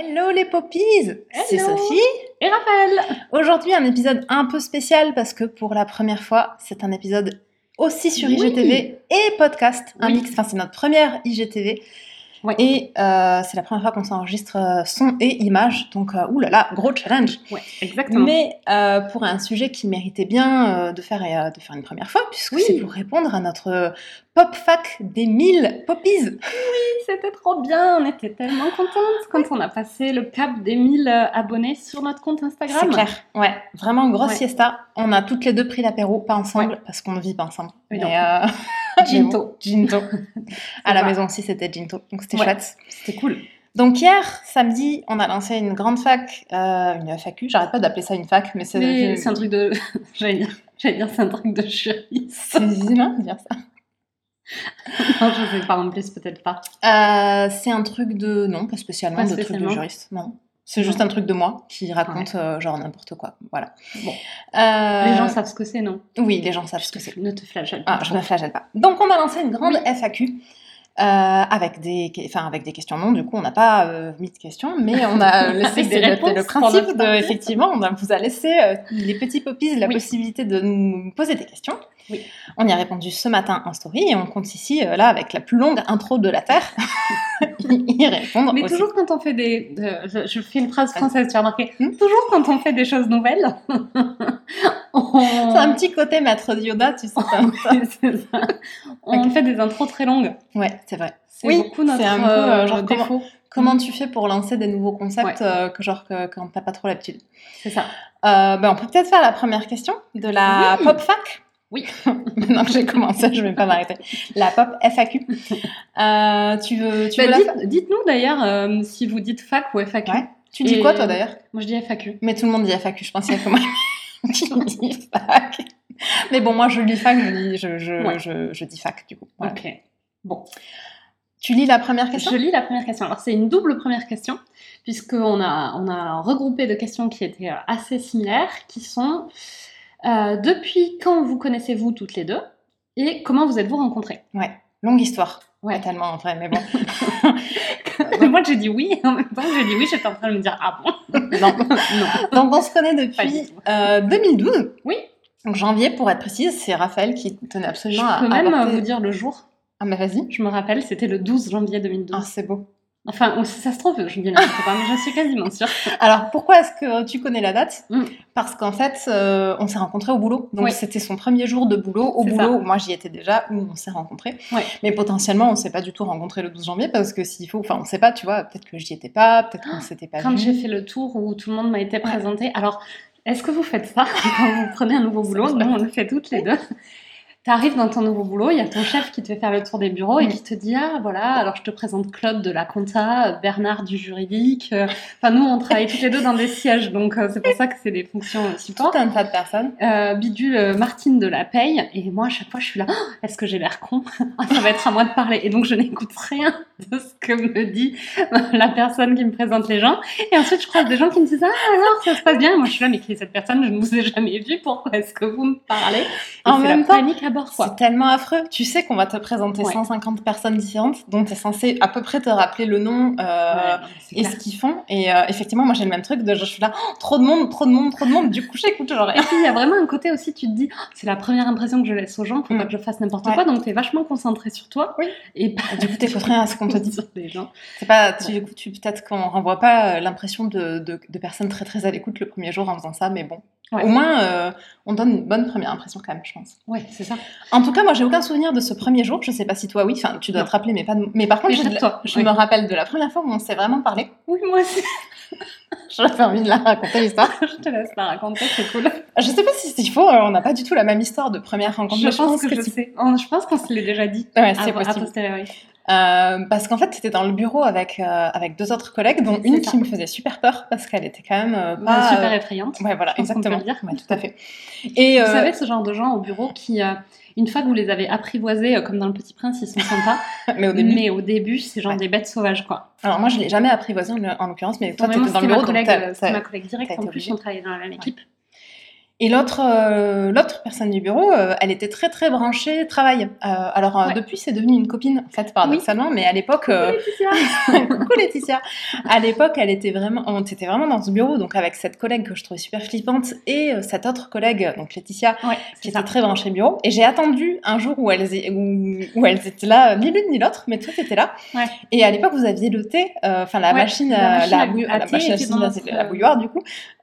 Hello les poppies C'est. Sophie. Et Raphaël Aujourd'hui un épisode un peu spécial parce que pour la première fois c'est un épisode aussi sur Oui. IGTV et podcast. Un Oui. mix, enfin c'est notre première IGTV. Ouais. Et euh, c'est la première fois qu'on s'enregistre euh, son et image. Donc euh, oulala, gros challenge. Ouais, exactement. Mais euh, pour un sujet qui méritait bien de, faire, de faire une première fois, puisque Oui. c'est pour répondre à notre pop fac des 1000 poppies. C'était trop bien, on était tellement contentes quand on a passé le cap des 1000 euh, abonnés sur notre compte Instagram. C'est clair. Ouais, vraiment grosse Ouais. siesta. On a toutes les deux pris l'apéro, pas ensemble, parce qu'on ne vit pas ensemble. Oui, Mais, Ginto. Ginto. à la maison aussi, c'était Ginto. Donc c'était Ouais. chouette. C'était cool. Donc hier, samedi, on a lancé une grande fac, euh, une FAQ. J'arrête pas d'appeler ça une fac, mais c'est. Mais C'est un truc de. J'allais dire, j'allais dire c'est un truc de jury. C'est humain de dire ça. non, je sais pas, en plus, peut-être pas. Euh, c'est un truc de. Non, pas spécialement Pas de truc de spécialement. juriste. Non. C'est juste un truc de moi qui raconte euh, genre n'importe quoi. Voilà. Bon. Euh, Les gens savent ce que c'est, non? Oui, les gens savent ce que c'est. Ne te flagelle Ah, pas. je me flagelle pas. Donc, on a lancé une grande FAQ euh, avec, des, enfin, avec des questions. Non, du coup, on n'a pas mis de questions, mais on a laissé des réponses le, principe de, effectivement, on vous a laissé les petits poppies la Oui. possibilité de nous poser des questions. Oui. On y a répondu ce matin en story et on compte ici, euh, là, avec la plus longue intro de la Terre, y répondre Mais aussi. toujours quand on fait des. je, je fais une phrase française, tu as remarqué Hmm Toujours quand on fait des choses nouvelles. on... C'est un petit côté maître Yoda, tu sais. ça. C'est ça. On fait des intros très longues. ouais, c'est vrai. C'est Oui, beaucoup notre c'est un peu, euh, euh, genre défaut. Comment tu fais pour lancer des nouveaux concepts Ouais. euh, que genre que, quand t'as pas trop l'habitude? C'est ça. Euh, ben, on peut peut-être faire la première question de la Oui. pop fac. Oui. Maintenant que j'ai commencé, je vais pas m'arrêter. La pop FAQ. Euh, tu veux, tu Bah, veux dites- Dites-nous d'ailleurs euh, si vous dites fac ou FAQ. Ouais. Tu dis Et- quoi toi d'ailleurs Moi je dis FAQ. Mais tout le monde dit FAQ, je pense qu'il y a que moi qui dis fac. Mais bon, moi je lis fac, je, dis, je, je, Ouais. je, je dis fac du coup. Voilà. Ok. Bon. Tu lis la première question Je lis la première question. Alors c'est une double première question, puisqu'on a, on a regroupé de questions qui étaient euh, assez similaires, qui sont euh, depuis quand vous connaissez-vous toutes les deux et comment vous êtes-vous rencontrées? Ouais, longue histoire. Ouais. Pas tellement en vrai, mais bon. Moi j'ai dit oui, en même temps j'ai dit oui, j'étais en train de me dire ah bon? Non. Non. Donc on se connaît depuis euh, 2012. Oui. Donc janvier pour être précise, c'est Raphaël qui tenait Je absolument à peux même apporter- vous dire le jour. Ah mais vas-y. Je me rappelle, c'était le 12 janvier 2012. Ah c'est beau. Enfin, ça se trouve, je dis n'importe quoi, mais je suis quasiment sûre. Alors pourquoi est-ce que tu connais la date? Mm. Parce qu'en fait, euh, on s'est rencontrés au boulot. Donc Oui. c'était son premier jour de boulot au boulot. ça. où Moi j'y étais déjà où on s'est rencontrés. Mais potentiellement on s'est pas du tout rencontrés le 12 janvier parce que s'il faut, enfin on sait pas, tu vois, peut-être que j'y étais pas, peut-être qu'on s'était pas Quand j'ai fait le tour où tout le monde m'a été présenté, alors est-ce que vous faites ça? Quand vous prenez un nouveau boulot Nous, on le fait toutes les deux. T'arrives dans ton nouveau boulot, il y a ton chef qui te fait faire le tour des bureaux et Mm. qui te dit Ah voilà, alors je te présente Claude de la compta, Bernard du juridique. Euh, Enfin, nous, on travaille toutes les deux dans des sièges, donc euh, c'est pour ça que c'est des fonctions euh, support. Tout un tas de personnes. Euh, Bidule Martine de la paye, et moi à chaque fois je suis là, Ah, est-ce que j'ai l'air con? Ah, Ça va être à moi de parler, et donc je n'écoute rien de ce que me dit la personne qui me présente les gens, et ensuite je croise des gens qui me disent Ah alors ça se passe bien, et moi je suis là, mais qui est cette personne? Je ne vous ai jamais vu, pourquoi est-ce que vous me parlez? Et En même temps, panique à bord. C'est tellement affreux. Tu sais qu'on va te présenter Ouais. 150 personnes différentes, dont tu es censé à peu près te rappeler le nom euh, Ouais, et clair. ce qu'ils font. Et euh, effectivement, moi j'ai le même truc de je suis là, Oh, trop de monde, trop de monde, trop de monde. Du coup, j'écoute genre. Et puis il y a vraiment un côté aussi, tu te dis, Oh, c'est la première impression que je laisse aux gens, faut Mm. pas que je fasse n'importe Ouais. quoi, donc tu es vachement concentré sur toi. Oui. Et Du coup, t'écoutes rien à ce qu'on te dit. sur les gens. C'est pas, tu, du coup, tu peut-être qu'on renvoie pas euh, l'impression de, de, de personnes très très à l'écoute le premier jour en faisant ça, mais bon. Ouais. Au moins, euh, on donne une bonne première impression quand même, je pense. Ouais, c'est ça. En tout cas, moi, j'ai aucun souvenir de ce premier jour. Je sais pas si toi, oui. Enfin, tu dois Non. te rappeler, mais pas. de- Mais par contre, Mais de toi, je oui. me rappelle de la première fois où on s'est vraiment parlé. Oui, moi aussi. J'avais envie de la raconter l'histoire. je te laisse la raconter, c'est cool. Je sais pas si c'est faux. euh, On n'a pas du tout la même histoire de première rencontre. Je mais pense que, je tu- sais. Oh, Je pense qu'on se l'est déjà dit. Ouais, c'est à, à possible. posteriori. Euh, parce qu'en fait, c'était dans le bureau avec, euh, avec deux autres collègues, dont une ça. qui me faisait super peur parce qu'elle était quand même euh, pas. super effrayante. Ouais, voilà, exactement. dire. Ouais, tout à fait. Et Vous savez, ce genre de gens au bureau qui, une fois que vous les avez apprivoisés, comme dans Le Petit Prince, ils sont sympas. mais au début. Mais au début, c'est genre Ouais. des bêtes sauvages, quoi. Alors moi, je l'ai jamais apprivoisé en, en l'occurrence, mais toi, tu étais dans le ma bureau, donc collègue, c'était t'as- ma collègue directe. En plus, on travaillait dans la même équipe. Et l'autre, euh, l'autre personne du bureau, euh, elle était très très branchée travail. Euh, alors euh, Ouais. depuis, c'est devenu une copine, en fait, paradoxalement, mais à l'époque, euh, Laetitia. coucou Laetitia. À l'époque, elle était vraiment, on était vraiment dans ce bureau, donc avec cette collègue que je trouvais super flippante et cette autre collègue, donc Laetitia, Ouais, qui était ça. très branchée bureau. Et j'ai attendu un jour où elles, é- où, où elles étaient là, ni l'une ni l'autre, mais toi t'étais là. Ouais. Et à l'époque, vous aviez le thé, euh, enfin la machine, la la, bouilloire du coup.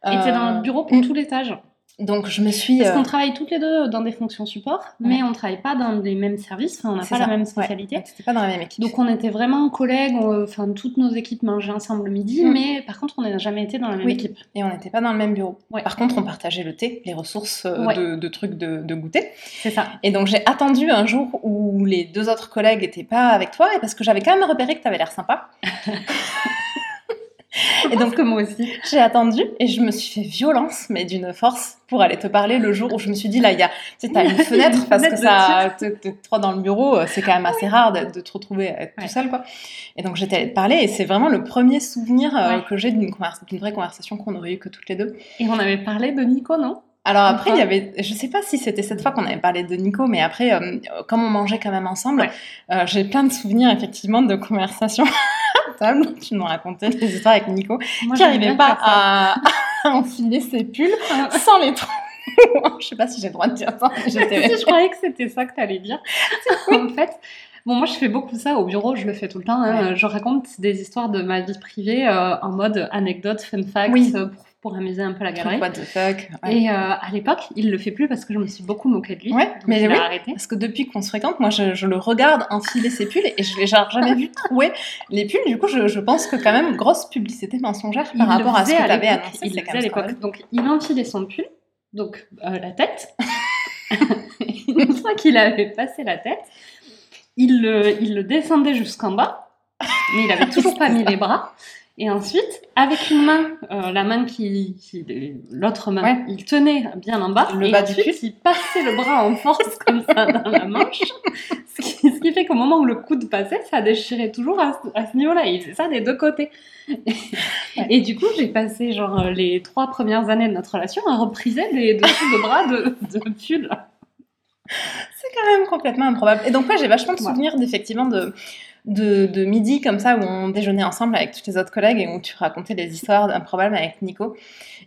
était dans notre bureau pour mm. tout l'étage. Donc je me suis. Parce euh, qu'on travaille toutes les deux dans des fonctions support, mais on travaille pas dans les mêmes services, enfin, on n'a pas ça, la même ouais. spécialité. C'était pas dans la même équipe. Donc on était vraiment collègues, on- enfin toutes nos équipes mangeaient ensemble le midi, Mm. mais par contre on n'a jamais été dans la même Oui. équipe. Et on n'était pas dans le même bureau. Ouais. Par contre, on partageait le thé, les ressources euh, de, de trucs de, de goûter. C'est ça. Et donc j'ai attendu un jour où les deux autres collègues étaient pas avec toi, et parce que j'avais quand même repéré que tu avais l'air sympa. et donc moi aussi. j'ai attendu et je me suis fait violence, mais d'une force, pour aller te parler le jour où je me suis dit là, il y a, tu sais, t'as une fenêtre parce que fenêtre ça, t'es trois dans le bureau, euh, c'est quand même assez rare de, de te retrouver être Ouais. tout seul, quoi. Et donc j'étais allée te parler et c'est vraiment le premier souvenir euh, Ouais. que j'ai d'une vraie conversation qu'on aurait eu que toutes les deux. Et on avait parlé de Nico, non? Alors après, il y avait, je sais pas si c'était cette fois qu'on avait parlé de Nico, mais après, euh, comme on mangeait quand même ensemble, Ouais. euh, j'ai plein de souvenirs effectivement de conversations table. Tu nous racontais des histoires avec Nico Moi, qui n'arrivait pas à, à enfiler ses pulls Ah. sans les trous. je sais pas si j'ai le droit de dire ça, si, je croyais que c'était ça que tu allais dire. en fait, bon, moi je fais beaucoup ça au bureau, je le fais tout le temps. hein. Je raconte des histoires de ma vie privée euh, en mode anecdote, fun fact, Oui. Pour, amuser un peu la galerie. What the fuck. ouais. Et euh, à l'époque, il le fait plus parce que je me suis beaucoup moquée de lui. Ouais, mais il oui. a arrêté. Parce que depuis qu'on se fréquente, moi je, je le regarde enfiler ses pulls et je l'ai jamais vu trouver les pulls. Du coup, je, je pense que quand même, grosse publicité mensongère par rapport à ce que tu avais l'époque, annoncé. Il c'est le quand faisait à l'époque. Donc il enfilait son pull, donc euh, la tête. Une fois qu'il avait passé la tête, il le, il le descendait jusqu'en bas, mais il avait toujours pas mis les bras. Et ensuite, avec une main, euh, la main qui, qui l'autre main, Ouais. il tenait bien en bas, Le et bas du ensuite il passait le bras en force comme ça dans la manche, ce qui, ce qui fait qu'au moment où le coude passait, ça déchirait toujours à, ce- à ce niveau-là. Il faisait ça des deux côtés. Et du coup, j'ai passé genre les trois premières années de notre relation à repriser des dessous de bras de, de pull. C'est quand même complètement improbable. Et donc, moi, j'ai vachement de souvenirs d'effectivement de, de, de midi comme ça où on déjeunait ensemble avec tous les autres collègues et où tu racontais des histoires improbables avec Nico.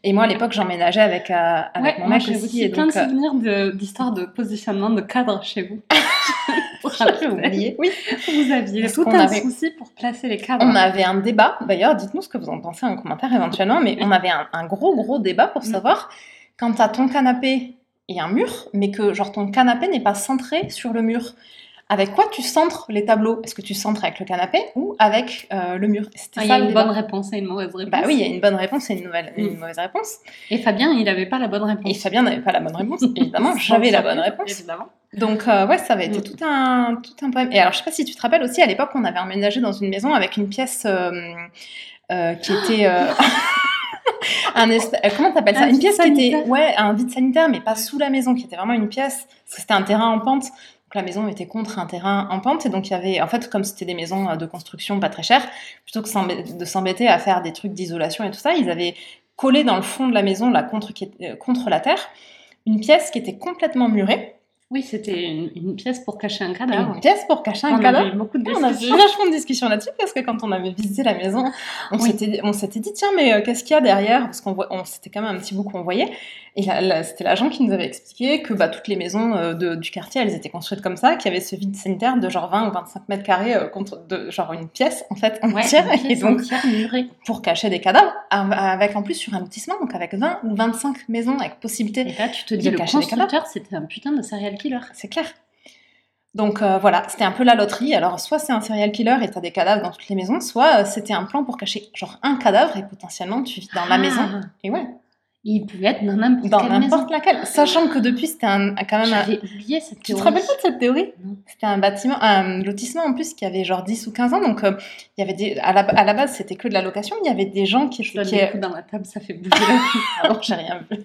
Et moi, à l'époque, j'emménageais avec, euh, avec Ouais, mon moi mec j'ai aussi. aussi Et plein donc, de euh, souvenirs d'histoires de, positionnement de cadre chez vous. j'avais oublié. Oui. Vous aviez Parce tout un avait- souci pour placer les cadres. On avait un débat, d'ailleurs, dites-nous ce que vous en pensez en commentaire éventuellement, mais on avait un, un gros gros débat pour Mm. savoir quand t'as ton canapé et un mur, mais que genre ton canapé n'est pas centré sur le mur. Avec quoi tu centres les tableaux? Est-ce que tu centres avec le canapé ou avec euh, le mur? C'était Ah, il y a une débat. bonne réponse et une mauvaise réponse. Bah oui, il y a une bonne réponse et une, nouvelle, une Mm. mauvaise réponse. Et Fabien, il n'avait pas la bonne réponse. Et Fabien n'avait pas la bonne réponse, évidemment, j'avais la bonne réponse. Évidemment. Donc euh, ouais, ça avait été Mm. tout un tout un problème. Et alors je sais pas si tu te rappelles aussi à l'époque on avait emménagé dans une maison avec une pièce euh, qui était un esp- comment t'appelles ça? Un Une pièce qui était ouais un vide sanitaire mais pas sous la maison qui était vraiment une pièce parce que c'était un terrain en pente. Donc la maison était contre un terrain en pente et donc il y avait en fait comme c'était des maisons euh, de construction pas très chères, plutôt que de s'embêter à faire des trucs d'isolation et tout ça, ils avaient collé dans le fond de la maison là contre euh, contre la terre une pièce qui était complètement murée Oui, c'était une, une pièce pour cacher un une cadavre. pièce pour cacher un On cadavre. avait eu beaucoup de On a eu vachement de discussions là-dessus parce que quand on avait visité la maison, on Oui. s'était dit tiens mais euh, qu'est-ce qu'il y a derrière? Parce qu'on on c'était quand même un petit bout qu'on voyait et c'était l'agent qui nous avait expliqué que bah, toutes les maisons euh, de- du quartier elles étaient construites comme ça qu'il y avait ce vide sanitaire de genre 20 ou 25 mètres carrés euh, contre de genre une pièce en fait Ouais, entière une et donc murée. pour cacher des cadavres av- avec en plus sur un lotissement donc avec 20 ou 25 maisons avec possibilité Et là, tu te de dis, le cacher des cadavres. constructeur, c'était un putain de serial killer. c'est clair. Donc euh, voilà, c'était un peu la loterie. Alors soit c'est un serial killer et t'as des cadavres dans toutes les maisons, soit euh, c'était un plan pour cacher genre un cadavre et potentiellement tu vis dans la Ah. maison. Et ouais, Il pouvait être dans n'importe dans quelle n'importe laquelle. Sachant que depuis c'était un, quand même un... J'avais oublié cette Tu te théorie. rappelles pas de cette théorie? Non. C'était un bâtiment, un lotissement en plus qui avait genre 10 ou 15 ans. Donc euh, il y avait des... à, la, à la base c'était que de la location. Il y avait des gens qui... Je qui- dans la table, ça fait bouger la Pardon, j'ai rien vu.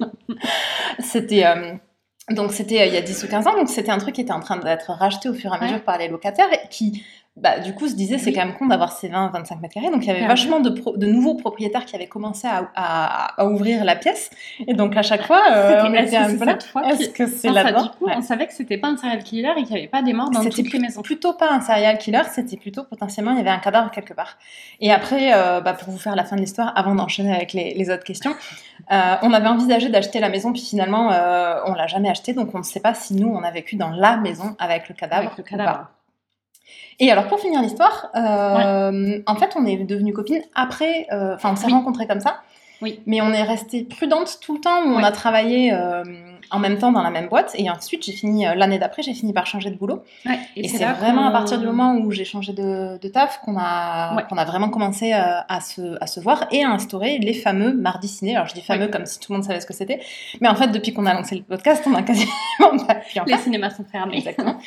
c'était donc c'était euh, il y a 10 ou 15 ans, donc c'était un truc qui était en train d'être racheté au fur et à mesure Ouais. par les locataires et qui bah, du coup, se disait, c'est Oui. quand même con d'avoir ces 20-25 mètres carrés. Donc, il y avait Clairement. vachement de, pro- de nouveaux propriétaires qui avaient commencé à, à- à ouvrir la pièce. Et donc, à chaque fois, euh, on était un c'est peu là. cette fois Est-ce que c'est ça, là-dedans Du coup, Ouais. on savait que c'était pas un serial killer et qu'il n'y avait pas des morts dans toutes les maisons. plutôt pas un serial killer, c'était plutôt potentiellement il y avait un cadavre quelque part. Et après, euh, bah, pour vous faire la fin de l'histoire, avant d'enchaîner avec les, les autres questions, euh, on avait envisagé d'acheter la maison, puis finalement euh, on l'a jamais acheté, donc on ne sait pas si nous on a vécu dans la maison avec le cadavre. Avec le ou cadavre. pas. Et alors pour finir l'histoire, euh, en fait on est devenues copines après, euh, enfin on s'est Oui. rencontrés comme ça. Oui. Mais on est resté prudente tout le temps où on a travaillé euh, en même temps dans la même boîte. Et ensuite, j'ai fini euh, l'année d'après, j'ai fini par changer de boulot. Ouais, Et, c'est vraiment à partir du moment où j'ai changé de, de taf qu'on a, Ouais. qu'on a vraiment commencé euh, à, se, à se voir et à instaurer les fameux mardis ciné. Alors je dis fameux Ouais. comme si tout le monde savait ce que c'était. Mais en fait, depuis qu'on a lancé le podcast, on a quasiment pas pu en Les cinémas sont fermés. Exactement.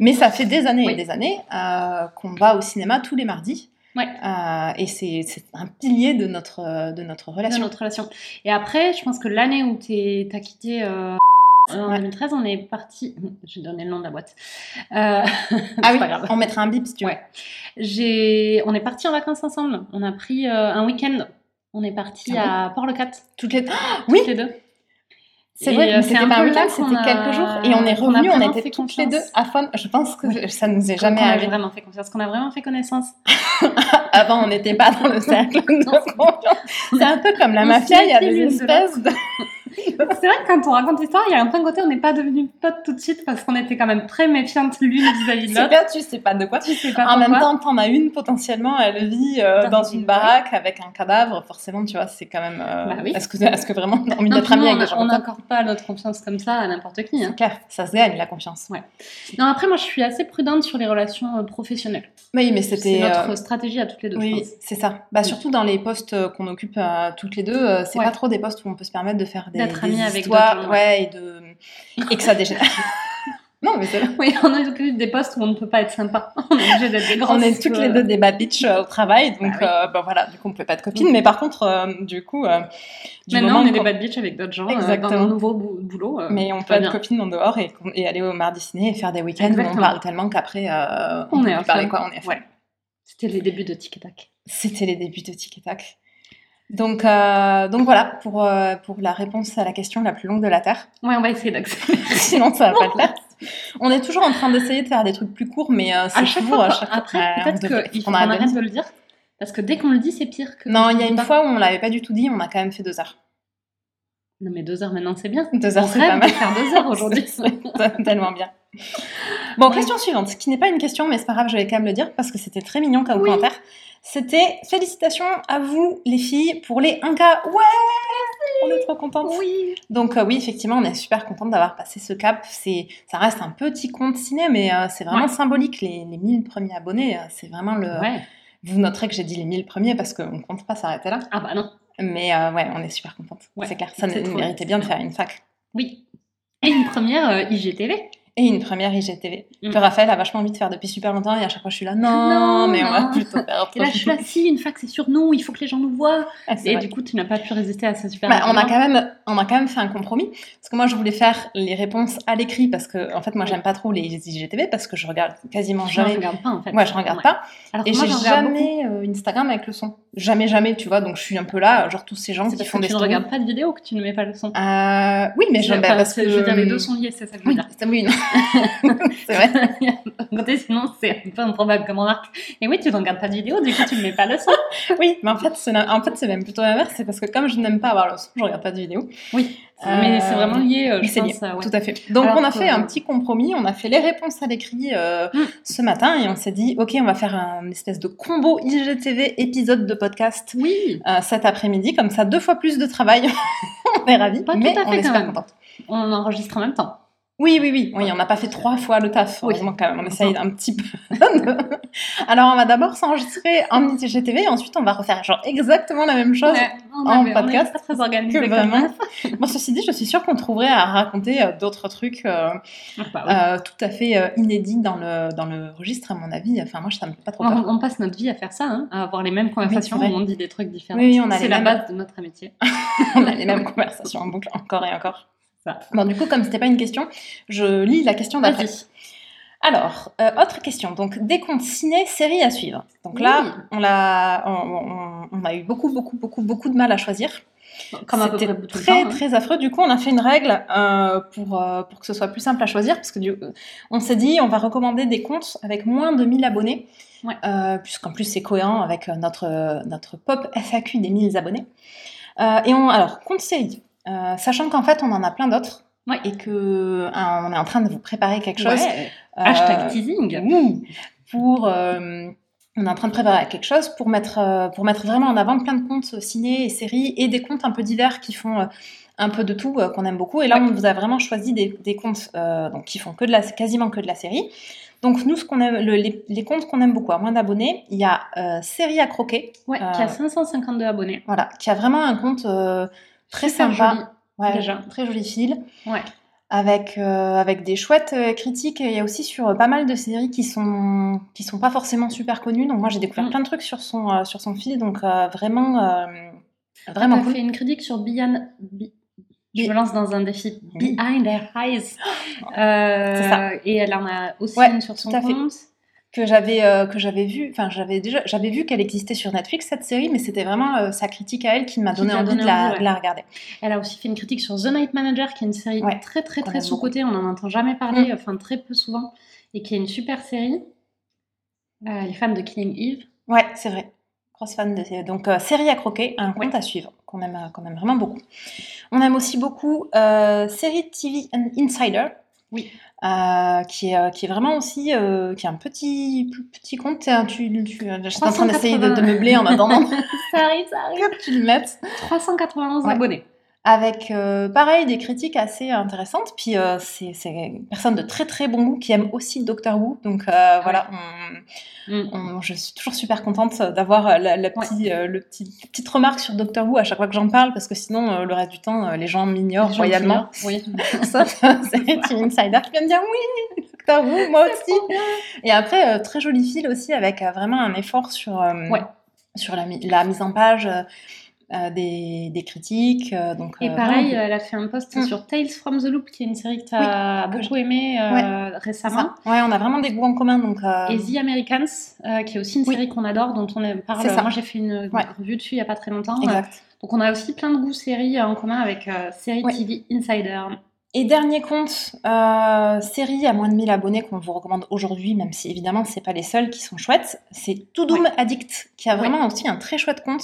Mais ça fait des années et des années euh, qu'on va au cinéma tous les mardis. Ouais. Euh, et c'est un pilier de notre, de notre de relation. notre relation. Et après, je pense que l'année où tu as quitté euh, en Ouais. 2013, on est parti. Je vais donner le nom de la boîte. Euh, Ah oui, pas grave. on mettra un bip si tu veux. Ouais. J'ai, on est parti en vacances ensemble. On a pris euh, un week-end. On est parti Ah à Port-le-Cat, Toutes les... oui. Oui. les deux. C'est vrai, euh, mais c'est c'était pas un week-end, c'était a- quelques jours. Et on est a revenus, on vraiment était toutes les deux à fond. Je pense que ça nous est jamais Qu'on a arrivé. vraiment fait confiance, qu'on a vraiment fait connaissance. Avant, on n'était pas dans le cercle de confiance. C'est un peu comme la On mafia, il y a des espèces de... C'est vrai que quand on raconte l'histoire, il y a un point côté, on n'est pas devenus potes tout de suite parce qu'on était quand même très méfiantes l'une vis-à-vis de C'est l'autre. bien, tu sais pas de quoi. Tu sais pas En même temps, t'en as une potentiellement, elle vit euh, Dans dans une- une baraque avec un cadavre. Forcément, tu vois, c'est quand même. euh, Bah oui. Est-ce que, vraiment t'as envie d'être puis ami nous, avec on des gens on n'accorde pas notre confiance comme ça à n'importe qui. hein. C'est clair, ça se gagne la confiance. Non, après, moi, je suis assez prudente sur les relations euh, professionnelles. Oui, mais C'est c'était. notre euh, stratégie à toutes les deux, Oui, c'est ça. Bah, surtout dans les postes qu'on occupe toutes les deux, c'est Ouais. pas trop des postes où on peut se permettre de faire des, D'être amis avec gens, ouais, et de et que ça dégénère. non, mais c'est. Oui, on occupe des postes où on ne peut pas être sympa. On est obligé d'être des grands. On est toutes les deux des bad bitch euh, au travail, donc Bah oui. euh, bah, voilà, du coup on peut pas être copines, mais par contre, euh, du coup, euh, du Maintenant, on est des bad bitch avec d'autres gens euh, dans Exactement. nos nouveaux bou- boulots. euh, mais on peut être bien. copines en dehors et, aller au mardi ciné et faire des week-ends où on parle tellement qu'après euh, On peut est à parler quoi, on est à. Ouais. C'était les débuts de Tic et Tac. C'était les débuts de Tic et Tac. Donc, euh, donc voilà pour, euh, pour la réponse à la question la plus longue de la Terre. Ouais, on va essayer d'accélérer. Sinon, ça va pas le faire. On est toujours en train d'essayer de faire des trucs plus courts, mais euh, c'est À chaque toujours fois, à chaque après, Ouais, on peut-être qu'il faut on qu'on arrête de le dire. Parce que dès qu'on le dit, c'est pire que. Non, il y a une fois où on l'avait pas du tout dit, on a quand même fait deux heures. Non, mais deux heures maintenant, c'est bien. Deux heures, c'est pas mal. faire deux heures aujourd'hui. C'est tellement bien. Bon, Ouais. question suivante, qui n'est pas une question, mais c'est pas grave, je vais quand même le dire parce que c'était très mignon comme Oui. commentaire. C'était félicitations à vous, les filles, pour les 1K. Ouais On est trop contentes. oui. Donc, euh, oui, effectivement, on est super contente d'avoir passé ce cap. C'est, ça reste un petit compte ciné, mais euh, c'est vraiment Ouais. symbolique. Les, les 1000 premiers abonnés, euh, c'est vraiment le. Ouais. Vous noterez que j'ai dit les 1000 premiers parce qu'on ne compte pas s'arrêter là. Ah bah non. Mais ouais, on est super contente. Ouais, c'est clair. Ça méritait bien de faire une fac. Oui. Et une première IGTV. Et une première IGTV Mm. que Raphaël a vachement envie de faire depuis super longtemps et à chaque fois je suis là non, Non, mais on va non. plutôt faire autre Et là, je suis là, si, une fac, c'est sur nous, il faut que les gens nous voient. Ah, Et vrai. du coup, tu n'as pas pu résister à ce super Bah, on a quand même on a quand même fait un compromis parce que moi je voulais faire les réponses à l'écrit parce que en fait moi j'aime pas trop les IGTV parce que je regarde quasiment Je jamais regarde pas, en fait. moi je regarde Ouais. pas Alors et que j'ai jamais euh, Instagram avec le son jamais jamais tu vois donc je suis un peu là genre tous ces gens qui parce font que des tu ne regardes pas de vidéo que tu ne mets pas le son. Euh, oui mais je, bah, parce que je veux dire, les deux sont liés, c'est ça que je veux oui, dire. oui, non. C'est vrai côté, sinon, c'est un peu improbable comme remarque. Et oui, tu ne regardes pas de vidéo, du coup, tu ne mets pas le son. Oui, mais en fait, c'est en fait, c'est même plutôt l'inverse. C'est parce que comme je n'aime pas avoir le son, je regarde pas de vidéo. Oui, Euh, mais c'est vraiment lié, euh, je c'est pense. lié, euh, ouais. tout à fait. Donc, Alors on a fait un petit compromis. On a fait les réponses à l'écrit euh, Mm. ce matin et on s'est dit, ok, on va faire un espèce de combo IGTV épisode de podcast Oui, cet après-midi. Comme ça, deux fois plus de travail. on est ravis, Pas tout à fait on est quand super même. contente. on enregistre en même temps. Oui, oui, oui. Oui, on n'a pas fait trois fois le taf. Oui. Heureusement, quand même. On essaye un petit peu. de- Alors, on va d'abord s'enregistrer en IGTV et ensuite, on va refaire genre exactement la même chose. Ouais, on en avait- on podcast pas très organisé que vraiment. Bon, ceci dit, je suis sûre qu'on trouverait à raconter euh, d'autres trucs euh, Ah, bah oui. euh, tout à fait inédits dans le, dans le registre, à mon avis. Enfin, moi, ça me fait pas trop on, peur. on passe notre vie à faire ça, hein, à avoir les mêmes conversations où on dit des trucs différents. Oui, on a c'est la mêmes- base de notre amitié. On a les mêmes conversations en boucle, encore et encore. Ça. Bon, du coup, comme c'était pas une question, je lis la question d'après. Alors, euh, autre question. Donc, des comptes ciné, séries à suivre. Donc là, Oui. on, l'a, on, on- on a eu beaucoup, beaucoup, beaucoup, beaucoup de mal à choisir. Comme à peu C'était près tout le très, temps, hein. très affreux. Du coup, on a fait une règle euh, pour, euh, pour que ce soit plus simple à choisir. Parce que du, on s'est dit, on va recommander des comptes avec moins de 1000 abonnés. Ouais. Puisqu'en plus, c'est cohérent avec notre, notre pop FAQ des 1000 abonnés. Et on, alors, compte série. Euh, sachant qu'en fait, on en a plein d'autres. Ouais. Et que euh, on est en train de vous préparer quelque chose. Ouais. Euh, Hashtag teasing. Ouh. pour euh, on est en train de préparer quelque chose pour mettre pour mettre vraiment en avant plein de comptes ciné et séries et des comptes un peu divers qui font un peu de tout qu'on aime beaucoup et là Ouais. on vous a vraiment choisi des, des comptes donc qui font que de la quasiment que de la série donc nous ce qu'on aime le- les, les comptes qu'on aime beaucoup à moins d'abonnés il y a série à croquer Ouais, qui a 552 abonnés. voilà qui a vraiment un compte très Super sympa joli. Ouais, déjà. très joli fil Ouais. avec, euh, avec des chouettes euh, critiques. Et il y a aussi sur euh, pas mal de séries qui sont, qui sont pas forcément super connues. Donc moi, j'ai découvert Mm. plein de trucs sur son, sur son fil. Donc vraiment, vraiment cool. fait une critique sur. Be- Je me lance dans un défi. Be- Behind Their Eyes. Euh, ça. Et elle en a aussi Ouais, une sur son à fait. Que j'avais euh, que j'avais vu, enfin j'avais déjà j'avais vu qu'elle existait sur Netflix cette série, mais c'était vraiment euh, sa critique à elle qui m'a Qui donné envie de la, envie, ouais. de la regarder. Elle a aussi fait une critique sur The Night Manager, qui est une série Ouais, très très très aime sous-cotée, on n'en entend jamais parler, enfin très peu souvent, et qui est une super série. Euh, les fans de Killing Eve. Ouais, c'est vrai. Grosse fan de. Donc, série à croquer, un compte à suivre, qu'on aime, qu'on aime vraiment beaucoup. On aime aussi beaucoup série TV Insider. Oui. Euh, qui, est, euh, qui est vraiment aussi euh, qui est un petit petit compte. Tu, tu, j'étais en train d'essayer de, de 380. meubler en attendant Ça arrive, ça arrive. que tu le mettes. 391 Ouais. abonnés. Avec, euh, pareil, des critiques assez intéressantes. Puis, euh, c'est une personne de très très bon goût qui aime aussi Doctor Who. Donc, euh, voilà, on, Mm. On- je suis toujours super contente d'avoir la, la petit, le petit, petite remarque sur Doctor Who à chaque fois que j'en parle, parce que sinon, le reste du temps, les gens m'ignorent royalement. Oui. Sauf c'est une insider qui vient me dire oui, Doctor Who, moi aussi. Et après, très joli fil aussi, avec vraiment un effort sur, Ouais. sur la mise en page euh, des, des critiques. euh, donc, Et euh, pareil, elle a fait un post Mm. sur Tales from the Loop, qui est une série que tu as beaucoup aimée récemment. ça. Ouais, on a vraiment des goûts en commun. Donc, Et The Americans, qui est aussi une Oui. série qu'on adore, dont on parle. Moi, j'ai fait une Ouais. revue dessus il n'y a pas très longtemps. exact. Donc, on a aussi plein de goûts séries en commun avec Série Ouais. TV Insider. Et dernier compte, euh, série à moins de 1000 abonnés qu'on vous recommande aujourd'hui, même si évidemment c'est pas les seuls qui sont chouettes, c'est To Doom Addict, qui a Ouais. vraiment aussi un très chouette compte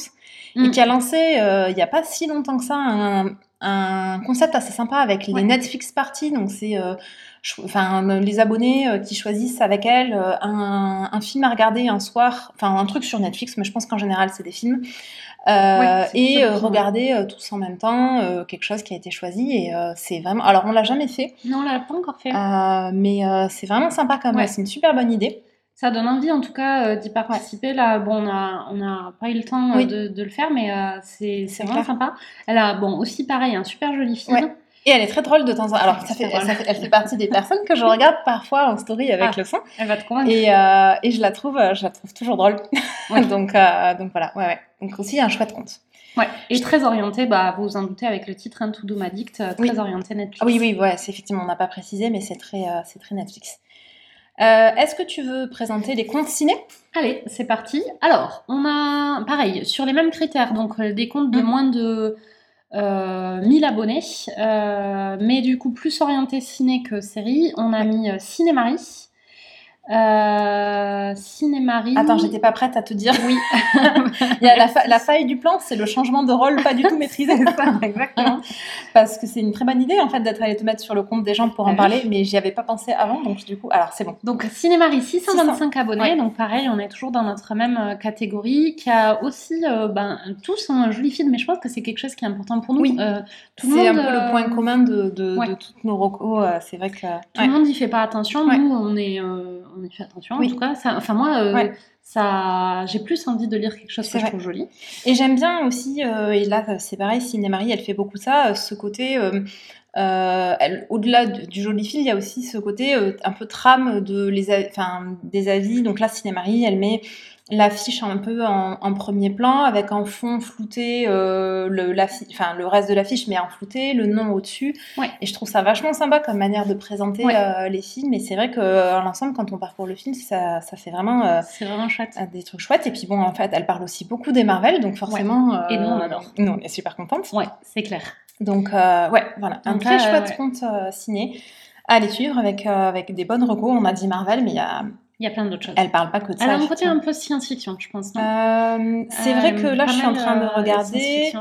Mm. et qui a lancé euh, il y a pas si longtemps que ça un, un concept assez sympa avec les Ouais. Netflix Party, donc c'est euh, enfin les abonnés qui choisissent avec elle un, un film à regarder un soir, enfin un truc sur Netflix, mais je pense qu'en général c'est des films. Euh, et euh, regarder euh, tous en même temps quelque chose qui a été choisi et c'est vraiment alors on l'a jamais fait Non, on l'a pas encore fait. mais c'est vraiment sympa quand même Ouais. c'est une super bonne idée Ça donne envie, en tout cas, d'y participer. Là, bon, on a, on a pas eu le temps Oui. de, de le faire, mais c'est vraiment clair. sympa. Elle a, bon, aussi pareil, un super joli film. Ouais. et elle est très drôle de temps en temps alors ça fait, ça elle fait partie des personnes que je regarde parfois en story avec Ah. le son Elle va te convaincre. et, et je la trouve je la trouve toujours drôle donc donc voilà ouais ouais donc aussi un chouette compte Ouais. Et très orienté, bah, vous vous en doutez avec le titre, hein, To Doom Addict, euh, très Oui. orienté Netflix. ah oui oui ouais c'est effectivement on n'a pas précisé mais c'est très euh, c'est très Netflix Euh, est-ce que tu veux présenter les comptes ciné? Allez, c'est parti. Alors, on a, pareil, sur les mêmes critères, donc euh, des comptes de Mhm. moins de euh, 1000 abonnés, mais du coup plus orienté ciné que série. On a mis Cinémarie. Euh, Cinémarie. Attends, j'étais pas prête à te dire. Oui, Il y a la, fa- la faille du plan, c'est le changement de rôle pas du tout maîtrisé. exactement. Parce que c'est une très bonne idée en fait d'être allé te mettre sur le compte des gens pour Ah en oui. parler, mais j'y avais pas pensé avant, donc du coup, alors c'est bon. Donc Cinémarie, 625 abonnés, Ouais. donc pareil, on est toujours dans notre même euh, catégorie, qui a aussi euh, ben, tous un joli film, mais je pense que c'est quelque chose qui est important pour nous. Oui. Euh, tout C'est un peu le point euh, commun de, de, ouais. de toutes nos recos. c'est vrai que. Tout ouais. le monde y fait pas attention. Nous, on est, on y fait attention. Oui. En tout cas, ça, enfin moi, euh, Ouais. ça, j'ai plus envie de lire quelque chose que je vrai. trouve joli. Et j'aime bien aussi, euh, et là c'est pareil, Ciné-Marie, elle fait beaucoup ça, euh, ce côté. euh, Au-delà du, joli fil, il y a aussi ce côté un peu trame de les, enfin, des avis. Donc là, Ciné-Marie, elle met l'affiche un peu en, en premier plan, avec en fond flouté euh, le, enfin, le reste de l'affiche, mais en flouté, le nom au-dessus. Ouais. Et je trouve ça vachement sympa comme manière de présenter Ouais. euh, les films. Et c'est vrai qu'en l'ensemble, quand on parcourt le film, ça, ça fait vraiment euh, C'est vraiment chouette. des trucs chouettes. Et puis bon, en fait, elle parle aussi beaucoup des Marvel, donc forcément... Et nous, on euh, adore. Nous, on est super contentes. Ouais, c'est clair. Donc, euh, ouais, voilà, un Donc très chouette ouais. euh, ciné à aller suivre avec, euh, avec des bonnes recos. On a dit Marvel, mais il y a... Il y a plein d'autres choses. elle parle pas que de ça. Elle a un côté un peu science-fiction, je pense. Euh, c'est vrai que Euh, là, pas je suis en train de euh, regarder.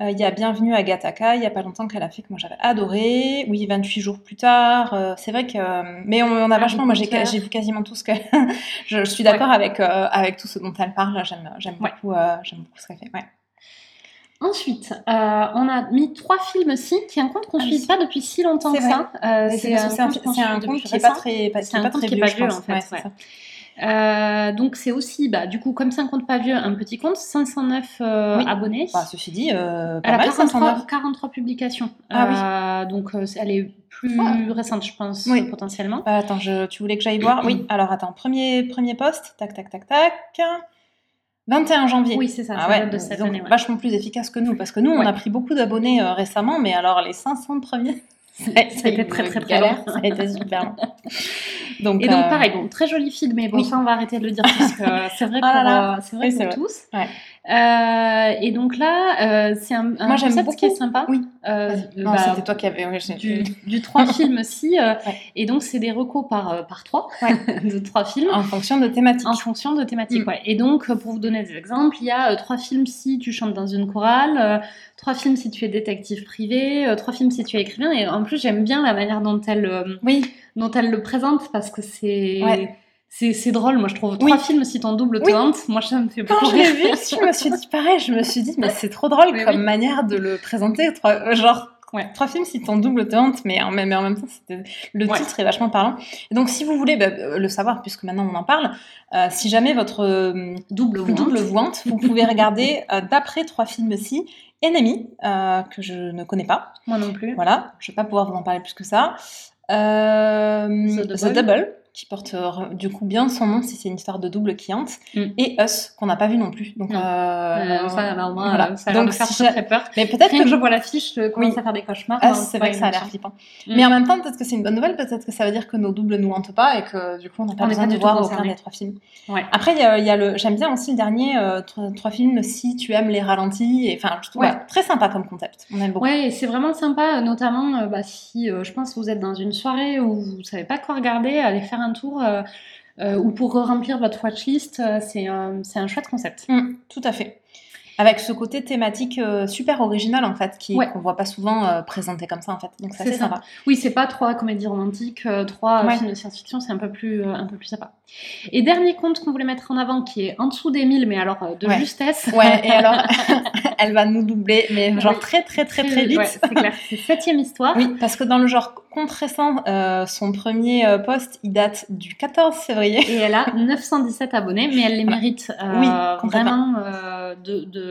Il y a Bienvenue à Gattaca, il y a pas longtemps qu'elle a fait que moi j'avais adoré. Oui, 28 jours plus tard. c'est vrai que. Mais on, on a vachement. Moi, j'ai vu quasiment tout ce que. je, je suis d'accord avec, avec tout ce dont elle parle. J'aime Ouais. beaucoup, beaucoup ce qu'elle fait. Ouais. Ensuite, euh, on a mis trois films aussi, qui est un compte qu'on Ah ne oui. suit pas depuis si longtemps que ça. Euh, C'est un, un compte qui est pas très, pas- qui est pas très vieux, en fait, Ouais, ouais. Euh, donc c'est aussi, bah, du coup, comme c'est un compte pas vieux, un petit compte, 509 euh, Oui. abonnés. Bah, ceci dit, euh, Elle pas a mal, 43, 509. 43 publications. Ah Donc elle est plus Ah. récente, je pense, Oui. potentiellement. Attends, je, tu voulais que j'aille voir? Oui, alors attends, premier, premier poste, tac, tac, tac, tac. 21 janvier. Oui, c'est ça, Ah ça ouais, date de cette donc année. ouais. vachement plus efficace que nous, parce que nous, on a pris beaucoup d'abonnés euh, récemment, mais alors les 500 premiers, Ça a été une très très très long. Ça a été super long. Donc, Et donc euh, pareil, bon, très joli film, mais bon, oui. ça on va arrêter de le dire parce que c'est vrai pour, Ah là là. euh, c'est vrai pour vrai. tous. Ouais. Euh, et donc là, euh, c'est un, un Moi, concept qui est sympa. Oui. Euh, bah, c'était toi qui avais. oui, du, du trois films aussi. Ouais. Et donc c'est des recos par, par trois, Ouais. de trois films. En fonction de thématique. En fonction de thématiques, Mm. ouais. Et donc, pour vous donner des exemples, il y a trois films si tu chantes dans une chorale, trois films si tu es détective privé, trois films si tu es écrivain. Et en plus, j'aime bien la manière dont elle, Oui, dont elle le présente parce que c'est Ouais. C'est c'est drôle. Moi, je trouve Oui. trois films si ton double te Oui. hante. Moi, ça me fait quand beaucoup je l'ai vu, je me suis dit pareil, je me suis dit, mais c'est trop drôle Mais comme oui. manière de le présenter. Trois, euh, genre, Ouais. trois films si ton double te hante, mais en même, mais en même temps, le Ouais. titre est vachement parlant. Et donc, si vous voulez bah, euh, le savoir, puisque maintenant on en parle, euh, si jamais votre euh, Double vous double hante. vous pouvez regarder euh, d'après trois films ci Enemy, que je ne connais pas. Moi non plus. Voilà, je vais pas pouvoir vous en parler plus que ça. The The, Double. Qui porte euh, du coup bien son nom si c'est une histoire de double qui hante. Mm. Et Us, qu'on n'a pas vu non plus. Donc, Non. euh, Euh, ça, alors, moi, voilà. ça a l'air de faire si très, peur. Mais peut-être que que je vois l'affiche, je commence Oui. à faire des cauchemars. Us, Non, c'est vrai que ça a l'air flippant. Mm. Mais en même temps, peut-être que c'est une bonne nouvelle, peut-être que ça veut dire que nos doubles nous hantent pas et que du coup on n'a pas On besoin pas de voir aucun des trois films. Ouais. Après, il y a, il y a le, j'aime bien aussi le dernier, euh, trois, trois films si tu aimes les ralentis. Et, enfin, je trouve Ouais. très sympa comme concept. On aime beaucoup. Ouais, et c'est vraiment sympa, notamment bah, si je pense que vous êtes dans une soirée où vous savez pas quoi regarder, allez faire un tour euh, euh, ou pour remplir votre watchlist, euh, c'est un, un chouette concept. Mm, tout à fait. Avec ce côté thématique euh, super original en fait, qui Ouais. qu'on voit pas souvent euh, présenté comme ça en fait. Donc c'est C'est ça. sympa. Oui, c'est pas trois comédies romantiques, euh, trois Ouais. films de science-fiction, c'est un peu plus un peu plus sympa. Et dernier compte qu'on voulait mettre en avant, qui est en dessous des 1000, mais alors de Ouais. justesse. Ouais. Et alors, elle va nous doubler, mais genre Oui. très très très très vite. C'est clair. C'est septième histoire. Oui, parce que dans le genre compte récent, euh, son premier euh, post, il date du 14 février. Et elle a 917 abonnés, mais elle les Voilà. mérite euh, Oui, vraiment euh, de, de,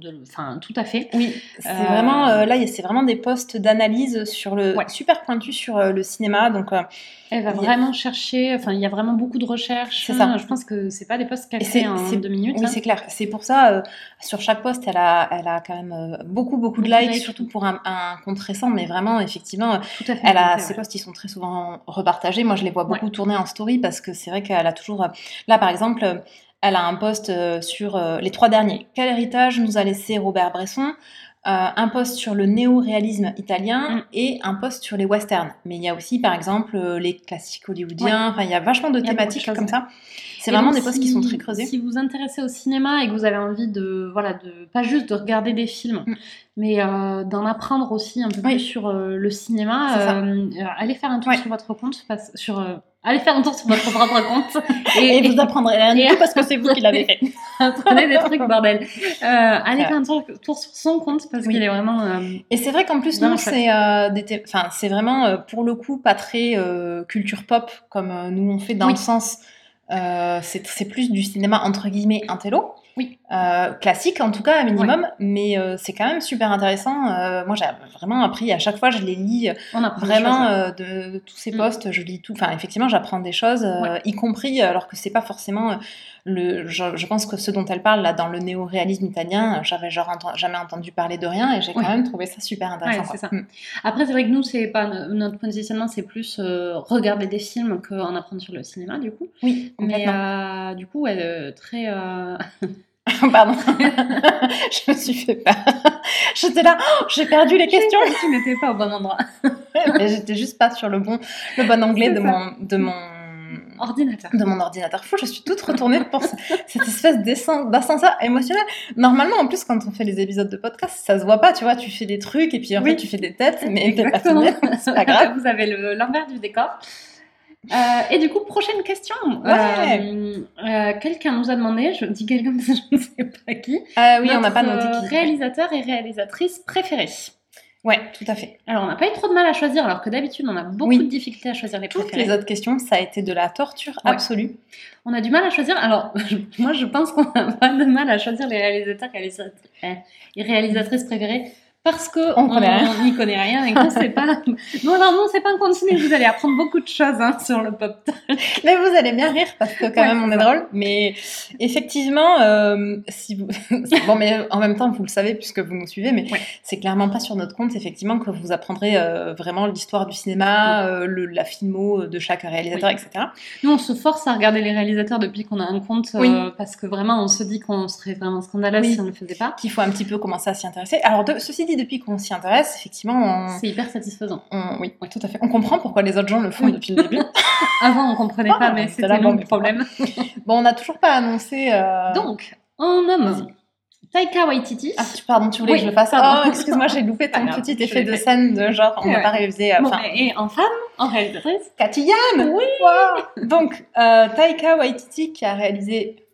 de- enfin, tout à fait. Oui, c'est Euh, vraiment euh, là, c'est vraiment des posts d'analyse sur le Ouais. super pointus sur euh, le cinéma. Donc euh, Elle va a- vraiment chercher, enfin, il y a vraiment beaucoup de recherches. C'est ça. Je pense que c'est pas des posts qu'elle fait en deux minutes. Oui, hein. c'est clair. C'est pour ça, sur chaque post, elle a, elle a quand même beaucoup, beaucoup de likes, surtout pour un, un compte récent. Mais vraiment, effectivement, Tout à fait. elle a, ses ouais. posts, ils sont très souvent repartagés. Moi, je les vois beaucoup tourner en story parce que c'est vrai qu'elle a toujours. Là, par exemple, elle a un post euh, sur euh, les trois derniers. Quel héritage nous a laissé Robert Bresson? Euh, un post sur le néo-réalisme italien Mm. et un post sur les westerns. Mais il y a aussi, par exemple, euh, les classiques hollywoodiens. Enfin, il y a vachement de thématiques comme ça. C'est vraiment donc, des posts qui sont très creusés. Si vous vous intéressez au cinéma et que vous avez envie de, voilà, de pas juste de regarder des films, Mm. mais euh, d'en apprendre aussi un peu Oui. plus sur le cinéma, allez faire un tour Ouais. sur votre compte, sur, allez faire un tour sur votre propre compte Et, vous apprendrez rien et- parce que c'est vous qui l'avez fait. apprenez des trucs bordel. Euh, allez faire un tour, tour sur son compte parce Oui. qu'il est vraiment. euh, Et c'est vrai qu'en plus, non, c'est euh, c'est vraiment euh, pour le coup pas très euh, culture pop comme nous on fait dans Oui. le sens. c'est c'est plus du cinéma entre guillemets intello. Oui. Euh, classique en tout cas, à minimum, mais euh, c'est quand même super intéressant. Euh, moi, j'ai vraiment appris à chaque fois, je les lis On vraiment choses, de, de tous ces Mm. posts, je lis tout. Enfin, effectivement, j'apprends des choses, Ouais. y compris alors que c'est pas forcément le. Je, je pense que ce dont elle parle là dans le néo-réalisme italien, j'avais genre jamais entendu parler de rien et j'ai quand même trouvé ça super intéressant. Ça. Après, c'est vrai que nous, c'est pas notre positionnement, c'est plus regarder des films qu'en apprendre sur le cinéma, du coup. Oui, Mais du coup, ouais, euh, très. Pardon, je me suis fait peur. J'étais là, oh, j'ai perdu les questions. tu n'étais pas au bon endroit. J'étais juste pas sur le bon, le bon anglais de mon, de mon, Ordinateur. de mon ordinateur. Fou, je suis toute retournée pour ce- cette espèce d'ascen- d'ascenseur émotionnel. Normalement, en plus, quand on fait les épisodes de podcast, ça se voit pas, tu vois, tu fais des trucs et puis en Oui. fait, tu fais des têtes, mais t'es pas c'est pas grave. Vous avez le- l'envers du décor. Euh, et du coup, prochaine question. Ouais. Euh, euh, quelqu'un nous a demandé, je dis quelqu'un je ne sais pas qui. Oui, on n'a pas noté qui. Réalisateur et réalisatrice préférés. Ouais, tout à fait. Alors, on n'a pas eu trop de mal à choisir, alors que d'habitude, on a beaucoup Oui. de difficultés à choisir les Toutes préférés. les autres questions, ça a été de la torture Ouais. absolue. On a du mal à choisir. Alors, moi, je pense qu'on n'a pas de mal à choisir les réalisateurs réalisat- et réalisatrices préférées parce que On n'y connaît rien et qu'on sait pas. Non, alors non, c'est pas un continu. Vous allez apprendre beaucoup de choses hein, sur le pop. Mais vous allez bien rire parce que quand Ouais, même on est drôle. Mais effectivement, euh, si vous... bon, mais en même temps vous le savez puisque vous nous suivez, mais Ouais. c'est clairement pas sur notre compte effectivement que vous apprendrez euh, vraiment l'histoire du cinéma, euh, le- la filmo de chaque réalisateur, Oui. etc. Nous, on se force à regarder les réalisateurs depuis qu'on a un compte Oui. parce que vraiment, on se dit qu'on serait vraiment scandaleux Oui. si on ne le faisait pas. Qu'il faut un petit peu commencer à s'y intéresser. Alors de- ceci dit, depuis qu'on s'y intéresse, effectivement, on... C'est hyper satisfaisant. on- oui, oui, tout à fait. On comprend pourquoi les autres gens le font Oui. depuis le début. Avant, on comprenait Ah, pas, mais c'était là, le problème. bon, on n'a toujours pas annoncé. euh, Donc, on nomme Taika Waititi. Ah, pardon, tu voulais Oui, que je le fasse pardon. Oh, excuse-moi, j'ai loupé ton petit effet de fait. scène de genre, on n'a Ouais. pas euh, Bon, Enfin, et en femme, en réalisatrice. Cathy Yan Oui. Wow. Donc, euh, Taika Waititi qui a réalisé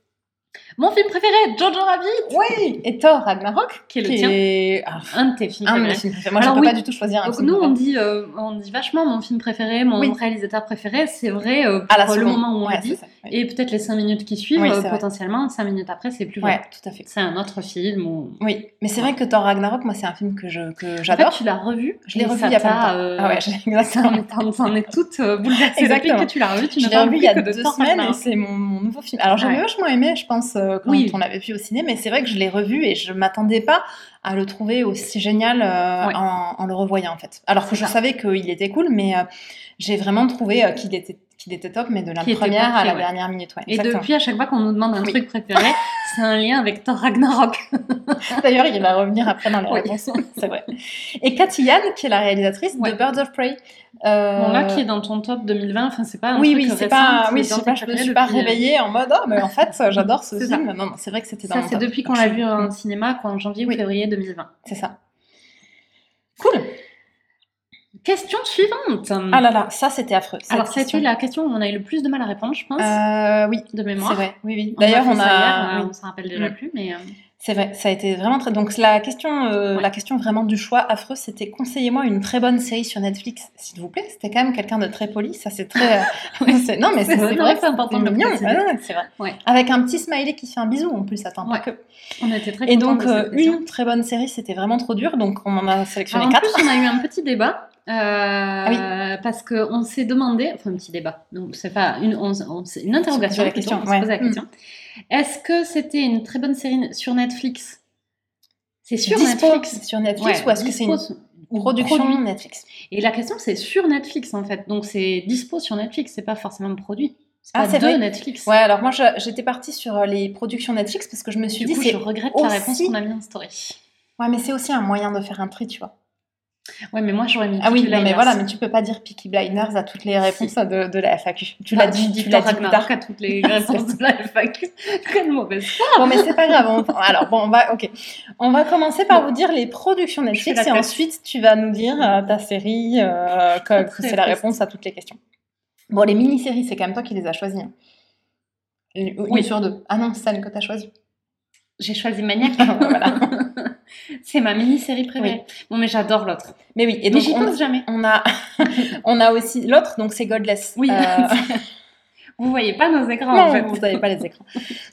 Mon film préféré, Jojo Rabbit, Oui Et Thor Ragnarok qui est le tien. est ah, Un de tes films un mes préférés. films préférés. Moi, Alors je peux oui. pas du tout choisir un Donc film nous, on dit, euh, on dit vachement mon film préféré, mon Oui. réalisateur préféré. C'est vrai euh, à la pour le seconde. moment où on Ouais, le dit. c'est ça, oui. Et peut-être les cinq minutes qui suivent, euh, potentiellement, cinq minutes après, c'est plus vrai. Ouais, tout à fait. C'est un autre film où... Oui, mais c'est vrai que Thor Ragnarok, moi, c'est un film que je que En fait, j'adore. tu l'as revu. Je l'ai revu il y a pas longtemps. euh, Ah ouais, exactement. T'en t'en es toute euh, bouleversée Exactement. depuis que tu l'as revu. Tu ne parles revu il y a deux semaines et c'est mon, nouveau film. Alors j'avais vachement aimé, je pense, euh, quand Oui. on l'avait vu au ciné, mais c'est vrai que je l'ai revu et je m'attendais pas à le trouver aussi génial euh, en, en le revoyant en fait. Alors que je ça. savais qu'il était cool, mais euh, j'ai vraiment trouvé qu'il était qu'il était top, mais de la première à la ouais. dernière minute. Ouais, Et exactement. depuis, à chaque fois qu'on nous demande un Oui. truc préféré, c'est un lien avec Thor Ragnarok. D'ailleurs, il va revenir après dans les Oui. réponses. C'est vrai. Et Cathy Yan, qui est la réalisatrice Ouais. de Birds of Prey. Euh, Bon, là, qui est dans ton top 2020, enfin, c'est pas un oui, truc oui, c'est pas, oui, est je dans sais pas, je me suis pas euh, réveillée en mode, oh, mais en fait, j'adore ce C'est film. Non, non, c'est vrai que c'était dans Ça, c'est depuis qu'on l'a vu en cinéma, en janvier ou février 2020. C'est ça. Cool. Question suivante. Ah là là, ça c'était affreux. Alors, c'était la question où on a eu le plus de mal à répondre, je pense, Euh, oui, de c'est mémoire. vrai. Oui, oui. D'ailleurs, on a. euh, on s'en rappelle déjà Mm. plus, mais euh, C'est vrai, ça a été vraiment très. Donc la question, euh, Ouais. la question vraiment du choix affreux, c'était conseillez-moi une très bonne série sur Netflix, s'il vous plaît. C'était quand même quelqu'un de très poli. Ça c'est très. c'est- non mais C'est c'est vrai, c'est vrai, c'est important de c'est le mignon. ouais, c'est vrai. Ouais. Avec un petit smiley qui fait un bisou en plus. Attends, pas Ouais. que. on était très Et donc de cette euh, question. une très bonne série, c'était vraiment trop dur, donc on en a sélectionné Alors, en quatre. plus, on a eu un petit débat. Euh, Ah Parce qu'on s'est demandé, enfin un petit débat, donc c'est pas une, on, une interrogation, la plutôt, question, on se ouais. posait la Mm. question. Est-ce que c'était une très bonne série sur Netflix? C'est sur Dispo Netflix sur Netflix Ouais, ou est-ce que c'est une production. Netflix? Et la question c'est sur Netflix en fait, donc c'est dispo sur Netflix, c'est pas forcément produit. C'est Ah, pas c'est de vrai. Netflix. Ouais, alors moi j'étais partie sur euh, les productions Netflix parce que je me suis Du dit coup, je regrette aussi- la réponse qu'on a mis en story. ouais mais c'est aussi un moyen de faire un tri, tu vois. Ouais, mais moi j'aurais mis. Ah oui, mais voilà, mais tu peux pas dire Peaky Blinders à toutes les réponses de, de la FAQ. Tu l'as Ah, dit, tu l'as dit plus tard. À toutes les réponses de la FAQ. Quelle mauvaise foi. Bon, mais c'est pas grave. on- Alors bon, on va, ok, on va commencer par vous dire les productions Netflix et ensuite tu vas nous dire euh, ta série, euh, que, c'est la réponse à toutes les questions. Bon, les mini-séries, c'est quand même toi qui les as choisies. hein. Une une Oui. sur deux. Ah non, c'est celle que t'as choisie. J'ai choisi Maniac. voilà. c'est ma mini-série préférée. Bon, mais j'adore l'autre. Mais oui, et Mais donc j'y pense jamais. on a, on a aussi l'autre, donc c'est Godless. Oui. Euh, Vous voyez pas nos écrans Non, en fait. vous n'avez pas les écrans.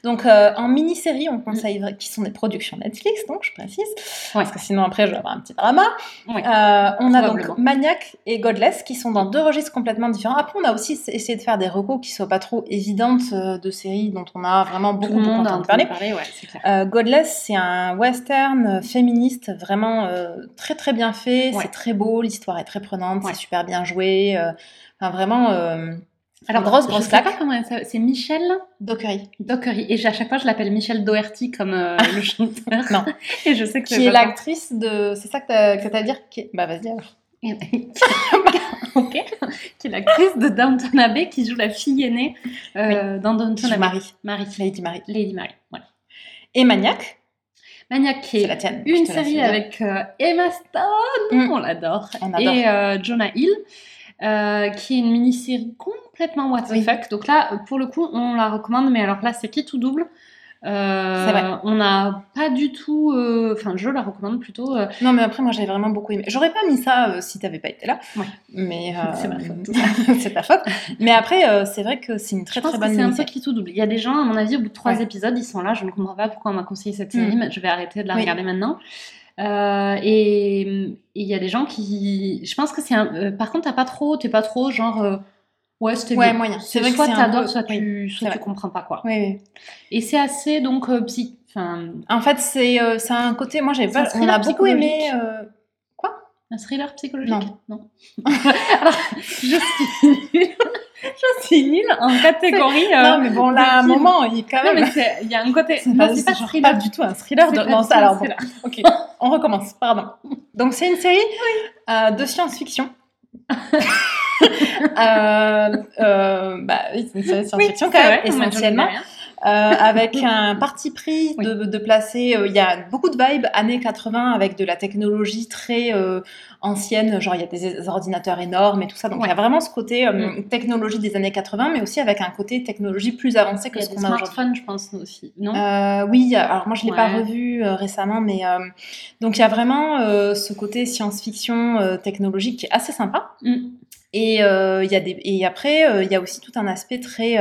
Donc, euh, en mini-série, on conseille, qui sont des productions Netflix, donc je précise, parce que sinon après je vais avoir un petit drama. Ouais. Euh, on a donc Maniac et Godless, qui sont dans deux registres complètement différents. Après, on a aussi essayé de faire des recos qui soient pas trop évidentes euh, de séries dont on a vraiment beaucoup, beaucoup monde a entendu parler. parler, ouais. Euh, Godless, c'est un western féministe vraiment très très bien fait. C'est très beau, l'histoire est très prenante, c'est super bien joué. enfin, vraiment, Alors, grosse, je grosse sais claque. C'est Michel Dockery, Dockery. Et à chaque fois, je l'appelle Michel Doherty comme euh, le chanteur. Non. Et je sais que qui est l'actrice de. C'est ça que t'as à dire qui est- Bah, vas-y alors. ok. qui est l'actrice de Downton Abbey qui joue la fille aînée euh, dans Downton Abbey. Marie. Marie. Lady Marie. Lady Marie. Voilà. Et Maniac, Maniac qui c'est est la tienne. une série avec euh, Emma Stone, Mm. on l'adore, On adore. et euh, Jonah Hill, qui est une mini-série complètement what the Oui. fuck. Donc là, pour le coup, on la recommande, mais alors là, c'est qui tout double? Euh, vrai. On n'a pas du tout, euh, enfin, je la recommande plutôt. euh, Non, mais après, moi, j'avais vraiment beaucoup aimé. J'aurais pas mis ça euh, si t'avais pas été là. Ouais. Mais. euh, C'est ma faute. c'est ta faute. Mais après, euh, c'est vrai que c'est une très je pense très bonne c'est un peu qui tout double. Il y a des gens, à mon avis, au bout de trois Ouais. épisodes, ils sont là. Je ne comprends pas pourquoi on m'a conseillé cette série, mais je vais arrêter de la Oui. regarder maintenant. Euh, et il y a des gens qui, je pense que c'est un. euh, par contre, t'as pas trop, t'es pas trop genre. Ouais, c'était Ouais, bien. moyen. C'est vrai que soit t'adores, peu- soit tu, oui, soit tu comprends pas quoi. Oui, oui. Et c'est assez donc euh, psy. Enfin, En fait, c'est euh, ça a un côté. Moi, un pas. On a beaucoup aimé. euh, un thriller psychologique? Non. Alors, je suis nulle. je suis nulle en catégorie. euh, Non, mais bon, là, à un moment, il quand Non, même. mais il y a un côté. C'est non, pas, c'est pas genre pas du tout un thriller. De... pas Non, ça, alors bon. Ok, on recommence, pardon. Donc, c'est une série euh, de science-fiction. euh, euh, bah c'est une science-fiction Oui, quand même, essentiellement. Euh, avec un parti pris de, de placer. euh, Il y a beaucoup de vibes années 80 avec de la technologie très euh, ancienne, genre il y a des ordinateurs énormes et tout ça. Donc il y a vraiment ce côté euh, Mm. technologie des années 80, mais aussi avec un côté technologie plus avancé que y a ce qu'on a aujourd'hui. smartphones, je pense aussi. Non? Euh, oui, alors moi je l'ai pas revu euh, récemment, mais donc il y a vraiment ce côté science-fiction technologique qui est assez sympa. Mm. Et il y a des et après il y a aussi tout un aspect très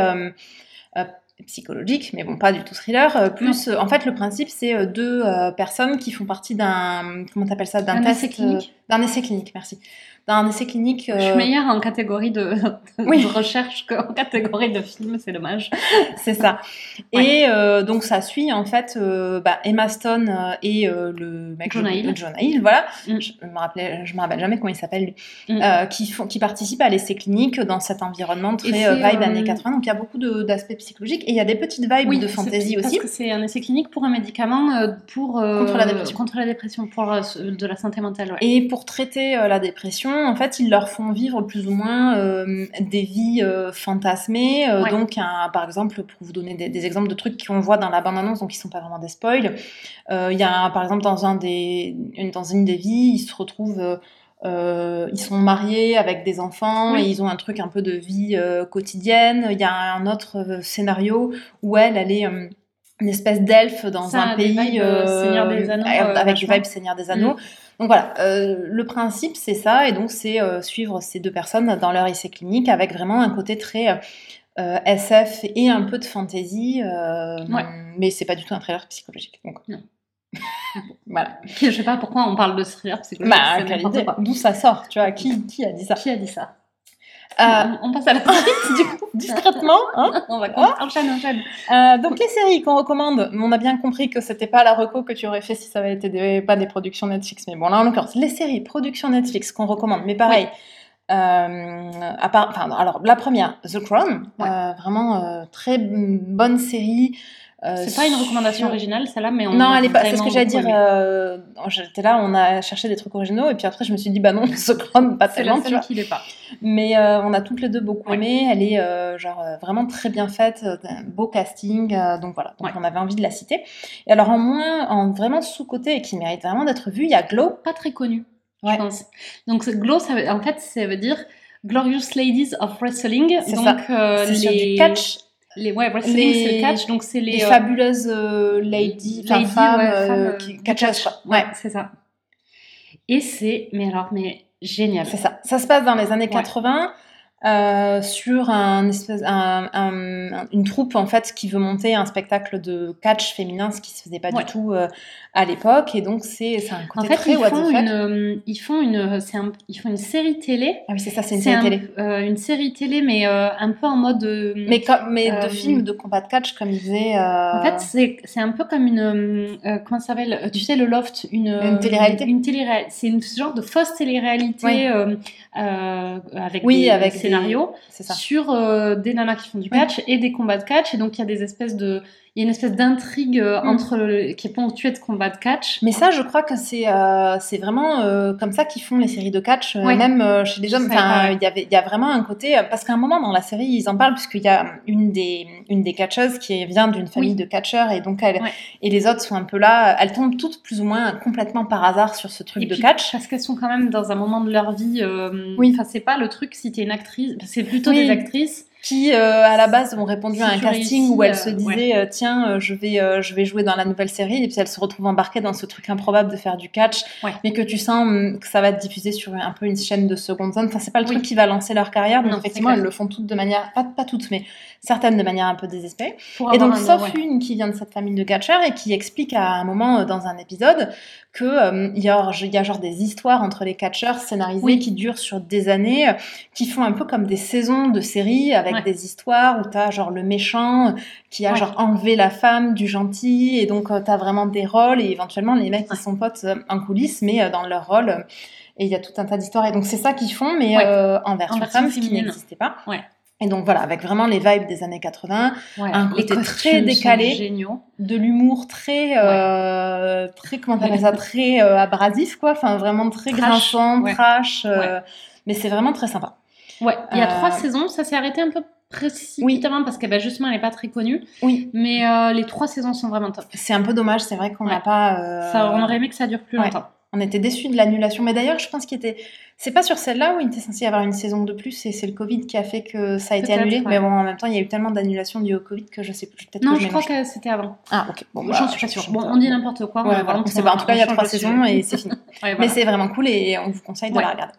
psychologique, mais bon pas du tout thriller. euh, plus euh, en fait le principe c'est euh, deux personnes qui font partie d'un comment t'appelles ça d'un test essai clinique d'un essai clinique. Merci. D'un essai clinique. Je suis meilleure en catégorie de, Oui. de recherche qu'en catégorie de film, c'est dommage. C'est ça. Ouais. Et euh, donc ça suit en fait euh, bah, Emma Stone et euh, le mec Jonah Hill. Jonah Hill, voilà. Mm. Je me rappelais, je me rappelle jamais comment il s'appelle lui, Mm. qui font, qui participent à l'essai clinique dans cet environnement très vibe années 80. Donc il y a beaucoup d'aspects psychologiques et il y a des petites vibes de fantasy parce aussi. que c'est un essai clinique pour un médicament euh, pour, euh, Contre la dépression. contre la dépression, pour euh, de la santé mentale. Ouais. Et pour traiter euh, la dépression, en fait, ils leur font vivre plus ou moins des vies fantasmées. Ouais. Donc, un- par exemple, pour vous donner des, des exemples de trucs qu'on voit dans la bande-annonce, donc qui sont pas vraiment des spoils, il y a un- par exemple dans, un des, une, dans une des vies, ils se retrouvent... euh, ils sont mariés avec des enfants Oui. et ils ont un truc un peu de vie euh, quotidienne. Il y a un autre euh, scénario où elle, elle est euh, une espèce d'elfe dans Ça un pays vibes, Seigneur des Anneaux, avec des vibes Seigneur des Anneaux. Donc voilà, euh, le principe c'est ça, et donc c'est euh, suivre ces deux personnes dans leur essai clinique avec vraiment un côté très euh, SF et un peu de fantasy, Ouais. mais c'est pas du tout un trailer psychologique. Donc. Non. Voilà. Je sais pas pourquoi on parle de thriller psychologique. Bah, quoi. D'où ça sort, tu vois Qui, qui a dit ça Qui a dit ça Euh, on, passe à la suite du coup. Discrètement, hein On va Ah. enchaîne, enchaîne. Euh, donc les séries qu'on recommande, on a bien compris que c'était pas la reco que tu aurais fait si ça avait été des, pas des productions Netflix, mais bon là en l'occurrence les séries productions Netflix qu'on recommande, mais pareil. euh, à part, enfin, alors la première, The Crown, Ouais. vraiment très bonne série. Euh, C'est pas une recommandation sur- originale, celle-là, mais on Non, a elle est pas. C'est ce que j'allais dire. aimé. euh, J'étais là, on a cherché des trucs originaux, et puis après je me suis dit bah non, The Crown pas C'est tellement, la tu seule vois. qui l'est pas. Mais euh, on a toutes les deux beaucoup Ouais. aimé. Elle est genre vraiment très bien faite, beau casting. donc voilà, donc Ouais. on avait envie de la citer. Et alors en moins, en vraiment sous côté et qui mérite vraiment d'être vue, il y a Glow. Pas très connu, Ouais. je pense. Donc ce Glow, ça veut- en fait, ça veut dire Glorious Ladies of Wrestling. C'est Donc ça. euh, C'est sur les du catch, Les ouais, wrestling, Les- c'est le catch, donc c'est les, les, euh, fabuleuses euh, ladies, ladies, femmes, ouais, euh, femmes, euh, qui du catcheuses. Ouais, Ouais, c'est ça. Et c'est, mais alors, mais génial. c'est ça. Ça se passe dans les années Ouais. 80. Euh, sur un espèce, un, un- une troupe en fait qui veut monter un spectacle de catch féminin, ce qui se faisait pas Ouais. du tout euh, à l'époque. Et donc c'est un côté En fait, très ils font, une, euh, ils, font une, c'est un- ils font une série télé. Ah oui, c'est ça, c'est une série télé. euh, une série télé, mais euh, un peu en mode. euh, Mais, comme, mais Euh, de films de combat de catch, comme il faisait. euh, En fait, c'est un peu comme une. euh, euh, comment ça s'appelle euh, Tu sais, le Loft, une. euh, télé-réalité Une télé C'est une genre de fausse télé-réalité Oui. euh, euh, avec Oui, des, avec ça. sur euh, des nanas qui font du Oui. catch et des combats de catch. Et donc, il y a des espèces de. Il y a une espèce d'intrigue euh, Mm. entre le- qui est ponctuée de combats de catch. Mais ça, je crois que c'est euh, c'est vraiment euh, comme ça qu'ils font les séries de catch, Ouais. même euh, chez les hommes. Il y avait, y a vraiment un côté parce qu'à un moment dans la série, ils en parlent puisqu'il y a une des une des catcheuses qui vient d'une famille Oui. de catcheurs et donc elle Ouais. et les autres sont un peu là. Elles tombent toutes plus ou moins complètement par hasard sur ce truc Et de puis, catch. Parce qu'elles sont quand même dans un moment de leur vie. Oui. Enfin, c'est pas le truc si t'es une actrice. C'est plutôt Oui. des actrices. Qui euh, à la base ont répondu Si à un casting réussis, où elles euh, se disaient euh, tiens euh, je vais euh, je vais jouer dans la nouvelle série et puis elles se retrouvent embarquées dans ce truc improbable de faire du catch Ouais. mais que tu sens hum, que ça va être diffusé sur un peu une chaîne de seconde zone enfin c'est pas le truc qui va lancer leur carrière donc Non, effectivement elles le font toutes de manière pas, pas toutes mais certaines de manière un peu désespérée Pour et donc un- sauf ouais. une qui vient de cette famille de catcheurs et qui explique à un moment euh, dans un épisode que euh, il y, a, il y a genre des histoires entre les catcheurs scénarisées Oui. qui durent sur des années, euh, qui font un peu comme des saisons de séries avec Ouais. des histoires où t'as genre le méchant euh, qui a Ouais. genre enlevé la femme du gentil et donc euh, t'as vraiment des rôles et éventuellement les mecs qui sont potes euh, en coulisses mais dans leur rôle et il y a tout un tas d'histoires et donc c'est ça qu'ils font mais euh, en version, En version femme ce qui n'existait pas. Ouais. Et donc voilà, avec vraiment les vibes des années 80, Ouais. un côté très décalé. de l'humour très, euh, très comment t'appelles ça, très euh, abrasif quoi, enfin vraiment très Trash, grinçant, ouais. trash, euh, mais c'est vraiment très sympa. Ouais, il y a Euh, trois saisons, ça s'est arrêté un peu précipitamment parce que justement elle n'est pas très connue. Oui. Mais euh, les trois saisons sont vraiment top. C'est un peu dommage, c'est vrai qu'on n'a Ouais. pas. euh, Ça, on aurait aimé que ça dure plus ouais. longtemps. On était déçus de l'annulation, mais d'ailleurs, je pense qu'il était. C'est pas sur celle-là où il était censé y avoir une saison de plus, et c'est le Covid qui a fait que ça a été annulé. ouais. Mais bon, en même temps, il y a eu tellement d'annulations dues au Covid que je sais plus. Peut-être Non, que je je crois que c'était avant. Ah, ok. Bon, J'en bah, suis pas sûre. Bon, on dit n'importe quoi. Ouais, on voilà. vraiment C'est pas- en tout cas, il y a on trois saisons et c'est fini. Mais voilà. c'est vraiment cool et on vous conseille de la regarder.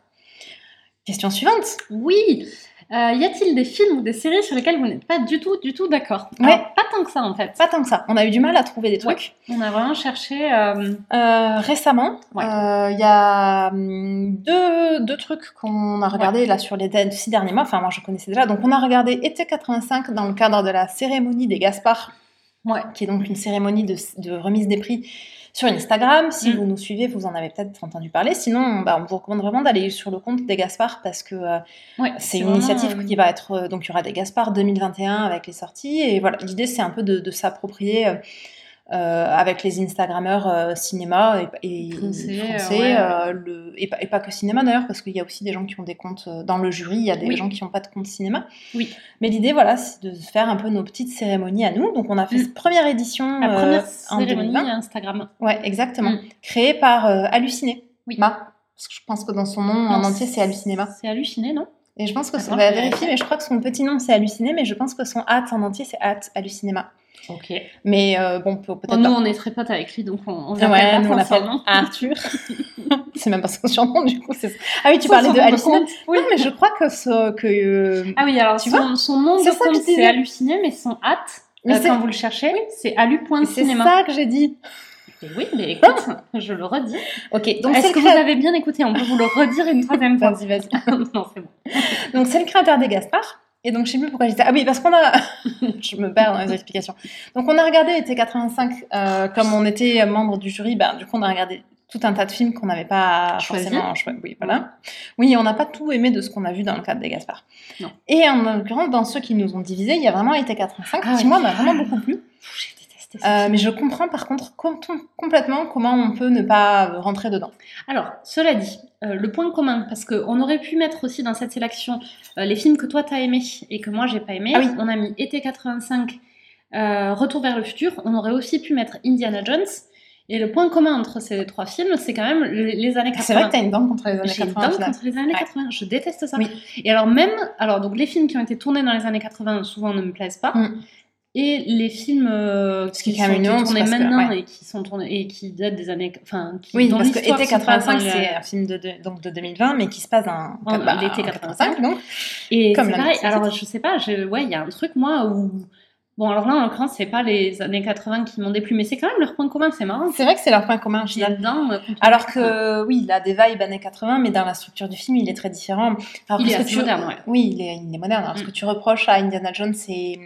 Question suivante. Oui. Euh, y a-t-il des films ou des séries sur lesquels vous n'êtes pas du tout, du tout d'accord? Ouais. Alors, Pas tant que ça en fait. Pas tant que ça. On a eu du mal à trouver des trucs. On a vraiment cherché. euh, Euh, récemment, il Ouais. y a hum, deux, deux trucs qu'on a regardé là sur les six derniers mois. Enfin, moi je connaissais déjà. Donc, on a regardé Été 85 dans le cadre de la cérémonie des Gaspard, Ouais. qui est donc une cérémonie de, de remise des prix sur Instagram. Si Mm. vous nous suivez, vous en avez peut-être entendu parler. Sinon, bah, on vous recommande vraiment d'aller sur le compte des Gaspard parce que euh, Ouais, c'est une initiative euh, qui va être. euh, donc, il y aura des Gaspard 2021 avec les sorties. Et voilà, l'idée, c'est un peu de, de s'approprier. Euh, avec les Instagrammeurs euh, cinéma et, et Français, français, ouais. euh, le, et, pas, et pas que cinéma d'ailleurs, parce qu'il y a aussi des gens qui ont des comptes dans le jury, il y a des Oui. gens qui n'ont pas de compte cinéma. Oui. Mais l'idée, voilà, c'est de faire un peu nos petites cérémonies à nous. Donc, on a fait Mm. cette première édition La première cérémonie 2020. Instagram. Ouais, exactement. Mm. Créée par Halluciné. Oui. Ma. Parce que je pense que dans son nom en entier, c'est Hallucinéma. C'est halluciné, non? Et je pense que ça va vérifier, mais je crois que son petit nom, c'est Halluciné, mais je pense que son hâte en entier, c'est hâte Hallucinéma. Ok. Mais euh, bon, peut- peut-être nous, pas. on est très potes avec lui, donc on, on vient Ouais, nous on l'appelle. Arthur. c'est même pas son surnom du coup. c'est- Ah oui, tu parlais de compte. Oui, mais je crois que ce, que euh, Ah oui, alors Tu son, son nom de C'est compte c'est halluciné, mais son hâte, Mais euh, c'est- quand vous le cherchez, c'est c'est alu.cinéma. ça que j'ai dit. Et Oui, mais écoute, je le redis. Ok, donc c'est Est-ce que vous avez bien écouté? On peut vous le redire une troisième fois. Vas-y, vas-y. non, c'est bon. Donc c'est le créateur des Gaspard. Et donc je sais plus pourquoi ça. Ah oui, parce qu'on a. je me perds dans les explications. Donc on a regardé été 85 euh, comme on était membre du jury. Ben, du coup on a regardé tout un tas de films qu'on n'avait pas Choisi. forcément. Oui, voilà. Oui, on n'a pas tout aimé de ce qu'on a vu dans le cadre des Gaspard. Non. Et en l'occurrence, dans ceux qui nous ont divisés, il y a vraiment été 85 Ah qui oui. moi m'a vraiment beaucoup plu. J'ai détesté ça. Euh, mais je comprends par contre com- complètement comment on peut ne pas rentrer dedans. Alors, cela dit, euh, le point commun, parce qu'on aurait pu mettre aussi dans cette sélection euh, les films que toi t'as aimé et que moi j'ai pas aimé. Ah oui. On a mis Été 85, euh, Retour vers le futur. On aurait aussi pu mettre Indiana Jones. Et le point commun entre ces trois films, c'est quand même les, années 80. C'est vrai que t'as une dent contre les années J'ai une 80. au dent final. contre les années Ouais. 80. Je déteste ça. Oui. Et alors même, alors donc les films qui ont été tournés dans les années 80 souvent ne me plaisent pas. Mm. Et les films euh, qui sont tournés que- maintenant ouais. et qui sont tournés et qui datent des années, enfin, qui Oui, dont parce que Été se passe dans 85, le- c'est un film de, de- donc de 2020, mais qui se passe en, En- bah, l'été en 85. donc. Et Comme pareil. Alors, je sais pas, je, ouais, il y a un truc, moi, où. Bon, alors là, en l'occurrence, c'est pas les années 80 qui m'ont déplu, mais c'est quand même leur point commun, c'est marrant. C'est vrai que c'est leur point commun. je complètement- Alors que oui, il a des vibes années 80, mais dans la structure du film, il est très différent. Alors, Il est que assez tu- moderne, ouais. Oui, il est, il est moderne. Alors, ce Mm. que tu reproches à Indiana Jones, c'est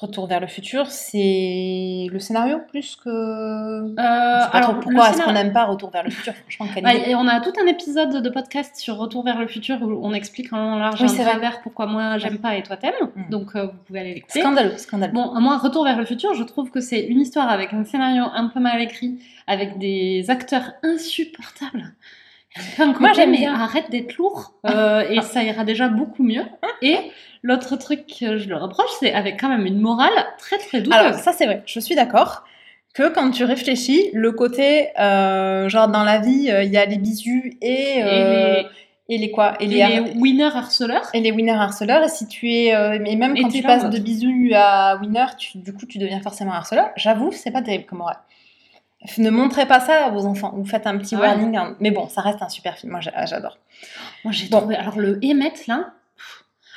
Retour vers le futur, c'est le scénario plus que. Euh, alors, pourquoi est-ce qu'on n'aime pas Retour vers le futur Franchement, Ouais, on a tout un épisode de podcast sur Retour vers le futur où on explique en long, large Oui, en travers pourquoi moi j'aime pas et toi t'aimes. Mm. Donc euh, vous pouvez aller l'écouter. Scandaleux, scandaleux. Bon, moi, Retour vers le futur, je trouve que c'est une histoire avec un scénario un peu mal écrit, avec des acteurs insupportables. Un Moi, j'aime bien. arrête d'être lourd, euh, et ça ira déjà beaucoup mieux. Et l'autre truc que je le reproche, c'est avec quand même une morale très très douteuse. Alors, ça, c'est vrai, je suis d'accord que quand tu réfléchis, le côté, euh, genre dans la vie, euh, il y a les bisous et, euh, et les quoi? Et et les, les winners harceleurs. et les winners harceleurs. Et si tu es, mais même quand tu passes de bisous à winner, tu, du coup, tu deviens forcément harceleur. J'avoue, c'est pas terrible comme morale. Ne montrez pas ça à vos enfants. Vous faites un petit Ah ouais. warning. hein. Mais bon, ça reste un super film. Moi, j'a- j'adore. Moi j'ai Bon. trouvé. Alors le Emmett là,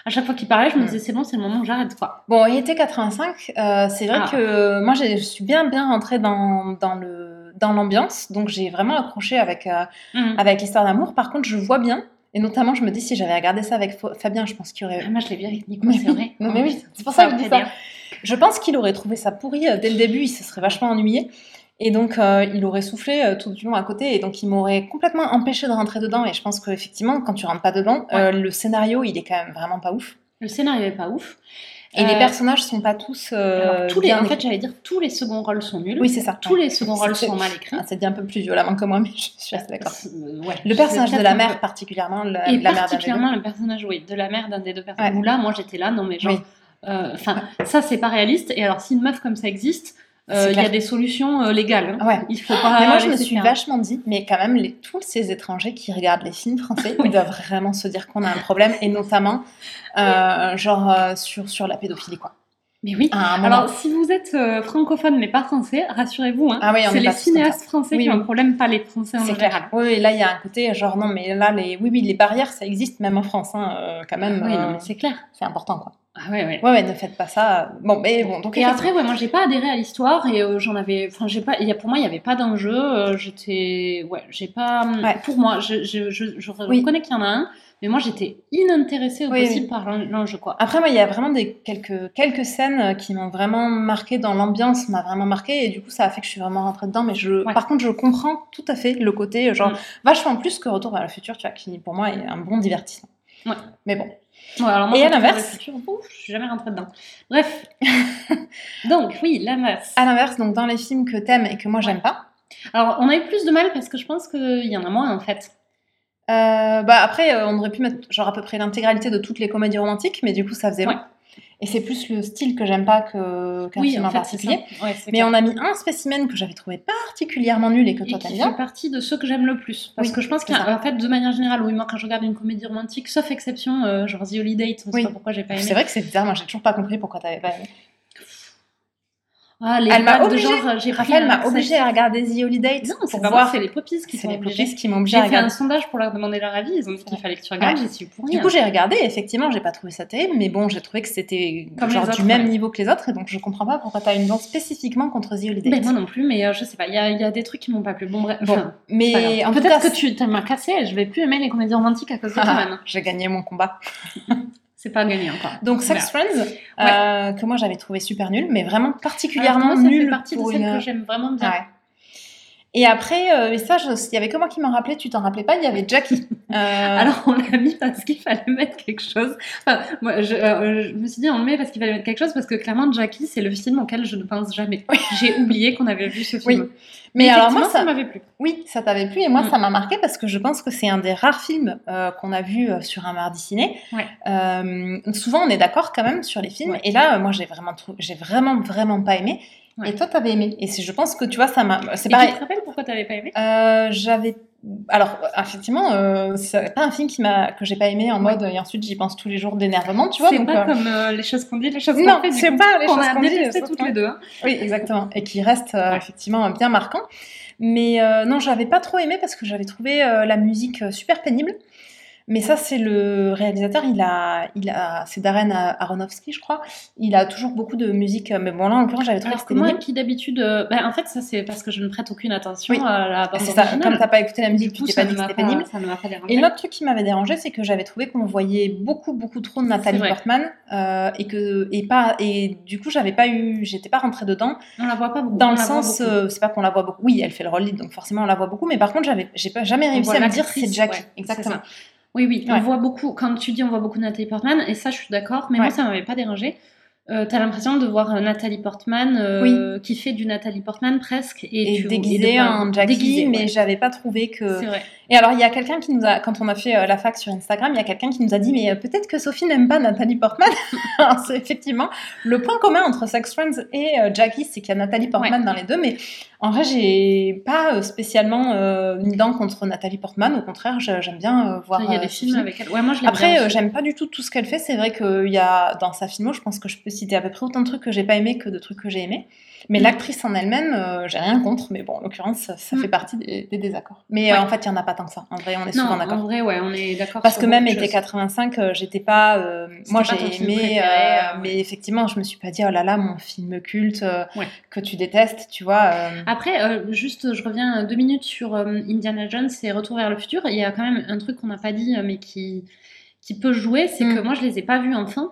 à chaque fois qu'il parlait, je me Mm. disais c'est bon, c'est le moment où j'arrête quoi. Bon, il était 85. euh, c'est vrai Ah. que moi, je suis bien, bien rentrée dans, dans le dans l'ambiance. Donc, j'ai vraiment accroché avec euh, Mm. avec l'histoire d'amour. Par contre, je vois bien. Et notamment, je me dis, si j'avais regardé ça avec Fa- Fabien, je pense qu'il aurait Ah, moi je l'ai vu avec Nico, Mais c'est oui. vrai. Non, mais Oh, oui, putain, c'est pour ça que je dis ça. Je pense qu'il aurait trouvé ça pourri euh, dès le début, il se serait vachement ennuyé. Et donc, euh, il aurait soufflé euh, tout du long à côté. Et donc, il m'aurait complètement empêché de rentrer dedans. Et je pense qu'effectivement, quand tu rentres pas dedans, euh, le scénario, il est quand même vraiment pas ouf. Le scénario est pas ouf. Et les personnages sont pas tous. alors, tous les, bien en fait, j'allais dire tous les seconds rôles sont nuls. Oui, c'est ça. tous les seconds rôles sont mal écrits. Ah, C'est dit un peu plus violemment que moi, mais je suis assez d'accord. Ouais. Le personnage de la mère, particulièrement, la, Et la mère particulièrement le personnage, oui, de la mère d'un des deux personnages. Où là, moi, j'étais là, non mais genre, Oui. enfin, ça c'est pas réaliste. Et alors, si une meuf comme ça existe, euh, il y a des solutions euh, légales. hein. Ouais. Il faut pas. Mais moi, je me suis faire. vachement dit, mais quand même, les, tous ces étrangers qui regardent les films français, ils doivent vraiment se dire qu'on a un problème, et notamment, euh, genre, sur, sur la pédophilie, quoi. Mais oui. Alors, si vous êtes euh, francophone mais pas français, rassurez-vous, hein, Ah oui, c'est est les cinéastes français Oui, qui ont un problème, pas les français en c'est général. clair. Oui, là, il y a un côté, genre, non, mais là, les, oui, oui, les barrières, ça existe même en France, hein, euh, quand même. Oui, euh, c'est clair. c'est important, quoi. Ah ouais, ouais. Ouais, ouais, ne faites pas ça. Bon, mais bon, donc. Et après, ouais, moi, j'ai pas adhéré à l'histoire et euh, j'en avais. Enfin, j'ai pas. il Y a, pour moi, il y avait pas d'enjeu. euh, j'étais. Ouais, j'ai pas. Ouais. Pour moi, je, je, je, je Oui. reconnais qu'il y en a un, mais moi, j'étais inintéressée au Oui, possible oui. par l'en- l'enjeu, quoi. Après, moi, il y a vraiment des, quelques, quelques scènes euh, qui m'ont vraiment marqué dans l'ambiance, m'a vraiment marqué, et du coup, ça a fait que je suis vraiment rentrée dedans. Mais je, par contre, je comprends tout à fait le côté, genre, Mm. vachement plus que Retour vers le futur, tu vois, qui pour moi est un bon divertissement. Ouais. Mais bon. Ouais, alors moi, Et à l'inverse je suis jamais rentrée dedans. Bref. Donc, oui, l'inverse. À l'inverse, donc dans les films que t'aimes et que moi j'aime pas, Alors, on a eu plus de mal parce que je pense qu'il y en a moins, en fait. euh, bah après, euh, on aurait pu mettre genre à peu près l'intégralité de toutes les comédies romantiques, mais du coup, ça faisait long. Et c'est plus le style que j'aime pas que, qu'un oui, film en fait, particulier. Ouais, Mais clair. on a mis un spécimen que j'avais trouvé particulièrement nul et que toi t'aimes fait bien. partie de ceux que j'aime le plus. Parce Oui, que je pense qu'en fait, de manière générale, oui, moi, quand je regarde une comédie romantique, sauf exception, euh, genre The Holiday, on sait Oui. pas pourquoi j'ai pas aimé. C'est vrai que c'est bizarre, moi j'ai toujours pas compris pourquoi t'avais pas aimé. Ah, les Elle m'a obligée- euh, Raphaël m'a obligée à regarder The Holiday Non, c'est pas voir. c'est les poppies qui sont les poppies qui m'ont obligée à J'ai fait un sondage pour leur demander leur avis, ils ont dit qu'il fallait que tu regardes, j'y suis pour Du coup, j'ai regardé, effectivement, j'ai pas trouvé ça terrible, mais bon, j'ai trouvé que c'était genre du même niveau que les autres, et donc je comprends pas pourquoi t'as une vente spécifiquement contre The Holiday. Moi non plus, mais euh, je sais pas, il y, a- des trucs qui m'ont pas plu. Bon, bref, mais peut-être que tu t'as m'as cassé je vais plus aimer les comédies romantiques à cause de j'ai gagné mon combat. C'est pas gagné encore. Donc Sex Friends, euh, que moi j'avais trouvé super nul, mais vraiment particulièrement moi, ça nul fait partie de celles une- que j'aime vraiment bien. Ouais. Et après, euh, et ça, il y avait que moi qui m'en rappelais, tu t'en rappelais pas, il y avait Jackie. Euh, Alors on l'a mis parce qu'il fallait mettre quelque chose. Enfin, moi, je, euh, je me suis dit on le met parce qu'il fallait mettre quelque chose parce que clairement Jackie c'est le film auquel je ne pense jamais. J'ai oublié qu'on avait vu ce Oui. film. mais alors moi, ça, ça m'avait plu. oui, ça t'avait plu, et moi Mm. ça m'a marqué parce que je pense que c'est un des rares films euh, qu'on a vu sur un mardi ciné. Ouais. Souvent, on est d'accord quand même sur les films, Ouais. et là, moi j'ai vraiment, trou- j'ai vraiment, vraiment pas aimé. Ouais. Et toi, t'avais aimé. Et je pense que tu vois, ça m'a. C'est pareil. tu te rappelles pourquoi t'avais pas aimé? Euh, j'avais alors, effectivement, euh, c'est pas un film qui m'a que j'ai pas aimé en mode et ensuite j'y pense tous les jours d'énervement, tu vois. C'est pas euh, comme euh, les choses qu'on dit, les choses qu'on Non, fait. c'est pas les qu'on choses qu'on dit, sauf toutes les deux. hein. Oui, exactement. Et qui reste euh, Ouais. effectivement bien marquant. Mais euh, non, j'avais pas trop aimé parce que j'avais trouvé la musique super pénible. Mais ça, c'est le réalisateur. Il a, il a, c'est Darren Aronofsky, je crois. Il a toujours beaucoup de musique. euh, Mais bon, là, en l'occurrence, j'avais trouvé que Alors que c'était moi, qui d'habitude, euh, bah, en fait, ça c'est parce que je ne prête aucune attention Oui. à la bande ça. Comme t'as pas écouté la musique, tu t'es ça pas dit que c'était pas- pénible. Ça ne m'a pas dérangé. Et l'autre truc qui m'avait dérangé, c'est que j'avais trouvé qu'on voyait beaucoup, beaucoup trop de Nathalie. Portman euh, et que et pas et du coup j'avais pas eu, j'étais pas rentrée dedans On la voit pas beaucoup. dans on le sens, euh, c'est pas qu'on la voit beaucoup. Oui, elle fait le rôle lead, donc forcément on la voit beaucoup. Mais par contre, j'avais, j'ai pas jamais réussi à me dire c'est Jackie. Exactement. Oui, oui, on voit beaucoup. Quand tu dis on voit beaucoup Nathalie Portman, et ça, je suis d'accord, mais Ouais. moi, ça m'avait pas dérangé. Euh, T'as l'impression de voir euh, Nathalie Portman euh, qui fait du Nathalie Portman presque et, Et, tu, en Jackie, mais ouais. j'avais pas trouvé que. C'est vrai. Et alors il y a quelqu'un qui nous a, quand on a fait euh, la fac sur Instagram, il y a quelqu'un qui nous a dit mais peut-être que Sophie n'aime pas Nathalie Portman. C'est effectivement le point commun entre Sex Friends et Jackie, c'est qu'il y a Nathalie Portman dans les deux, mais en vrai j'ai pas spécialement une dent contre Nathalie Portman. Au contraire, j'aime bien voir. Il y a des films film. avec elle. Ouais, moi, je Après, j'aime pas du tout tout ce qu'elle fait. C'est vrai qu'il y a dans sa filmo, je pense que je peux citer à peu près autant de trucs que j'ai pas aimé que de trucs que j'ai aimé. Mais Mm. l'actrice en elle-même, euh, j'ai rien contre. Mais bon, en l'occurrence, ça, ça Mm. fait partie des, des désaccords. Mais euh, en fait, il y en a pas tant que ça. En vrai, on est Non, souvent en d'accord. vrai, ouais, on est d'accord. Parce que même été choses. 85, euh, j'étais pas. moi, j'ai aimé, préféré, mais effectivement, je me suis pas dit oh là là, mon film culte Ouais. que tu détestes, tu vois. Après, juste, je reviens deux minutes sur Indiana Jones et Retour vers le futur. Il y a quand même un truc qu'on n'a pas dit, mais qui, qui peut jouer, c'est Mm. que moi, je les ai pas vus enfant.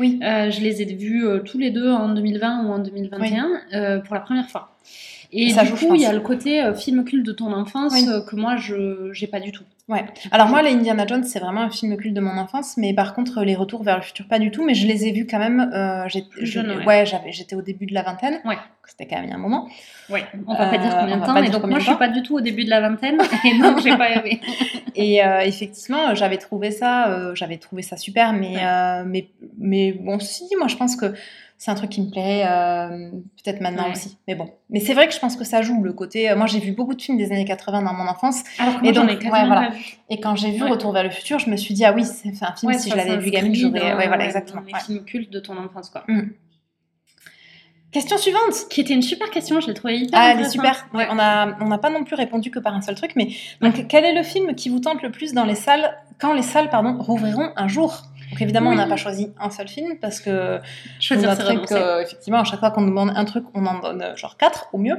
Oui. Euh, je les ai vus euh, tous les deux en 2020 ou en 2021 euh, pour la première fois. Et Ça du joue, coup, il y a le côté film culte de ton enfance Oui. que moi, je j'ai pas du tout. Ouais. Alors moi, les Indiana Jones, c'est vraiment un film culte de mon enfance, mais par contre, les Retours vers le futur, pas du tout. Mais je les ai vus quand même. Euh, jeune, ouais. ouais, j'avais, j'étais au début de la vingtaine. Ouais. C'était quand même il y a un moment. Ouais. On va pas Euh, dire combien on de temps. pas Et donc, combien moi, je suis pas du tout au début de la vingtaine. Et donc, j'ai pas aimé. Et euh, effectivement, j'avais trouvé ça, euh, j'avais trouvé ça super, mais, Ouais. euh, mais, mais bon, si, moi, je pense que c'est un truc qui me plairait euh, peut-être maintenant Ouais. aussi. Mais bon, mais c'est vrai que je pense que ça joue le côté. euh, moi, j'ai vu beaucoup de films des années 80 dans mon enfance, Alors que Et moi, donc, ai ouais, voilà. pas vu. et quand j'ai vu Ouais. Retour vers le futur, je me suis dit ah oui, c'est un film. Si je l'avais vu gamine, j'aurais. Ouais, voilà, exactement. les films cultes de ton enfance, quoi. Question suivante. Qui était une super question, je l'ai trouvée hyper Ah, elle est super. Ouais. On a, on n'a pas non plus répondu que par un seul truc, mais donc quel est le film qui vous tente le plus dans les salles quand les salles pardon rouvriront un jour? Donc évidemment, on n'a pas choisi un seul film parce que Choisir, c'est que effectivement à chaque fois qu'on nous demande un truc, on en donne euh, genre quatre au mieux.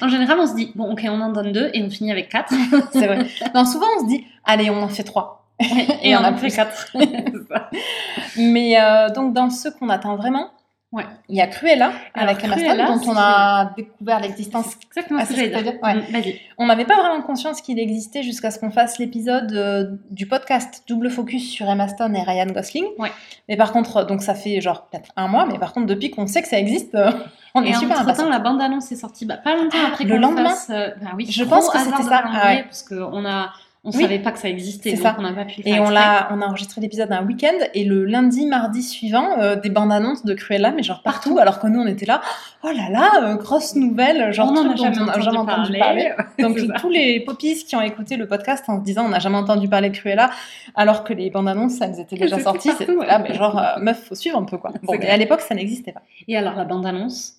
En général, on se dit, bon, ok, on en donne deux et on finit avec quatre. C'est vrai. non, souvent on se dit allez, on en fait trois. et, on on a en fait plus. quatre. Mais euh, donc dans ceux qu'on attend vraiment, Ouais. il y a Cruella Alors, avec Emma Stone dont on a découvert l'existence Exactement Ah, ce que j'allais dire. Mm. On n'avait pas vraiment conscience qu'il existait jusqu'à ce qu'on fasse l'épisode euh, du podcast Double Focus sur Emma Stone et Ryan Gosling. Ouais. Mais par contre, donc ça fait genre peut-être un mois, mais par contre, depuis qu'on sait que ça existe, euh, on et est super impatients. la bande-annonce est sortie bah, pas longtemps après le lendemain fasse. euh, bah oui, Je pense que c'était ça, ah ouais. Parce qu'on a. On Oui. savait pas que ça existait, donc ça. on n'a pas pu le Et faire on, l'a, on a enregistré l'épisode un week-end et le lundi, mardi suivant, euh, des bandes annonces de Cruella, mais genre partout, alors que nous on était là, oh là là, euh, grosse nouvelle, genre on en truc a jamais on entendu jamais entendu parler. Donc tous les poppies qui ont écouté le podcast en se disant on n'a jamais entendu parler de Cruella, alors que les bandes annonces, elles étaient déjà sorties, partout, c'était ouais. là, mais genre euh, meuf, faut suivre un peu quoi. Bon, à l'époque ça n'existait pas. Et alors, la bande-annonce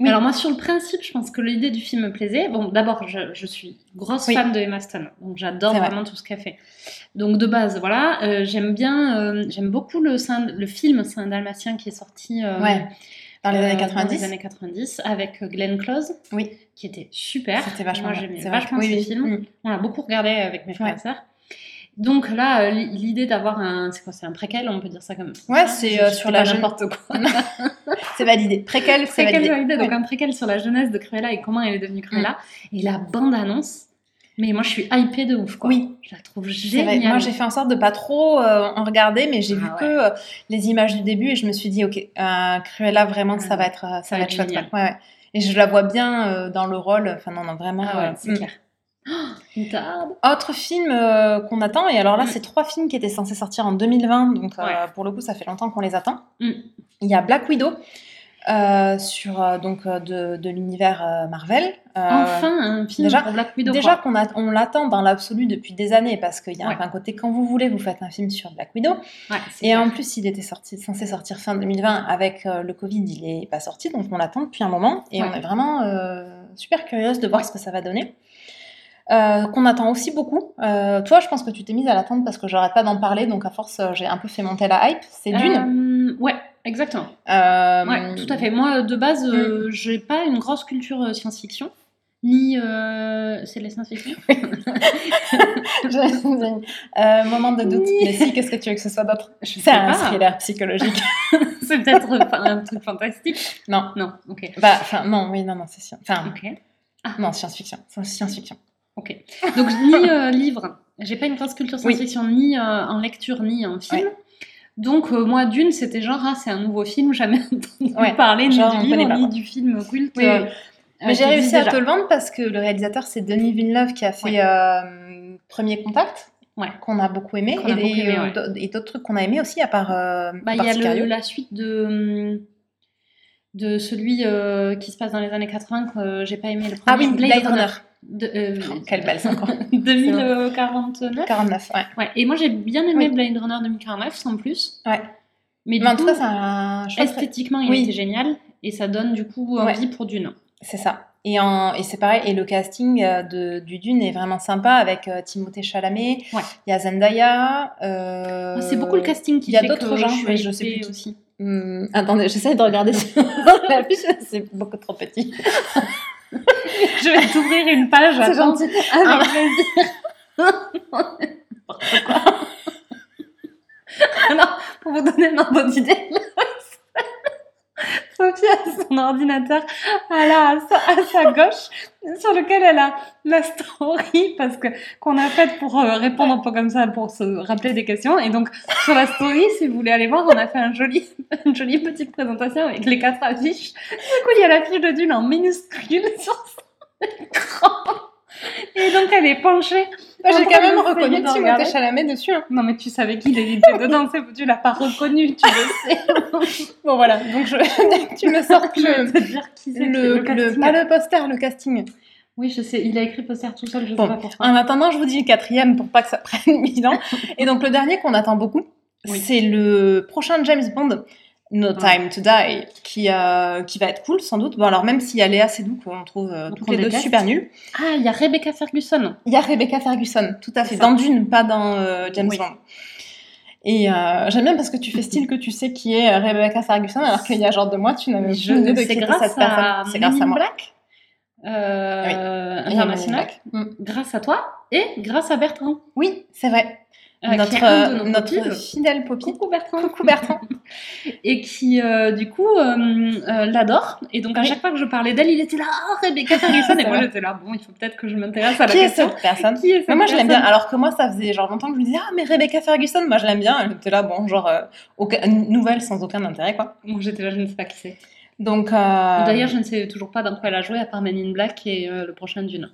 Oui. Alors moi, sur le principe, je pense que l'idée du film me plaisait. Bon, d'abord, je, je suis grosse Oui. fan de Emma Stone, donc j'adore C'est vrai. vraiment tout ce qu'elle fait. Donc de base, voilà, euh, j'aime bien, euh, j'aime beaucoup le, le film Saint Dalmatien qui est sorti euh, Ouais. Dans les années dans 90. les années 90 avec Glenn Close, Oui. qui était super. C'était vachement Moi, j'aimais C'est vachement ce oui, film. Mm. On l'a beaucoup regardé avec mes frères Ouais. et sœurs. Donc là, euh, li- l'idée d'avoir un, c'est quoi, c'est un préquel, on peut dire ça comme. Ouais, ça c'est euh, sur la n'importe quoi. C'est validé. Préquel, c'est validé. validé, donc Ouais. un préquel sur la jeunesse de Cruella et comment elle est devenue Cruella. Et la bande-annonce, mais moi je suis hypée de ouf quoi. Oui. Je la trouve géniale. Moi, j'ai fait en sorte de pas trop euh, en regarder, mais j'ai Ah vu ouais. que euh, les images du début et je me suis dit, ok, Cruella, vraiment, ça Ouais. va être, ça, Ça va être chouette. Ouais. Et je la vois bien dans le rôle. Enfin, non, non, vraiment. Ah c'est mm. clair. Oh. Autre film euh, qu'on attend, et alors là, Mm. c'est trois films qui étaient censés sortir en 2020, donc euh, pour le coup, ça fait longtemps qu'on les attend. Mm. Il y a Black Widow. euh, sur donc de, de l'univers Marvel. Enfin, un film déjà- pour Black Widow. Déjà qu'on on l'attend dans l'absolu depuis des années parce qu'il y a Ouais. un côté quand vous voulez vous faites un film sur Black Widow Ouais, et clair. en plus il était sorti censé sortir fin 2020 avec le Covid il est pas sorti donc on l'attend depuis un moment et on est vraiment super curieuse de voir ce que ça va donner. Euh, qu'on attend aussi beaucoup. Euh, toi, je pense que tu t'es mise à l'attendre parce que j'arrête pas d'en parler, donc à force, euh, j'ai un peu fait monter la hype. C'est Dune. Ouais, exactement. Ouais, tout à fait. Moi, de base, Mm. euh, j'ai pas une grosse culture science-fiction. Ni. euh, C'est la science-fiction? Euh, moment de doute. Oui. Mais si, qu'est-ce que tu veux que ce soit d'autre? C'est un thriller psychologique. C'est peut-être un truc fantastique. non. Non, ok. Bah, enfin, non, oui, non, non, c'est science. Enfin, Ok. non, science-fiction. Science-fiction. Ok. Donc, ni euh, livre, j'ai pas une grosse culture Oui. science-fiction, ni euh, en lecture, ni en film. Donc, euh, moi, d'une, c'était genre, ah, c'est un nouveau film, jamais entendu Ouais, parler, ni genre, on du livre, ni du film culte. Oui, euh, oui. euh, Mais j'ai qui réussi à déjà. te le vendre parce que le réalisateur, c'est Denis Villeneuve qui a fait Ouais. euh, Premier Contact, qu'on a beaucoup aimé, et, euh, d'autres- et d'autres trucs qu'on a aimé aussi, à part, euh, Bah, il y a le- la suite de, hum, de celui euh, qui se passe dans les années 80 que euh, j'ai pas aimé. Le Ah premier, oui, Blade Runner. De, euh, Oh, quelle belle c'est encore. 2049. 49, ouais. Ouais. Et moi j'ai bien aimé Oui. Blade Runner 2049 sans plus. Ouais. Mais du Mais en coup, tout cas, un esthétiquement il Oui. était génial et ça donne du coup Ouais. envie pour Dune. C'est ça. Et, en- et c'est pareil, et le casting euh, de, du Dune est vraiment sympa avec euh, Timothée Chalamet, il Ouais. y a Zendaya. euh, C'est beaucoup le casting qui il y a fait d'autres gens, mais je sais plus aussi. Hum, attendez, j'essaie de regarder c'est beaucoup trop petit. Je vais t'ouvrir une page. C'est gentil. Avec plaisir. Alors, pour vous donner un ordre d'idée, Sophie a son ordinateur à, la, à, sa, gauche, sur lequel elle a la story parce que qu'on a faite pour euh, répondre un peu comme ça, pour se rappeler des questions. Et donc, sur la story, si vous voulez aller voir, on a fait un joli, une jolie petite présentation avec les quatre affiches. Du coup, il y a l'affiche de Dune en minuscule sur son écran. Et donc, elle est penchée. J'ai quand même reconnu Timothée. Chalamet dessus. hein. Non, mais tu savais qu'il était dedans, tu l'as pas reconnu, tu le sais. Bon voilà, donc je... tu me sors Je vais le, te dire qui c'est. le, le pas le poster, le casting. Oui, je sais, il a écrit poster tout seul, je Bon, sais pas pourquoi. En attendant, je vous dis le quatrième pour pas que ça prenne mille ans. Et donc le dernier qu'on attend beaucoup, Oui. c'est le prochain James Bond, No. Time to Die, qui, euh, qui va être cool sans doute. Bon alors même s'il y a Léa Seydoux qu'on trouve euh, toutes les deux déteste. super nulles, Ah, il y a Rebecca Ferguson. il y a Rebecca Ferguson, tout à fait, dans Dune, pas dans euh, James Oui. Bond. Et euh, j'aime bien parce que tu fais style que tu sais qui est Rebecca Ferguson, alors qu'il y a genre deux mois, tu n'avais idée de qui était cette personne. C'est grâce à moi. Black, euh, in international. Mm. Grâce à toi et grâce à Bertrand. Oui, c'est vrai. Euh, notre euh, notre fidèle Poppy. Coucou Bertrand. Coucou Bertrand. Et qui, euh, du coup, euh, l'adore. Et donc, à Oui. chaque fois que je parlais d'elle, il était là, oh, Rebecca Ferguson. et moi, j'étais là, bon, il faut peut-être que je m'intéresse à la Qui est question. cette personne Qui est cette Mais moi je l'aime bien, alors que moi ça faisait genre longtemps que je me disais Ah mais Rebecca Ferguson, moi je l'aime bien, elle était là, bon genre aucun- nouvelle sans aucun intérêt quoi. Moi, j'étais là, je ne sais pas qui c'est. Donc D'ailleurs, je ne sais toujours pas dans quoi elle a joué, à part Men in Black et le prochain Dune.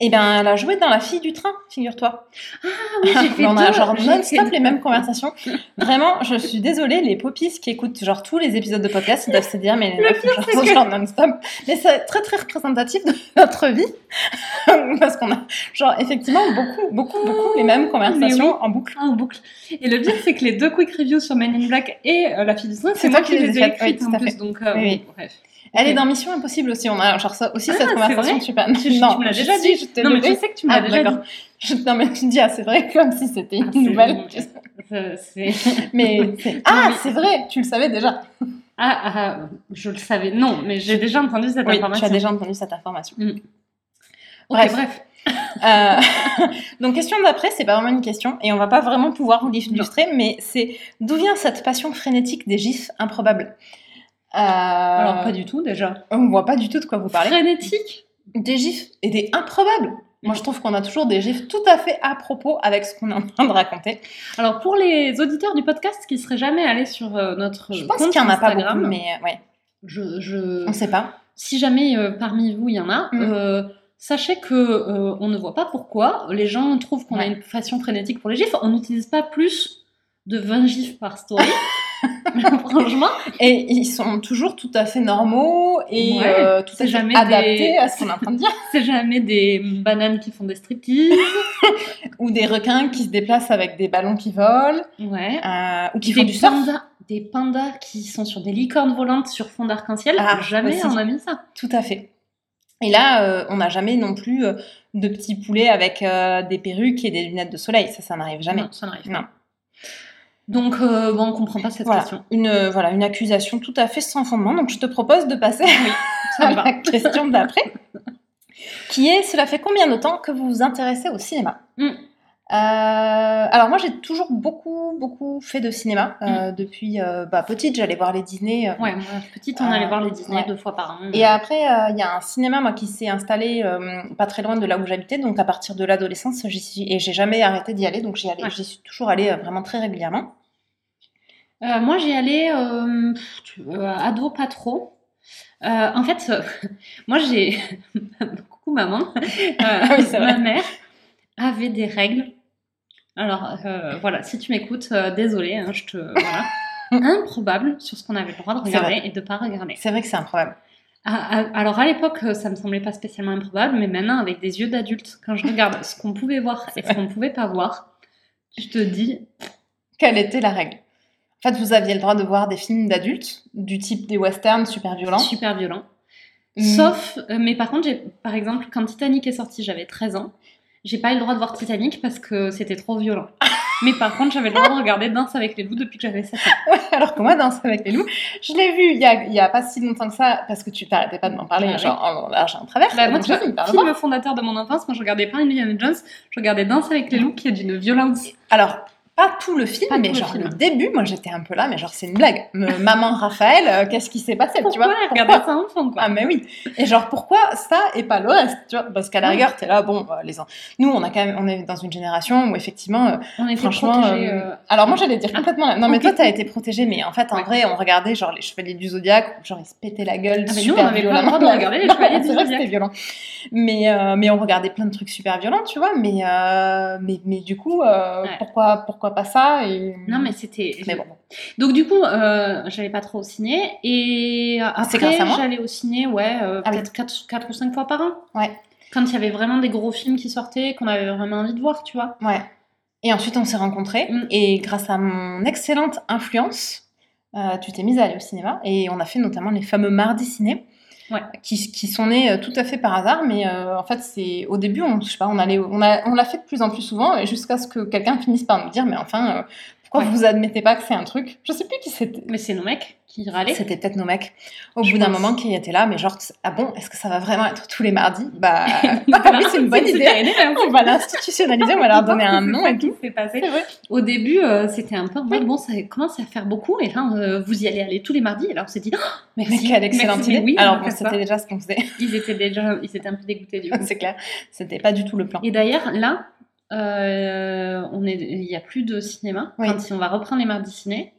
Eh ben elle a joué dans La fille du train, figure-toi. Ah oui, j'ai fait on a genre non-stop les mêmes conversations. Vraiment, je suis désolée, les poppies qui écoutent genre tous les épisodes de podcast, ils doivent se dire mais les meufs genre, que- genre non-stop. Mais c'est très très représentatif de notre vie parce qu'on a genre effectivement beaucoup beaucoup beaucoup les mêmes conversations en boucle. En boucle. Et le pire, c'est que les deux quick reviews sur Men in Black et euh, La fille du train, c'est moi qui les les ai oui, écrites en plus. fait. Donc, euh, oui. bref. Elle est dans Mission Impossible aussi. On a genre ça aussi Ah, cette c'est conversation. Tu, tu non, me l'as je- déjà dit. je t'ai non, mais tu sais que tu me l'as Ah, déjà d'accord. dit. Je- non mais tu dis ah c'est vrai comme si c'était une Ah, nouvelle. tu sais. Mais ah c'est vrai, tu le savais déjà. Ah, ah, je le savais. Non, mais j'ai déjà entendu cette Oui, information. tu as déjà entendu cette information. Ok, Bref. bref. Euh, Donc question d'après, c'est pas vraiment une question et on va pas vraiment pouvoir vous l'illustrer, mais c'est d'où vient cette passion frénétique des gifs improbables? Alors, pas du tout, déjà. On voit pas du tout de quoi vous parlez. Frénétique Des gifs et des improbables. Moi, je trouve qu'on a toujours des gifs tout à fait à propos avec ce qu'on est en train de raconter. Alors, pour les auditeurs du podcast qui seraient jamais allés sur euh, notre Je pense qu'il y en a pas Instagram, beaucoup, mais euh, ouais, je, je... on sait pas. si jamais euh, parmi vous il y en a, Mm. euh, sachez que euh, on ne voit pas pourquoi les gens trouvent qu'on a une passion frénétique pour les gifs. On n'utilise pas plus de 20 gifs par story. Franchement, Et ils sont toujours tout à fait normaux et Ouais, euh, tout à fait jamais adaptés des- à ce qu'on est en train de dire. c'est jamais des bananes qui font des striptease. Ou des requins qui se déplacent avec des ballons qui volent, Ouais. euh, ou qui font Des du surf. pandas, des pandas qui sont sur des licornes volantes sur fond d'arc-en-ciel. Ah, jamais aussi. on a mis ça. Tout à fait. Et là, euh, on n'a jamais non plus de petits poulets avec des perruques et des lunettes de soleil. Ça, ça n'arrive jamais. Non, ça n'arrive pas. Non. Donc, euh, bon, on comprend pas cette Voilà. question. Une, euh, voilà, une accusation tout à fait sans fondement. Donc, je te propose de passer Ça à va. la question d'après, qui est cela fait combien de temps que vous vous intéressez au cinéma Mm. Euh, alors moi j'ai toujours beaucoup beaucoup fait de cinéma euh, depuis bah, petite j'allais voir les Disney euh, Ouais, moi, petite, on allait voir les Disney ouais. deux fois par an. Et après, il y a un cinéma moi qui s'est installé pas très loin de là où j'habitais, donc à partir de l'adolescence, j'y suis et j'ai jamais arrêté d'y aller, donc j'y Ouais. j'y suis toujours allée vraiment très régulièrement. Euh, moi, j'y allais euh, euh, ado, pas trop. Euh, en fait, moi, j'ai. Coucou maman. Euh, oui, ma mère avait des règles. Alors, voilà, si tu m'écoutes, désolée, hein, je te. Voilà. Improbable sur ce qu'on avait le droit de regarder et de pas regarder. C'est vrai que c'est improbable. Ah, ah, alors, à l'époque, ça me semblait pas spécialement improbable, mais maintenant, avec des yeux d'adulte, quand je regarde ce qu'on pouvait voir et ce qu'on ne pouvait pas voir, je te dis, Quelle était la règle? En fait, vous aviez le droit de voir des films d'adultes, du type des westerns super violents. super violent. Mm. Sauf, euh, mais par contre, j'ai, par exemple, quand Titanic est sorti, j'avais 13 ans. J'ai pas eu le droit de voir Titanic parce que c'était trop violent. mais par contre, j'avais le droit de regarder Danse avec les loups depuis que j'avais 7 ans. Ouais, alors que moi, Danse avec les loups, je l'ai vu il y, a, il y a pas si longtemps que ça, parce que tu t'arrêtais pas de m'en parler, Ah genre en large en travers. Bah, moi, tu vois, film fondateur de mon enfance, moi je regardais pas Indiana Jones, je regardais Danse avec les loups qui est d'une violence. Alors, pas tout le film, Pas mais le genre film. le début, moi j'étais un peu là, mais genre c'est une blague. Me- Maman Raphaël, euh, qu'est-ce qui s'est passé, tu Pourquoi vois? elle regardait ça enfant, quoi? Ah mais oui. Et genre pourquoi ça et pas le reste, tu vois? Parce qu'à la rigueur, t'es là, bon, bah, les nous on a quand même, on est dans une génération où effectivement, euh, On franchement, protégés. euh, euh, alors moi j'allais dire complètement, la- non mais toi t'as été protégée, mais en fait en Ouais. vrai on regardait genre les Chevaliers du Zodiaque, où, genre ils se pétaient la gueule Ah, mais nous, super on avait pas le droit de regarder les Chevaliers du Zodiaque. c'était violent. Mais euh, mais on regardait plein de trucs super violents, tu vois? Mais euh, mais mais du coup, euh, Ouais. pourquoi pourquoi pas ça et Non, mais c'était. mais bon. Donc, du coup, euh, j'allais pas trop au ciné. Et après, j'allais au ciné, ouais, euh, Ah oui. peut-être 4, ou 5 fois par an. Ouais. Quand il y avait vraiment des gros films qui sortaient, qu'on avait vraiment envie de voir, tu vois. Ouais. Et ensuite, on s'est rencontrés. Mm. Et grâce à mon excellente influence, euh, tu t'es mise à aller au cinéma. Et on a fait notamment les fameux mardis ciné. Ouais. Qui, qui sont nés euh, tout à fait par hasard, mais euh, en fait, c'est au début, on, je sais pas, on allait, on a, on l'a fait de plus en plus souvent, jusqu'à ce que quelqu'un finisse par nous dire, mais enfin, euh, pourquoi Ouais. vous admettez pas que c'est un truc? Je sais plus qui c'était. Mais c'est nos mecs qui râlaient. C'était peut-être nos mecs, au Je bout d'un moment, qui étaient là, mais genre, ah bon, est-ce que ça va vraiment être tous les mardis? Bah, oui, c'est une bonne idée. on va l'institutionnaliser, on va leur donner un nom et tout. C'est vrai. Au début, euh, c'était un peu en mode, Oui. bon, ça commence à faire beaucoup, et là, euh, vous y allez aller tous les mardis. Et là, on s'est dit, oh, merci. Mais quelle excellente idée. oui, Alors bon, c'était déjà ce qu'on faisait, Ils étaient déjà, ils étaient un peu dégoûtés du coup. c'est clair. C'était pas du tout le plan. Et d'ailleurs, là, euh, on est, il n'y a plus de cinéma. Oui. Quand on va reprendre les mardis ciné,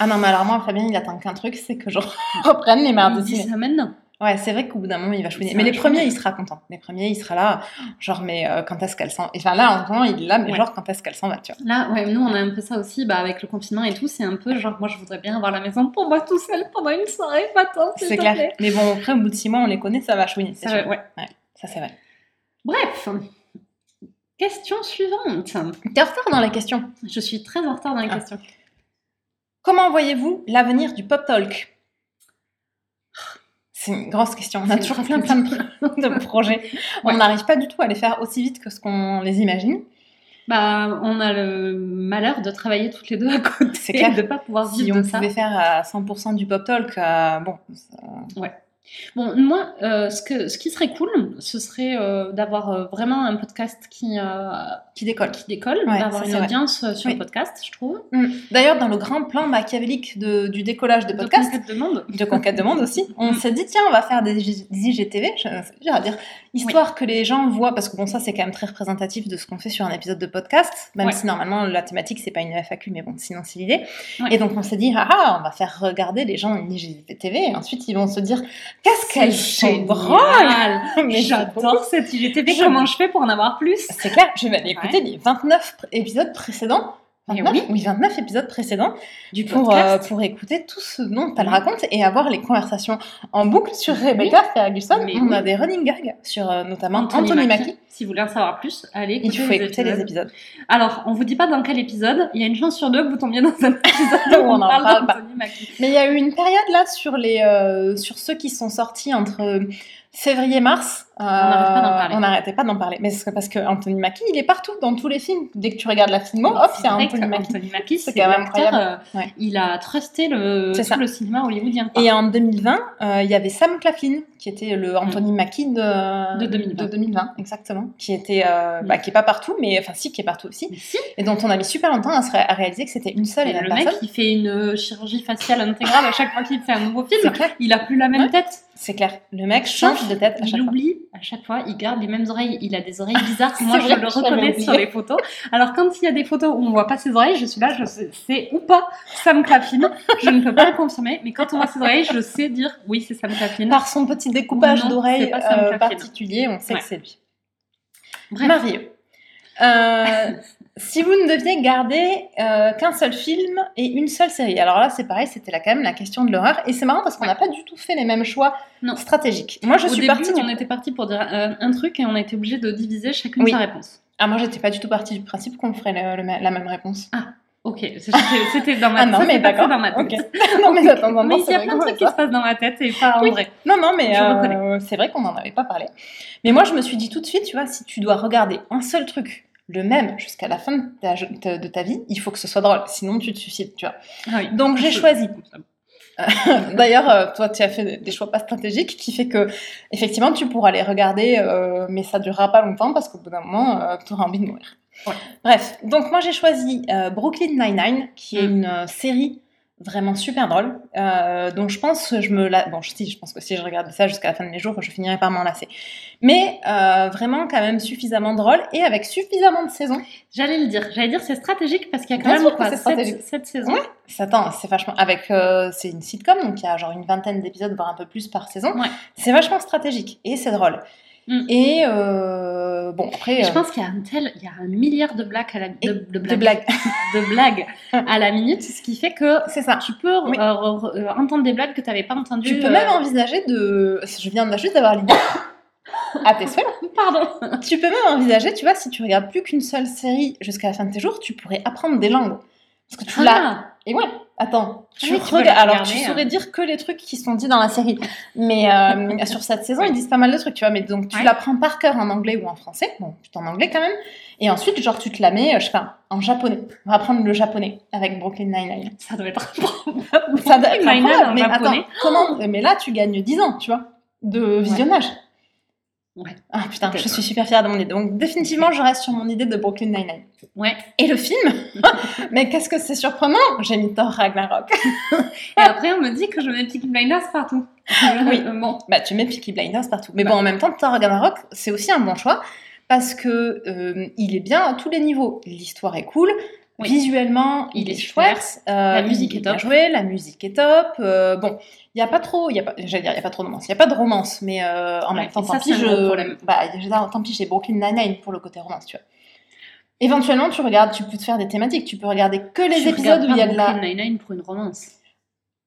Ah non, mais alors moi, Fabien, il attend qu'un truc, c'est que je reprenne les il mardis dit ciné. ça maintenant. Ouais, c'est vrai qu'au bout d'un moment, il va chouiner. Mais les premiers, il sera content. Les premiers, il sera là, genre, mais euh, quand est-ce qu'elle s'en... Enfin là, en ce moment, il est là, mais Ouais. genre, quand est-ce qu'elle s'en va, tu vois. Là, ouais, nous, on a un peu ça aussi, bah, avec le confinement et tout. C'est un peu genre, moi, je voudrais bien avoir la maison pour moi tout seul pendant une soirée, pas C'est clair. Mais bon, après, au bout de six mois, on les connaît, ça va chouiner, c'est Ça, sûr. ouais. Ça, c'est vrai. Bref, question suivante. T'es en retard dans la question. Je suis très en retard dans les Ah. questions. Comment voyez-vous l'avenir du pop talk? C'est une grosse question. On a toujours plein, de, de projets. On Ouais. n'arrive pas du tout à les faire aussi vite que ce qu'on les imagine. Bah, on a le malheur de travailler toutes les deux à côté C'est clair. et de pas pouvoir Si vivre on de ça. pouvait faire à 100% du pop talk, euh, bon, ça- Bon, moi, euh, ce, que, ce qui serait cool, ce serait euh, d'avoir euh, vraiment un podcast qui, qui décolle. qui décolle, Ouais, d'avoir une vrai. audience sur Oui. le podcast, je trouve. Mm. D'ailleurs, dans le grand plan machiavélique de- du décollage de De podcast, conquête de monde. de conquête de monde aussi, on Mm. s'est dit tiens, on va faire des, des IGTV, je- c'est dur à dire, histoire que les gens voient, parce que bon, ça c'est quand même très représentatif de ce qu'on fait sur un épisode de podcast, même Ouais. si normalement la thématique c'est pas une FAQ, mais bon, sinon c'est l'idée. Ouais. Et donc on s'est dit ah ah, on va faire regarder les gens une IGTV, et ensuite ils vont se dire qu'est-ce qu'elles sont drôles. Mais J'adore cette IGTV. Comment je fais pour en avoir plus? C'est clair, je vais aller écouter les 29 pr- épisodes précédents. Mais 29, oui. oui, 29 épisodes précédents Du pour, podcast. euh, pour écouter tout ce dont elle Oui. raconte et avoir les conversations en boucle sur Rebecca Ferguson. Mais On a oui. des running gags sur euh, notamment Anthony, Anthony, Mackie. Mackie. Si vous voulez en savoir plus, allez écouter, Il faut écouter les épisodes. Alors, on vous dit pas dans quel épisode. Il y a une chance sur deux que vous tombiez dans un épisode où On on, en parle d'Anthony Mackie. Mais il y a eu une période là sur les euh, sur ceux qui sont sortis entre euh, euh. On n'arrêtait pas d'en parler. Mais c'est parce que Anthony Mackie, il est partout dans tous les films. Dès que tu regardes la filmo, hop, C'est il y a Anthony Mackie. Anthony Mackie, C'est quand même incroyable. euh, Ouais. Il a trusté le, tout le cinéma hollywoodien. Et en 2020, euh, il y avait Sam Claflin, qui était le Anthony Mackie de, De 2020. 2020, exactement. Qui était, euh, Mm. bah, qui est pas partout, mais enfin si, qui est partout aussi. Si, Et dont on a mis super longtemps à, se ré- à réaliser que c'était une seule et le même mec, personne. il fait une chirurgie faciale intégrale à chaque fois qu'il fait un nouveau film. Il a plus la même Ouais. tête. c'est clair. Le mec change de tête à Il chaque fois. oublie à chaque fois, il garde les mêmes oreilles, il a des oreilles bizarres. Moi, je le reconnais sur les photos. Alors, quand il y a des photos où on voit pas ses oreilles, je suis là, je sais, c'est ou pas Sam Claflin. Je ne peux pas le confirmer, mais quand on voit ses oreilles, je sais dire oui, c'est Sam Claflin. Par son petit découpage Non, d'oreilles c'est pas Sam euh, particulier, on sait Ouais. que c'est lui. Bref, Merveilleux. Euh, si vous ne deviez garder euh, qu'un seul film et une seule série, alors là c'est pareil, c'était quand même la question de l'horreur, et c'est marrant parce qu'on n'a pas du tout fait les mêmes choix Non. stratégiques. Moi je au suis début, partie du... on était parti pour dire euh, un truc et on a été obligé de diviser chacune Oui. sa réponse. Ah moi j'étais pas du tout partie du principe qu'on ferait le- le- la même réponse. Ok, c'était c'était dans ma Ah non mais d'accord. dans ma tête. Ok. non mais attends, Mais il y a plein de trucs qui se passent dans ma tête et pas en Oui. vrai. Non, non, mais Je euh, reconnais. c'est vrai qu'on n'en avait pas parlé. Mais moi, je me suis dit tout de suite, tu vois, si tu dois regarder un seul truc, le même, jusqu'à la fin de ta, de ta vie, il faut que ce soit drôle, sinon tu te suicides, tu vois. Ah oui. Donc, j'ai choisi. D'ailleurs, euh, toi, tu as fait des choix pas stratégiques qui fait que, effectivement, tu pourras les regarder, euh, mais ça durera pas longtemps parce qu'au bout d'un moment, tu auras envie de mourir. Ouais. Bref, donc moi j'ai choisi euh, Brooklyn Nine-Nine, qui est Mm. une euh, série vraiment super drôle, euh, dont je pense que je me la... Bon, je, si, je pense que si je regardais ça jusqu'à la fin de mes jours, je finirais par m'en lasser. Mais euh, vraiment quand même suffisamment drôle et avec suffisamment de saisons. J'allais le dire. J'allais dire c'est stratégique parce qu'il y a quand Bien même quoi, stratégique. sept saisons. Ouais. Ça, attends, c'est vachement... Avec... euh, c'est une sitcom, donc il y a genre une vingtaine d'épisodes, voire un peu plus par saison. Ouais. C'est vachement stratégique et c'est drôle. Mm. Et euh, bon, après... Et Je euh, pense qu'il y a un tel, il y a un milliard de blagues à la de, blagues, de blagues à la minute, ce qui fait que c'est ça. tu peux Oui. euh, re- re- entendre des blagues que tu n'avais pas entendues. Tu peux même envisager de... Je viens juste d'avoir l'idée. À tes souhaits. Pardon. Tu peux même envisager, tu vois, si tu regardes plus qu'une seule série jusqu'à la fin de tes jours, tu pourrais apprendre des langues. Parce que tu l'as. Ah, Et ouais, attends. Tu oui, tu regardes- Alors, regarder, tu hein. saurais dire que les trucs qui sont dits dans la série. Mais euh, sur cette saison, ils disent pas mal de trucs, tu vois. Mais donc, tu Ouais. l'apprends par cœur en anglais ou en français. Bon, plutôt en anglais quand même. Et ensuite, genre, tu te la mets, euh, je sais pas, en japonais. On va apprendre le japonais avec Brooklyn Nine-Nine. ça doit être. Ça doit être mais japonais. attends, comment Mais là, tu gagnes 10 ans, tu vois, de visionnage. Ouais. Ah putain, je suis super fière de mon idée. Donc définitivement, je reste sur mon idée de Brooklyn Nine-Nine. Ouais. Et le film Mais qu'est-ce que c'est surprenant J'ai mis Thor Ragnarok. Et après, on me dit que je mets Peaky Blinders partout. Oui. Bon. Bah, tu mets Peaky Blinders partout. Mais Bah. bon, en même temps, Thor Ragnarok, c'est aussi un bon choix parce que euh, il est bien à tous les niveaux. L'histoire est cool. Oui. Visuellement, il, Il est, est chouette. euh, La musique est bien top. joué, la musique est top. euh, bon, il y a pas trop, il y a pas, j'allais dire, il y a pas trop de romance. Il y a pas de romance, mais euh, en Ouais, même temps, tant ça, pis, je, bah, tant pis, j'ai Brooklyn Nine-Nine pour le côté romance, tu vois. Éventuellement, tu regardes, tu peux te faire des thématiques. Tu peux regarder que les Tu épisodes où il y a de la. Brooklyn Nine-Nine pour une romance.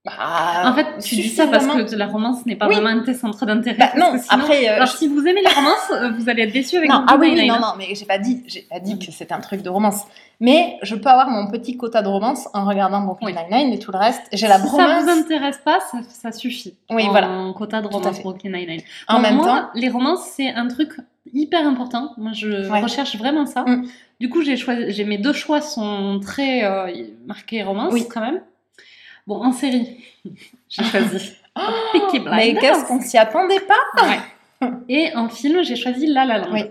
Bah, En fait, tu dis ça parce que la romance n'est pas Oui. vraiment un centres d'intérêt. Bah, non, sinon- après. euh, Alors, si vous aimez les romances, euh, vous allez être déçus avec Non, ah oui, oui, Nine-Nine. non, non, mais j'ai pas dit, j'ai pas dit que c'était un truc de romance. Mais je peux avoir mon petit quota de romance en regardant Brooklyn Oui. Nine-Nine et tout le reste. J'ai la si bromance. ça vous intéresse pas, ça, ça suffit. Oui, en voilà. quota de romance. Brooklyn Nine-Nine. En même moi, temps, les romances, c'est un truc hyper important. Moi, je Ouais. recherche vraiment ça. Mm. Du coup, j'ai choisi, j'ai mes deux choix sont très euh, marqués romance Oui. quand même. Bon, en série, j'ai choisi Peaky Blinders. mais qu'est-ce qu'on s'y attendait pas Ouais. Et en film, j'ai choisi La La Land. Oui.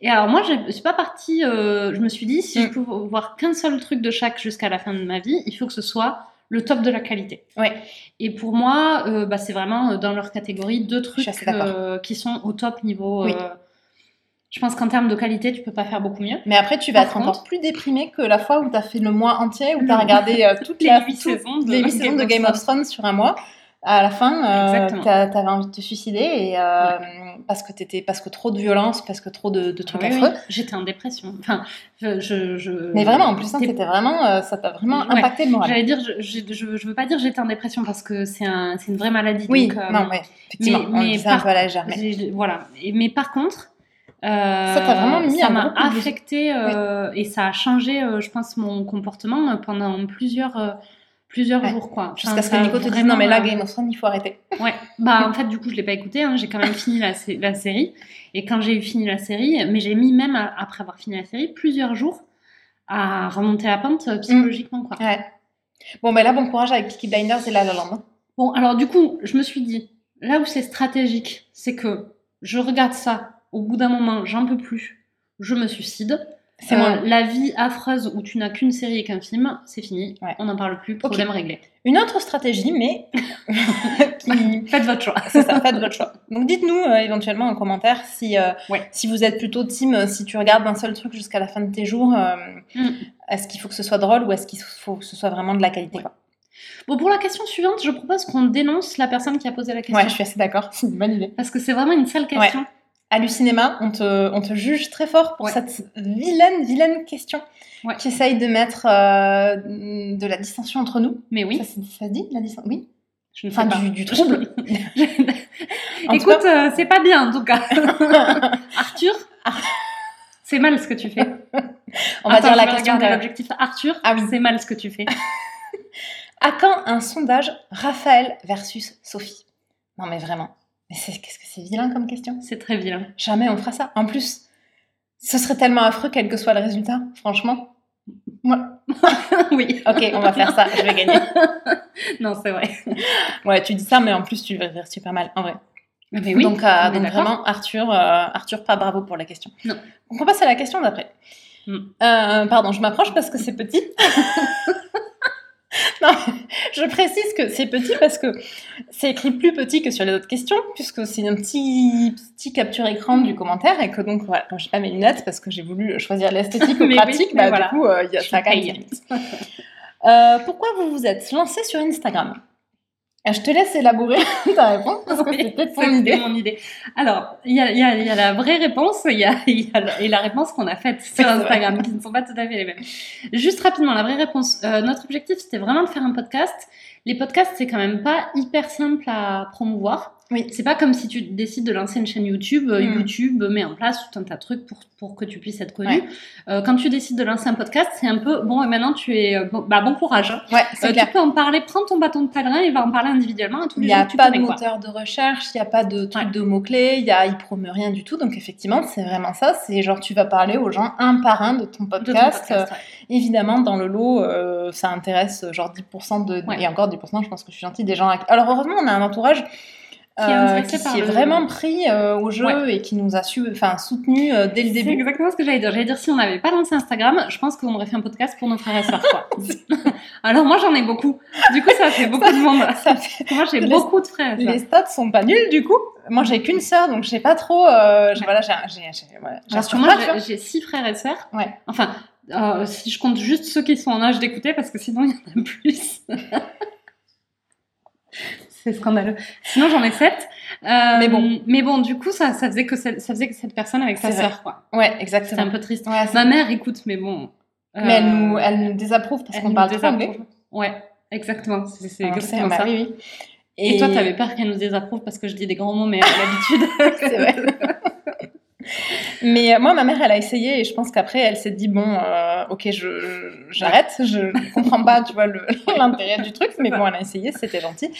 Et alors moi, je suis pas partie. euh, je me suis dit, si Mm. je peux voir qu'un seul truc de chaque jusqu'à la fin de ma vie, il faut que ce soit le top de la qualité. Ouais. Et pour moi, euh, bah, c'est vraiment euh, dans leur catégorie deux trucs euh, qui sont au top niveau. Oui. Je pense qu'en termes de qualité, tu peux pas faire beaucoup mieux. Mais après, tu vas Par être contre- encore plus déprimé que la fois où tu as fait le mois entier, où tu as regardé euh, toutes Les huit toutes saisons de les huit saisons de Game of Thrones sur un mois. à la fin, euh, t'avais envie de te suicider et euh, parce que t'étais, parce que trop de violence, parce que trop de, de trucs Oui, oui. affreux. J'étais en dépression. Enfin, je. je, je- Mais vraiment, en plus, hein, t'étais vraiment, euh, ça t'a vraiment Ouais. impacté le moral. J'allais dire, je, veux pas dire j'étais en dépression parce que c'est un, c'est une vraie maladie. Oui, donc, non, ouais, effectivement, mais- mais disait un peu à la légère. Mais... Voilà. Mais par contre, euh, Ça t'a vraiment mis ça m'a affecté euh, et ça a changé, euh, je pense, mon comportement pendant plusieurs, plusieurs Ouais. jours. quoi. Jusqu'à ce que Nico te dise non mais là Game of Thrones il faut arrêter. Ouais, bah en fait du coup je l'ai pas écouté, hein. j'ai quand même fini la, sé- la série. Et quand j'ai eu fini la série, mais j'ai mis même après avoir fini la série plusieurs jours à remonter la pente euh, psychologiquement quoi. Ouais. Bon ben là bon courage avec Peaky Blinders et La La Land. hein. Bon alors du coup je me suis dit là où c'est stratégique, c'est que je regarde ça, au bout d'un moment j'en peux plus, je me suicide. C'est Euh, moi. La vie affreuse où tu n'as qu'une série et qu'un film, c'est fini, Ouais. on n'en parle plus, problème réglé. Une autre stratégie mais qui Faites votre choix. C'est ça, faites votre choix. Donc dites-nous euh, éventuellement en commentaire si, euh, Ouais. si vous êtes plutôt team, si tu regardes un seul truc jusqu'à la fin de tes jours, Mm. est-ce qu'il faut que ce soit drôle ou est-ce qu'il faut que ce soit vraiment de la qualité quoi? Bon pour la question suivante, je propose qu'on dénonce la personne qui a posé la question. Ouais, je suis assez d'accord, c'est une bonne idée. Parce que c'est vraiment une sale question. À Cinéma, on te, on te juge très fort pour Ouais. cette vilaine, vilaine question Ouais. qui essaye de mettre euh, de la distinction entre nous. Mais oui, Ça, ça se dit, la distinction Oui. je ne Enfin, pas. du, du trouble. Écoute, euh, c'est pas bien en tout cas. Arthur, c'est mal ce que tu fais. on va Attends, dire la question. même. l'objectif. Arthur, Ah oui. c'est mal ce que tu fais. À quand un sondage Raphaël versus Sophie? Non mais vraiment. Mais c'est- qu'est-ce que c'est vilain comme question? C'est très vilain. Jamais on fera ça. En plus, ce serait tellement affreux quel que soit le résultat, franchement. Moi- oui. Ok, on va faire ça, je vais gagner. Non, c'est vrai. Ouais, tu dis ça, mais en plus tu vas rire super mal, en vrai. Mais oui. donc, euh, donc vraiment, Arthur, euh, Arthur, pas bravo pour la question. Non. Donc on passe à la question d'après. Mm. Euh, pardon, je m'approche parce que c'est petit. non, je précise que c'est petit parce que c'est écrit plus petit que sur les autres questions, puisque c'est un petit, petit capture écran du commentaire et que donc voilà, bon, j'ai pas mes lunettes parce que j'ai voulu choisir l'esthétique ou oui, pratique, mais bah, voilà. du coup, euh, il y a ça a quand même. Euh, pourquoi vous vous êtes lancé sur Instagram? Je te laisse élaborer ta réponse parce que Oui, c'était idée. mon idée. Alors, il y a, il y a- il y a la vraie réponse y a, la- et la réponse qu'on a faite sur. Instagram, qui ne sont pas tout à fait les mêmes. Juste rapidement, la vraie réponse. Euh, notre objectif, c'était vraiment de faire un podcast. Les podcasts, c'est quand même pas hyper simple à promouvoir. Oui. C'est pas comme si tu décides de lancer une chaîne YouTube. Euh, Mm. YouTube met en place tout un tas de trucs pour, pour que tu puisses être connu. Ouais. Euh, quand tu décides de lancer un podcast, c'est un peu bon, et maintenant tu es. euh, Bon, bah, bon courage. hein. Ouais, Euh, tu peux en parler, prends ton bâton de pèlerin et va en parler individuellement à tous Il les n'y gens a que tu pas de connais. moteur de recherche, il n'y a pas de truc Ouais. de mots-clés, il y a, il promeut rien du tout. Donc effectivement, c'est vraiment ça. C'est genre tu vas parler aux gens un par un de ton De ton podcast. Euh, évidemment, dans le lot, ça intéresse genre 10% de... Et encore 10%, je pense que je suis gentille, des gens... à- Alors heureusement, on a un entourage Qui est euh, qui le- vraiment pris euh, au jeu Ouais. et qui nous a su, enfin, soutenu euh, dès le C'est début. exactement ce que j'allais dire. J'allais dire si on n'avait pas lancé Instagram, je pense qu'on aurait fait un podcast pour nos frères et sœurs. quoi. Alors moi j'en ai beaucoup. Du coup ça fait beaucoup de monde. Ça fait- Moi j'ai beaucoup de frères et sœurs. Les stats sont pas nuls du coup. Moi, j'ai qu'une sœur, donc j'ai pas trop. euh, Ouais. Voilà, j'ai, voilà, que moi j'ai- six frères et sœurs. Ouais. Enfin, si je compte juste ceux qui sont en âge d'écouter, parce que sinon il y en a plus. C'est scandaleux. Sinon j'en ai sept. Euh, Mais bon. Mais bon, du coup ça, ça faisait que cette, ça faisait que cette personne avec sa C'est sœur quoi. Ouais, exactement. un peu triste. Ouais, c'est- Ma mère écoute, mais bon. Mais elle euh, nous, elle nous désapprouve parce qu'on parle trop anglais. Ouais, exactement. C'est c'est exactement bah ça. oui, oui. Et, toi, t'avais peur qu'elle nous désapprouve parce que je dis des grands mots, mais à l'habitude. C'est vrai. Mais euh, moi, ma mère, elle a essayé et je pense qu'après, elle s'est dit bon, euh, ok, je, j'arrête, je comprends pas, tu vois, l'intérêt du truc, mais bon, elle a essayé, c'était gentil.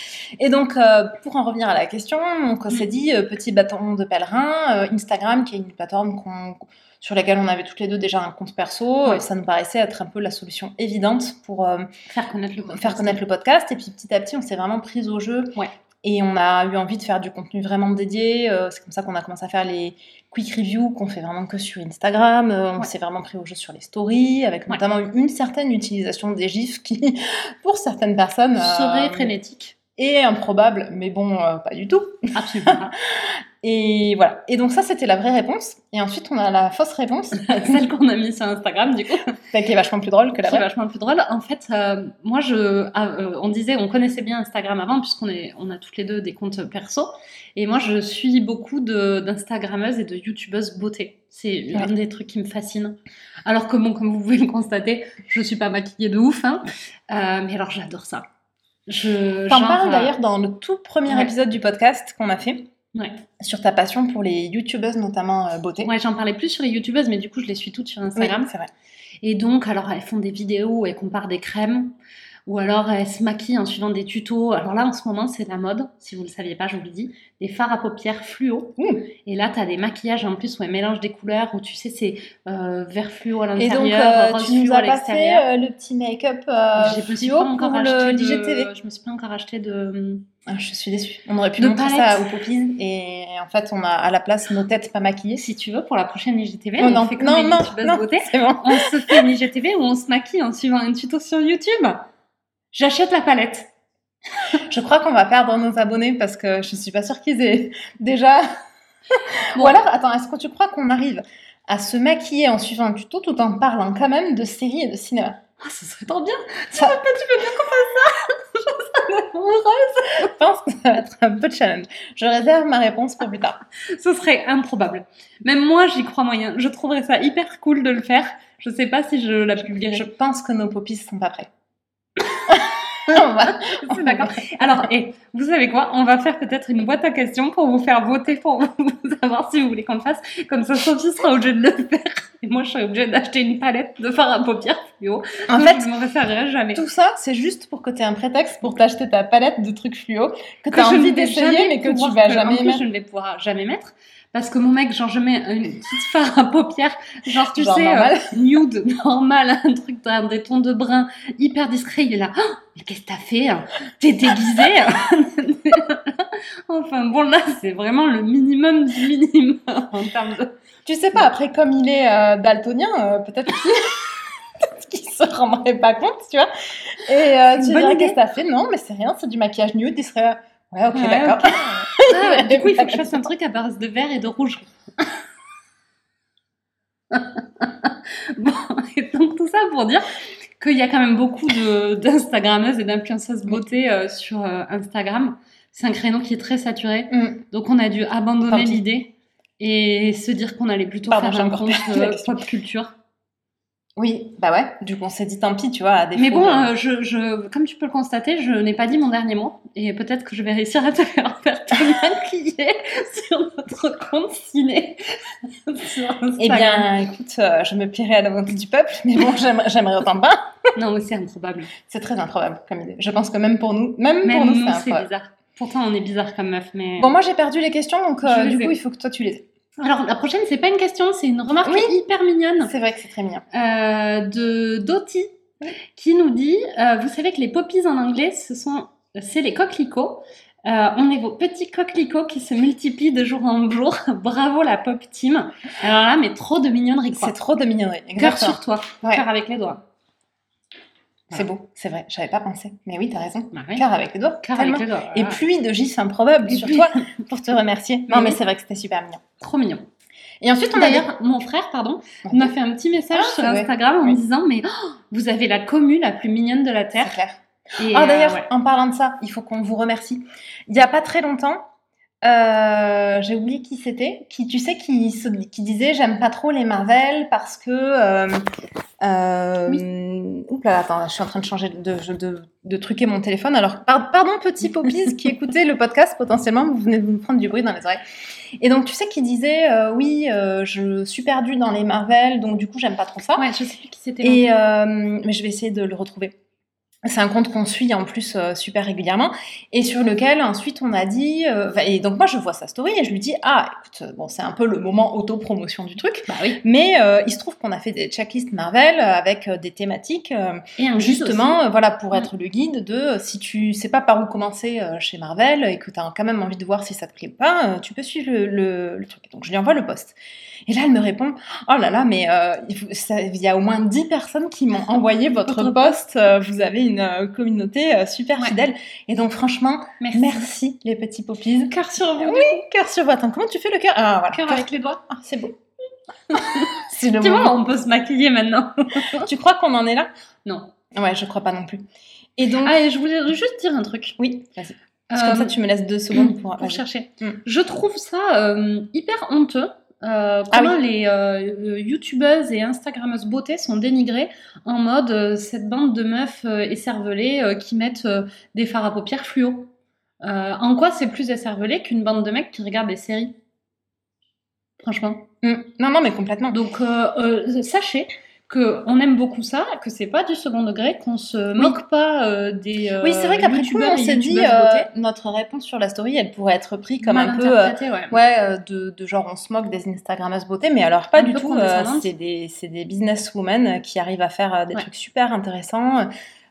Et donc, euh, pour en revenir à la question, donc, on s'est dit euh, petit bâton de pèlerin, Instagram, qui est une plateforme qu'on- sur laquelle on avait toutes les deux déjà un compte perso, Ouais. euh, ça nous paraissait être un peu la solution évidente pour euh, Faire connaître le podcast. faire connaître le podcast. Et puis petit à petit, on s'est vraiment prise au jeu. Ouais. Et on a eu envie de faire du contenu vraiment dédié. Euh, c'est comme ça qu'on a commencé à faire les quick reviews qu'on fait vraiment que sur Instagram. Euh, on Ouais. s'est vraiment pris au jeu sur les stories, avec Ouais. notamment une certaine utilisation des gifs qui, pour certaines personnes, euh, Serait frénétique. Et improbable, mais bon, euh, pas du tout. Absolument. Et voilà. Et donc ça, c'était la vraie réponse. Et ensuite, on a la fausse réponse, Celle qu'on a mise sur Instagram, du coup. qui est vachement plus drôle que la qui est vraie. vachement plus drôle. En fait, euh, moi, je, ah, euh, on disait, on connaissait bien Instagram avant, puisqu'on est, on a toutes les deux des comptes perso. Et moi, je suis beaucoup d'Instagrammeuses et de YouTubeuses beauté. C'est l'un Ouais. des trucs qui me fascine. Alors que, bon, comme vous pouvez le constater, je suis pas maquillée de ouf. Hein. Mais alors, j'adore ça. Je, T'en parles euh, d'ailleurs dans le tout premier ouais. épisode du podcast qu'on a fait Ouais. sur ta passion pour les youtubeuses, notamment euh, beauté. Ouais, j'en parlais plus sur les youtubeuses, mais du coup, je les suis toutes sur Instagram. Oui, c'est vrai. Et donc, alors, elles font des vidéos où elles comparent des crèmes, ou alors elles se maquillent en suivant des tutos. Alors là, en ce moment, c'est la mode, si vous ne le saviez pas, je vous le dis, des fards à paupières fluo. Mmh. Et là, tu as des maquillages en plus où elles mélangent des couleurs, où tu sais, c'est euh, vert fluo à Et donc, l'intérieur, euh, rose tu nous fluo as à fait euh, le petit make-up je me suis pas encore acheté le de... Je me suis pas encore acheté de... Ah, je suis déçue. On aurait pu De montrer palette. ça aux poppies et en fait, on a à la place nos têtes pas maquillées. Si tu veux, pour la prochaine IGTV, Oh, on non, fait comme non, non, non, beauté. bon. On se fait une IGTV où on se maquille en suivant un tuto sur YouTube. J'achète la palette. Je crois qu'on va perdre nos abonnés parce que je suis pas sûre qu'ils aient déjà. Ou alors, attends, est-ce que tu crois qu'on arrive à se maquiller en suivant un tuto tout en parlant quand même de séries et de cinéma? Ah, ce serait trop bien. Ça- Tu veux bien qu'on fasse ça? Je pense que ça va être un peu challenge. Je réserve ma réponse pour plus tard. Ce serait improbable. Même moi, j'y crois moyen. Je trouverais ça hyper cool de le faire. Je sais pas si je la publierai. Je pense que nos poppies sont pas prêts. D'accord. Alors, et vous savez quoi? On va faire peut-être une boîte à questions pour vous faire voter pour vous savoir si vous voulez qu'on le fasse. Comme ça, Sophie sera obligée de le faire. Et moi, je serai obligée d'acheter une palette de fard à paupières fluo. En fait, je m'en servirai jamais. tout ça, c'est juste pour que tu aies un prétexte pour t'acheter ta palette de trucs fluo que tu as envie d'essayer mais que tu vas jamais mettre. je ne vais pouvoir jamais mettre. Parce que mon mec, genre, je mets une petite fard à paupières, genre, tu Genre sais, normal. euh, nude, normal, un truc des tons de brun hyper discret. Il est là, Oh, mais qu'est-ce que t'as fait hein? T'es déguisée Enfin, bon, là, c'est vraiment le minimum du minimum en termes de. Tu sais pas, après, comme il est euh, daltonien, euh, peut-être qu'il qu'il se rendrait pas compte, tu vois? Et euh, tu dirais, qu'est-ce que t'as fait? Non, mais c'est rien, c'est du maquillage nude. Il serait, ouais, ok, Ouais, d'accord. Ah, du coup, il faut que je fasse un truc à base de vert et de rouge. bon, et donc tout ça pour dire qu'il y a quand même beaucoup d'Instagrammeuses et d'influenceuses beauté euh, sur euh, Instagram. C'est un créneau qui est très saturé. Mm. Donc on a dû abandonner l'idée et se dire qu'on allait plutôt Pardon, faire un compte euh, pop culture. Oui, bah ouais. Du coup, on s'est dit tant pis, tu vois, à défaut Mais bon, de- euh, je, je, comme tu peux le constater, je n'ai pas dit mon dernier mot. Et peut-être que je vais réussir à te faire faire te maquiller sur notre compte ciné. Eh bien, écoute, euh, je me plierai à la volonté du peuple, mais bon, j'aimerais j'aimerais autant pas. Non, mais c'est improbable. C'est très improbable comme idée. Je pense que même pour nous, même, Même pour nous, nous, c'est bizarre. Pourtant, on est bizarre comme meuf, mais... Bon, moi j'ai perdu les questions, donc euh, du coup, il faut que toi tu les aies. Alors, la prochaine, c'est pas une question, c'est une remarque Oui. hyper mignonne C'est vrai que c'est très mignon. euh, de Dottie qui nous dit euh, Vous savez que les poppies en anglais, ce sont, c'est les coquelicots. Euh, on est vos petits coquelicots qui se multiplient de jour en jour. Bravo la pop team. Alors là, mais trop de mignonnerie. C'est trop de mignonnerie. Cœur sur toi, Ouais. cœur avec les doigts. C'est beau, c'est vrai. J'avais pas pensé. Mais oui, t'as raison. Bah oui. Avec les doigts. Cœur tellement. avec les doigts. Et pluie de gifs improbables sur toi pour te remercier. Non, mais c'est vrai que c'était super mignon. Trop mignon. Et ensuite, on a D'ailleurs, mon frère, pardon, m'a fait un petit message Ah, sur c'est. Instagram en me disant Mais oh, vous avez la commu la plus mignonne de la C'est Terre. clair. Et, Ah euh, d'ailleurs, ouais. en parlant de ça, il faut qu'on vous remercie. Il y a pas très longtemps, euh, j'ai oublié qui c'était, qui tu sais qui, qui disait j'aime pas trop les Marvel parce que euh, euh, oups là, attends, je suis en train de changer de, de, de, truquer mon téléphone. Alors par- pardon petit poppies qui écoutait le podcast potentiellement, vous venez de vous prendre du bruit dans les oreilles. Et donc tu sais qui disait euh, oui, euh, je suis perdue dans les Marvel, donc du coup j'aime pas trop ça. Ouais, je sais plus qui c'était. Et euh, mais je vais essayer de le retrouver. C'est un compte qu'on suit en plus euh, super régulièrement et sur lequel ensuite on a dit euh, et donc moi je vois sa story et je lui dis ah écoute bon c'est un peu le moment auto-promotion du truc Bah oui. mais euh, il se trouve qu'on a fait des checklists Marvel avec des thématiques Et un justement voilà pour Mm. être le guide de si tu sais pas par où commencer chez Marvel et que tu as quand même envie de voir si ça te plaît ou pas tu peux suivre le, le- le truc donc je lui envoie le post et là elle me répond oh là là mais euh, il, y a au moins 10 personnes qui m'ont envoyé votre Votre post euh, vous avez une euh, communauté super Ouais. fidèle. Et donc, franchement, Merci. merci, les petits poppies. Cœur sur vous. Oui, cœur sur vous. Attends, comment tu fais le cœur? Ah, voilà. Cœur avec les doigts. Ah, c'est beau. c'est le Tu moment. vois, on peut se maquiller maintenant. Tu crois qu'on en est là? Non. Ouais, je crois pas non plus. Et donc, Ah, et je voulais juste dire un truc. oui, vas-y. Parce que comme ça, tu me laisses deux secondes pour. pour chercher. Mm. Je trouve ça euh, hyper honteux. Euh, Ah comment les euh, euh, youtubeuses et instagrammeuses beauté sont dénigrées en mode euh, cette bande de meufs écervelées qui mettent des fards à paupières fluo. En quoi c'est plus écervelé qu'une bande de mecs qui regardent des séries? Franchement. Mm. Non, non, mais complètement. Donc sachez que on aime beaucoup ça, que c'est pas du second degré, qu'on se moque pas euh, des euh, Oui, c'est vrai qu'après coup, on s'est dit, euh, notre réponse sur la story, elle pourrait être prise comme Mal un peu, euh, ouais. ouais, euh, de, de genre on se moque des Instagrammeuses beauté, mais alors pas Un du tout. c'est des, des businesswomen qui arrivent à faire des Ouais. trucs super intéressants.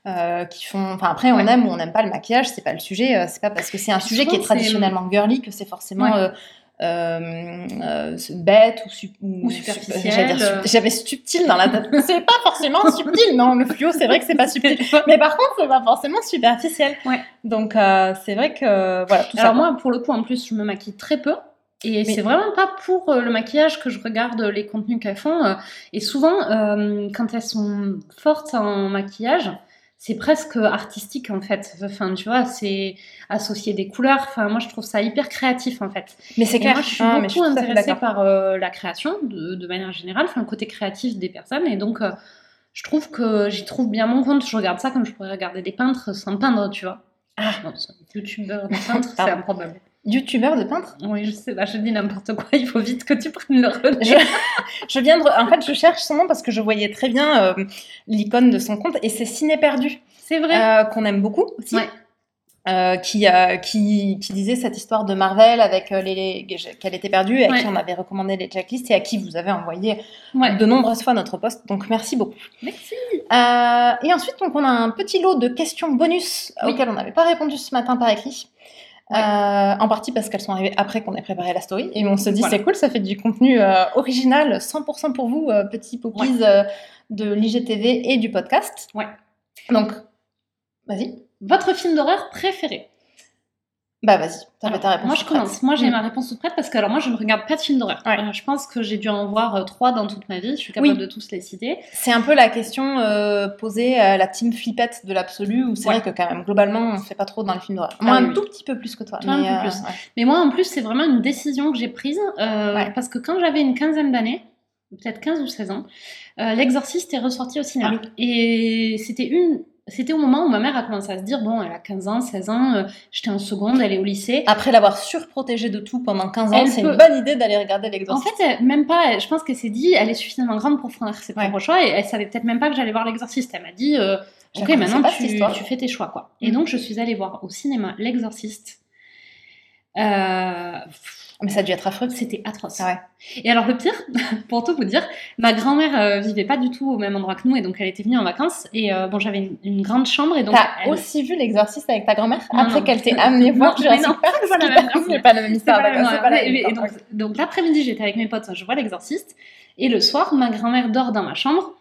euh, qui font enfin après on Ouais. aime ou on n'aime pas le maquillage c'est pas le sujet euh, c'est pas parce que c'est un sujet qui est traditionnellement girly que c'est forcément Ouais. euh, bête ou, su- Ou su- superficiel, j'allais dire su- euh. j'avais subtil dans la tête c'est pas forcément subtil non le fluo c'est vrai que c'est pas subtil mais par contre c'est pas forcément superficiel Ouais. donc euh, c'est vrai que voilà tout Alors ça moi, pour le coup, en plus, je me maquille très peu. Et c'est vraiment pas pour euh, le maquillage que je regarde les contenus qu'elles font. euh, et souvent, euh, quand elles sont fortes en maquillage, c'est presque artistique en fait. Enfin, tu vois, c'est associer des couleurs. Enfin, moi, je trouve ça hyper créatif en fait. mais c'est clair moi, je suis Ah, beaucoup intéressée par euh, la création de, de manière générale, enfin, le côté créatif des personnes. Et donc, euh, je trouve que j'y trouve bien mon compte. Je regarde ça comme je pourrais regarder des peintres sans peindre, tu vois. Ah. Bon, c'est un youtubeur de peintre, c'est improbable. Youtubeur de peintre Oui, je sais pas, je dis n'importe quoi, il faut vite que tu prennes le relais. je, je viens de en fait je cherche son nom parce que je voyais très bien euh, l'icône de son compte et c'est Ciné Perdu C'est vrai. euh, qu'on aime beaucoup aussi. Ouais. Euh, qui, qui, qui disait cette histoire de Marvel avec les, les- qu'elle était perdue et à Ouais. qui on avait recommandé les checklists et à qui vous avez envoyé ouais. de nombreuses fois notre post. Donc merci beaucoup. Merci. Et ensuite, donc, on a un petit lot de questions bonus Oui. auxquelles on n'avait pas répondu ce matin par écrit. Ouais. Euh, en partie parce qu'elles sont arrivées après qu'on ait préparé la story. Et on se dit, Voilà. c'est cool, ça fait du contenu euh, original, 100% pour vous, euh, petits poppies euh, de l'IGTV et du podcast. Ouais. Donc, vas-y. Votre film d'horreur préféré? Bah, vas-y. T'avais Alors, ta réponse. Moi, je commence. Moi, j'ai Mm. ma réponse toute prête parce que alors moi, je ne regarde pas de films d'horreur. Ouais. Je pense que j'ai dû en voir euh, trois dans toute ma vie. Je suis capable Oui. de tous les citer. C'est un peu la question euh, posée à la team flippette de l'absolu, où c'est Ouais. vrai que quand même, globalement, on fait pas trop dans le film d'horreur. Ah Moi, oui, un tout petit peu plus que toi. Toi, un mais, peu euh, plus. ouais. Mais moi, en plus, c'est vraiment une décision que j'ai prise euh, parce que quand j'avais une quinzaine d'années, peut-être 15 ou 16 ans, L'Exorciste est ressorti au cinéma. Ah Et c'était une. C'était au moment où ma mère a commencé à se dire bon, elle a 15 ans, 16 ans, euh, j'étais en seconde, elle est au lycée. Après l'avoir surprotégé de tout pendant 15 ans, c'est peut- une bonne idée d'aller regarder En l'exorciste. fait, elle- même pas. Je pense qu'elle s'est dit, elle est suffisamment grande pour faire ses Ouais. propres choix et elle savait peut-être même pas que j'allais voir l'exorciste. Elle m'a dit, euh, ok, maintenant tu, tu fais tes choix, quoi. Et Mm. donc je suis allée voir au cinéma l'exorciste. Euh, Mais ça a dû être affreux. C'était atroce. Ah ouais. Et alors le pire, pour tout vous dire, ma grand-mère euh, vivait pas du tout au même endroit que nous et donc elle était venue en vacances et euh, bon j'avais une, une grande chambre et donc T'as elle- aussi vu l'exorciste avec ta grand-mère après qu'elle t'ait amené voir Jurassic Park c'est pas pas pas la même, histoire. donc, donc l'après-midi, j'étais avec mes potes, je vois l'exorciste. Et le soir, ma grand-mère dort dans ma chambre.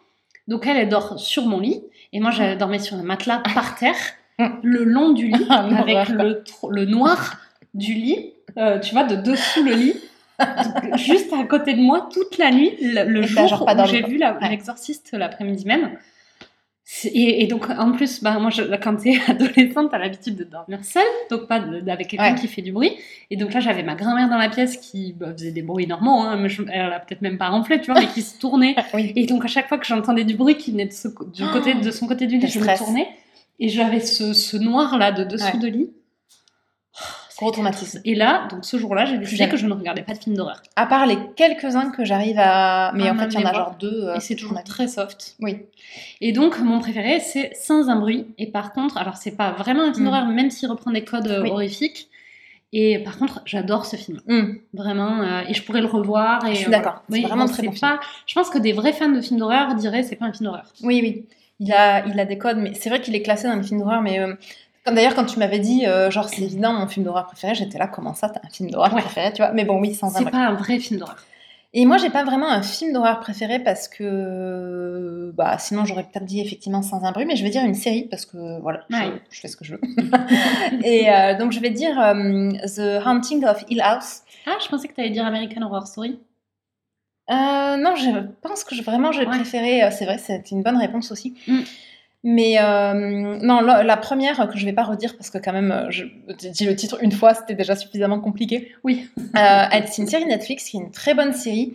Donc elle, elle dort sur mon lit. Et moi, je dormais sur un matelas par terre, Mm. le long du lit, Ah, avec le noir du lit, euh, tu vois, de dessous le lit. Juste à côté de moi toute la nuit, le, jour où j'ai vu la- Ouais. l'exorciste l'après-midi même. Et, et donc, en plus, bah, moi, je, quand t'es adolescente, t'as l'habitude de dormir seule, donc pas de- avec quelqu'un Ouais. qui fait du bruit. Et donc là, j'avais ma grand-mère dans la pièce qui bah, faisait des bruits normaux, hein, mais je- elle a peut-être même pas ronflé, tu vois, mais qui se tournait. Oui. Et donc, à chaque fois que j'entendais du bruit qui venait de, ce, du côté, de son côté du lit, je me tournais. Et j'avais ce, ce noir-là de dessous Ouais. de lit. Gros traumatisme. Et là, donc ce jour-là, j'ai décidé que je ne regardais pas de films d'horreur. À part les quelques-uns que j'arrive à. Mais en fait, il y en a genre deux. euh, Et c'est toujours très soft. Oui. Et donc, mon préféré, c'est Sans un bruit. Et par contre, alors c'est pas vraiment un film Mm. d'horreur, même s'il reprend des codes euh, Oui. horrifiques. Et par contre, j'adore ce film. Hum, Vraiment. euh, et je pourrais le revoir. Et, Je suis euh, d'accord. C'est vraiment très bon film. Je pense que des vrais fans de films d'horreur diraient c'est pas un film d'horreur. Oui, oui. Il a, il a des codes, mais c'est vrai qu'il est classé dans les films d'horreur. Mais comme d'ailleurs, quand tu m'avais dit, euh, genre, c'est évident, mon film d'horreur préféré, j'étais là, comment ça, t'as un film d'horreur Ouais. préféré, tu vois? Mais bon, oui, sans un C'est bruit. pas un vrai film d'horreur. Et moi, j'ai pas vraiment un film d'horreur préféré parce que, bah, sinon j'aurais peut-être dit effectivement sans un bruit, mais je vais dire une série parce que voilà, je, Ouais. je fais ce que je veux. et euh, donc je vais dire euh, The Haunting of Hill House. Ah, je pensais que tu allais dire American Horror Story. Euh, non, je pense que je- vraiment j'ai Ouais. préféré. C'est vrai, c'est une bonne réponse aussi. Mm. Mais euh, non, la, la première que je vais pas redire parce que quand même, euh, je j'ai dit le titre une fois, c'était déjà suffisamment compliqué. Oui. Euh, c'est une série Netflix qui est une très bonne série.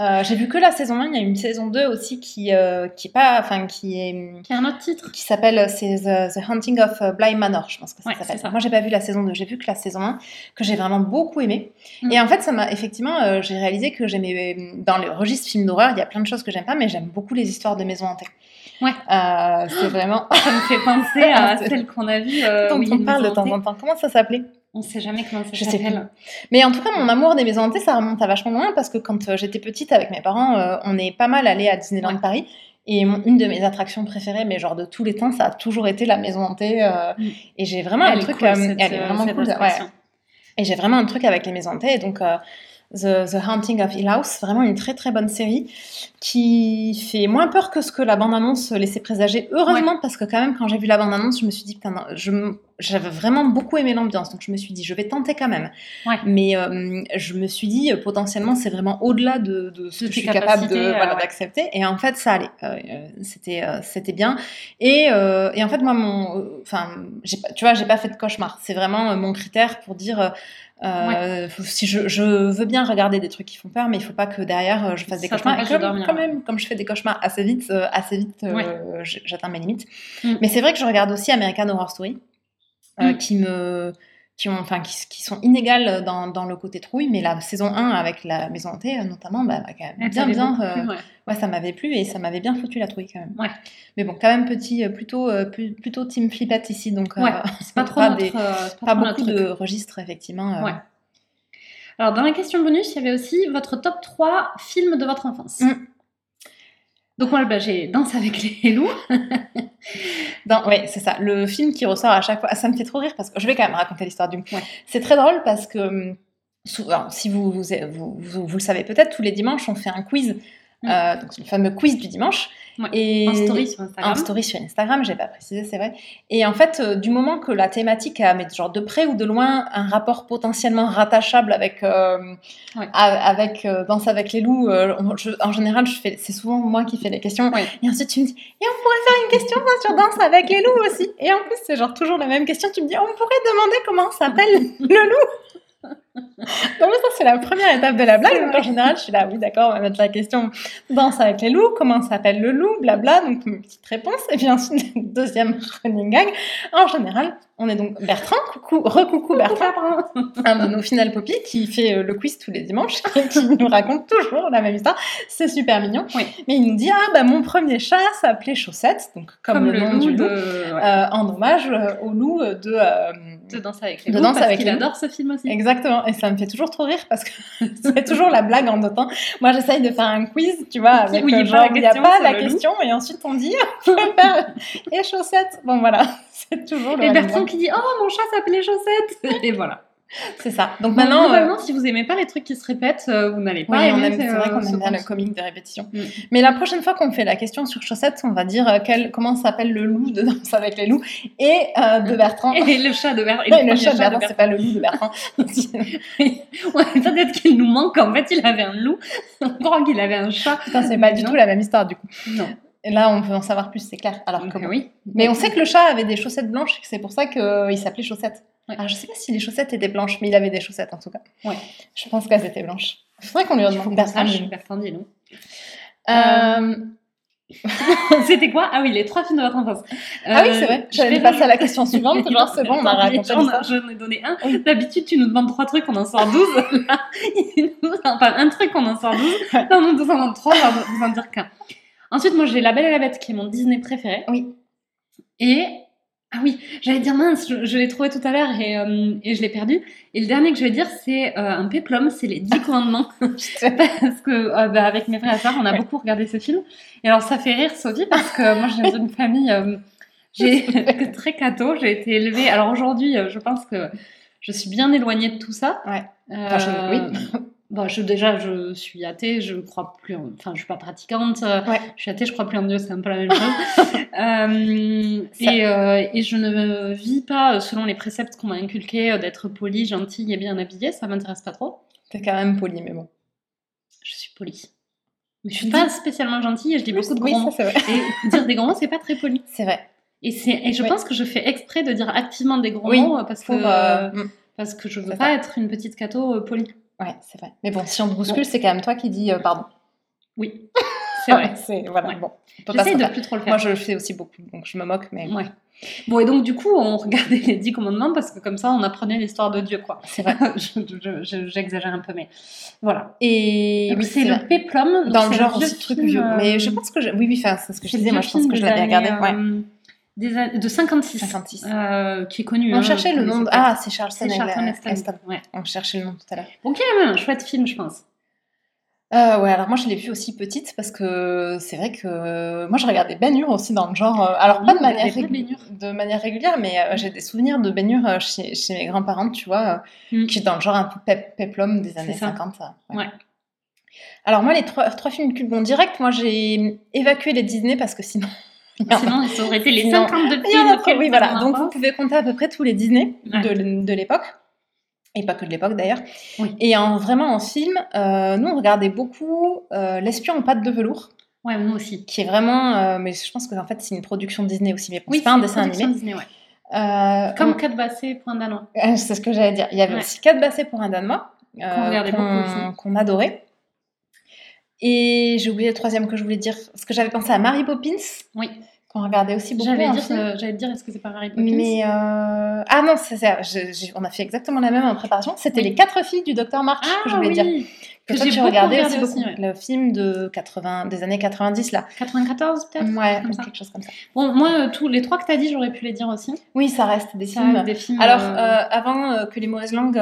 Euh, j'ai vu que la saison 1, il y a une saison 2 aussi qui euh, qui est pas, enfin qui est Qui a un autre titre. qui s'appelle c'est The, The Hunting of Bly Manor, je pense que ça Ouais, s'appelle. Moi, j'ai pas vu la saison 2, j'ai vu que la saison 1 que j'ai vraiment beaucoup aimé. Mm. Et en fait, ça m'a effectivement, euh, j'ai réalisé que j'aimais dans le registre film d'horreur, il y a plein de choses que j'aime pas, mais j'aime beaucoup les histoires de maisons hantées. Ouais. Euh, c'est vraiment Ça me fait penser à celle qu'on a vue. euh, dont on parle de temps en temps. Comment ça s'appelait? On sait jamais comment ça Je sais s'appelle. Mais en tout cas, mon amour des maisons hantées, ça remonte à vachement loin parce que quand euh, j'étais petite avec mes parents, euh, on est pas mal allé à Disneyland Ouais. Paris. Et mon- une de mes attractions préférées, mais genre de tous les temps, ça a toujours été la maison hantée. euh, Mm. Et j'ai vraiment Elle un truc. cool, cette, elle est vraiment cool. ouais. Et j'ai vraiment un truc avec les maisons hantées. Et donc, euh, The, The Haunting of Hill House, vraiment une très très bonne série qui fait moins peur que ce que la bande-annonce laissait présager. Heureusement, parce que quand même, quand j'ai vu la bande-annonce, je me suis dit, putain, j'avais vraiment beaucoup aimé l'ambiance. Donc, je me suis dit, je vais tenter quand même. Ouais. Mais euh, je me suis dit, potentiellement, c'est vraiment au-delà de, de ce De que je suis capable euh, voilà, ouais. d'accepter. Et en fait, ça allait. Euh, c'était, euh, c'était bien. Et, et en fait, moi, mon, enfin, tu vois, j'ai pas fait de cauchemar. C'est vraiment mon critère pour dire. Euh, faut- si je, je veux bien regarder des trucs qui font peur, mais il faut pas que derrière euh, je fasse des Ça cauchemars. Et comme, quand même, comme je fais des cauchemars assez vite, euh, assez vite, euh, Ouais. j'atteins mes limites. Mm. Mais c'est vrai que je regarde aussi American Horror Story, Mm. qui me, qui ont, enfin, qui, qui sont inégales dans, dans le côté trouille, mais la saison 1 avec la maison hantée, euh, notamment, bah, quand même bien, bien, euh, ouais. ouais, ça m'avait plu et ça m'avait bien foutu la trouille quand même. Ouais. Mais bon, quand même petit, euh, plutôt, euh, plutôt team flippette ici, donc euh, Ouais, C'est pas trop pas notre, des- euh, pas beaucoup de registres effectivement. euh. Alors, dans la question bonus, il y avait aussi votre top 3 films de votre enfance. Mm. Donc, moi, bah, j'ai Danse avec les loups. Dans- ouais, c'est ça. Le film qui ressort à chaque fois, ça me fait trop rire parce que je vais quand même raconter l'histoire du. Ouais. C'est très drôle parce que hum, souvent, si vous vous, vous, vous- vous le savez peut-être, tous les dimanches on fait un quiz, Mm. euh, donc le fameux quiz du dimanche. Ouais. Et En story sur Instagram. En story sur Instagram, j'ai pas précisé, c'est vrai. Et en fait, euh, du moment que la thématique a, mais genre de près ou de loin, un rapport potentiellement rattachable avec, euh, Ouais. a- avec euh, Danse avec les loups, je- en général, je fais, c'est souvent moi qui fais les questions. Ouais. Et ensuite, tu me dis, et on pourrait faire une question ça, sur Danse avec les loups aussi? Et en plus, c'est genre toujours la même question. Tu me dis, on pourrait demander comment s'appelle le loup? Donc ça, c'est la première étape de la blague. Donc en général, je suis là, oui, d'accord, on va mettre la question Danse avec les loups, comment s'appelle le loup, blabla, donc une petite réponse. Et puis ensuite, deuxième running gag. En général, on est donc Bertrand, coucou, recoucou Bertrand, un de nos final poppy qui fait euh, le quiz tous les dimanches et qui nous raconte toujours la même histoire. C'est super mignon. Oui. Mais il nous dit, ah bah mon premier chat s'appelait Chaussette, donc comme, le, nom loup du loup, de, ouais, euh, en hommage euh, au loup de... euh, de Danse avec les de. Danse parce avec les adore ce film aussi. Exactement, et ça me fait toujours trop rire parce que c'est toujours la blague en temps. Moi, j'essaye de faire un quiz, tu vois, avec Où il y a euh, pas la il n'y a question pas la le loup. question, et ensuite on dit, et chaussettes. Bon, voilà, c'est toujours le Et Bertrand qui dit Oh, mon chat s'appelait Chaussette Et voilà. C'est ça. Donc Maintenant, maintenant, euh, globalement, si vous aimez pas les trucs qui se répètent, euh, vous n'allez oui, pas aime, c'est euh, vrai qu'on aime bien le comique de répétition. Mm. Mais la prochaine fois qu'on fait la question sur chaussettes, on va dire euh, quel, comment s'appelle le loup de Danse avec les loups et euh, de Bertrand. Et le chat de Bertrand. Et le chat de Bertrand, c'est pas le loup de Bertrand. Ouais, peut-être qu'il nous manque. En fait, il avait un loup. On croit qu'il avait un chat. Putain, c'est pas du Non. tout la même histoire du coup. Non. Et là, on peut en savoir plus, c'est clair. Alors bon. oui. Mais on sait que le chat avait des chaussettes blanches, c'est pour ça qu'il s'appelait Chaussette. Ouais. Alors je sais pas si les chaussettes étaient blanches, mais il avait des chaussettes en tout cas. Ouais. Je pense qu'elles étaient blanches. Il faudrait qu'on lui Il faut demande qu'on Bertrand. sache. Bertrand dit non. Euh, C'était quoi? Ah oui, les trois films de votre enfance. Ah oui, Euh, c'est vrai. je J'allais vais passer à la question suivante. Genre, c'est bon, on a raconté j'en ai- donné un. Oui. D'habitude, tu nous demandes trois trucs, on en sort 12. Là, nous- enfin, un truc, on en sort 12. Ouais. Là, on en demande trois, on va vous en dire qu'un. Ensuite, moi, j'ai La Belle et la Bête, qui est mon Disney préféré. Oui. Et. Ah oui, j'allais dire mince, je, je l'ai trouvé tout à l'heure et, euh, et je l'ai perdu. Et le dernier que je vais dire, c'est euh, un péplum, c'est les Dix Commandements. parce que euh, bah, avec mes frères et sœurs, on a beaucoup regardé ce film. Et alors, ça fait rire Sophie parce que moi, je viens d'une famille j'ai très catho. J'ai été élevée. Alors aujourd'hui, je pense que je suis bien éloignée de tout ça. Ouais. Enfin, je- oui. Bon, je, déjà, je suis athée, je crois plus en... Enfin, je suis pas pratiquante. euh, Ouais. Je suis athée, je crois plus en Dieu, c'est un peu la même chose. Euh, et, euh, et je ne vis pas selon les préceptes qu'on m'a inculqués d'être polie, gentille et bien habillée. Ça m'intéresse pas trop. T'es quand même poli, mais bon. Je suis polie. Mais je suis Tu pas spécialement gentille et je dis beaucoup de oui, gros ça vrai. Et dire des gros mots, c'est pas très poli. C'est vrai. Et, c'est, et je Oui. pense que je fais exprès de dire activement des gros Oui, mots parce, Pour, que, euh, mm, parce que je veux pas être une petite cato polie. Ouais, c'est vrai. Mais bon, si on te bouscule, c'est quand même toi qui dis euh, pardon. Oui, c'est vrai. c'est voilà. Ouais. Bon, s'en de plus trop le faire. Moi, je le fais aussi beaucoup, donc je me moque, mais Ouais. Bon, et donc, du coup, on regardait les dix commandements parce que comme ça, on apprenait l'histoire de Dieu, quoi. c'est vrai. Je- je- je- J'exagère un peu, mais voilà. Et Donc, oui, c'est le péplum. dans le genre aussi truc vieux. euh, Mais je pense que je... oui, oui, enfin, c'est ce que je disais. Moi, je pense que je l'avais regardé. Ouais. Des de 56. 56. euh, qui est connu. On hein, cherchait le nom. De... Ah, c'est Charles Heston. Ouais. On cherchait le nom tout à l'heure. Y a même un chouette film, je pense. Euh, ouais, alors moi je l'ai vu aussi petite parce que c'est vrai que moi je regardais Ben Hur aussi dans le genre. euh, alors pas Mmh, de manière, pas de manière régulière, mais euh, j'ai des souvenirs de Ben Hur chez, chez mes grands-parents, tu vois, euh, Mm. qui est dans le genre un peu pep- peplum des années ça. 50. euh, ouais. Ouais. Alors moi les trois, trois films cultes, bon direct, moi j'ai évacué les Disney parce que sinon. Sinon, ça aurait été les Sinon, 52 il y en films. a trop, auxquels oui, voilà. Donc vous pouvez compter à peu près tous les Disney Ouais. de, de l'époque. Et pas que de l'époque d'ailleurs. Oui. Et en, vraiment en film, euh, nous on regardait beaucoup euh, L'espion en pâte de velours, Ouais, moi aussi. qui est vraiment. euh, mais je pense que en fait c'est une production Disney aussi, mais bon, Oui, c'est pas un dessin animé. Disney, ouais. Euh, Comme on- Cat Bassé, Point Danois. euh, c'est ce que j'allais dire. Il y avait Ouais. aussi Quatre Bassés pour un Danois, Qu'on aussi. qu'on adorait. Et j'ai oublié le troisième que je voulais dire, parce que j'avais pensé à Mary Poppins, Oui. Qu'on regardait aussi beaucoup. J'allais en dire, euh, j'allais te dire, est-ce que c'est pas Mary Poppins Mais euh, ah non, c'est ça. je- on a fait exactement la même en préparation. C'était Oui. les quatre filles du docteur March Ah que je voulais oui, dire. que j'ai regardais regardé aussi aussi, beaucoup. ouais. Le film de 80, des années 90 là. 94 peut-être? Ouais, ça. quelque chose comme ça. Bon, moi, euh, tous les trois que t'as dit, j'aurais pu les dire aussi. Oui, ça reste des Ça films. reste des films. Alors, euh, avant que les mauvaises langues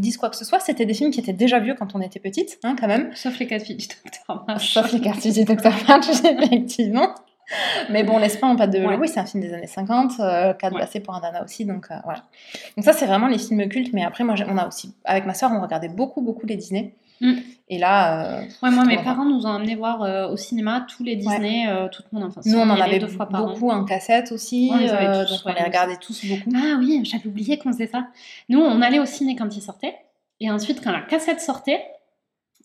disent quoi que ce soit, c'était des films qui étaient déjà vieux quand on était petite, hein, quand même. Sauf les quatre filles du docteur March. Sauf les quartiers du docteur March, effectivement. Mais bon, L'espace en pâte de Ouais. oui, c'est un film des années 50, euh, Ouais. Bassés pour un Dana aussi, donc euh, voilà. Donc ça, c'est vraiment les films cultes, mais après, moi, on a aussi, avec ma soeur, on regardait beaucoup, beaucoup les Disney. Mm. Et là, euh, Ouais, moi, mes parents nous ont amené voir euh, au cinéma tous les Disney euh, toute mon enfance. nous, on en avait deux fois par an. beaucoup en cassette aussi, On les avait tous, donc ouais, on les regardait tous beaucoup. Ah oui, j'avais oublié qu'on faisait ça. Nous, on allait au ciné quand il sortait. Et ensuite, quand la cassette sortait,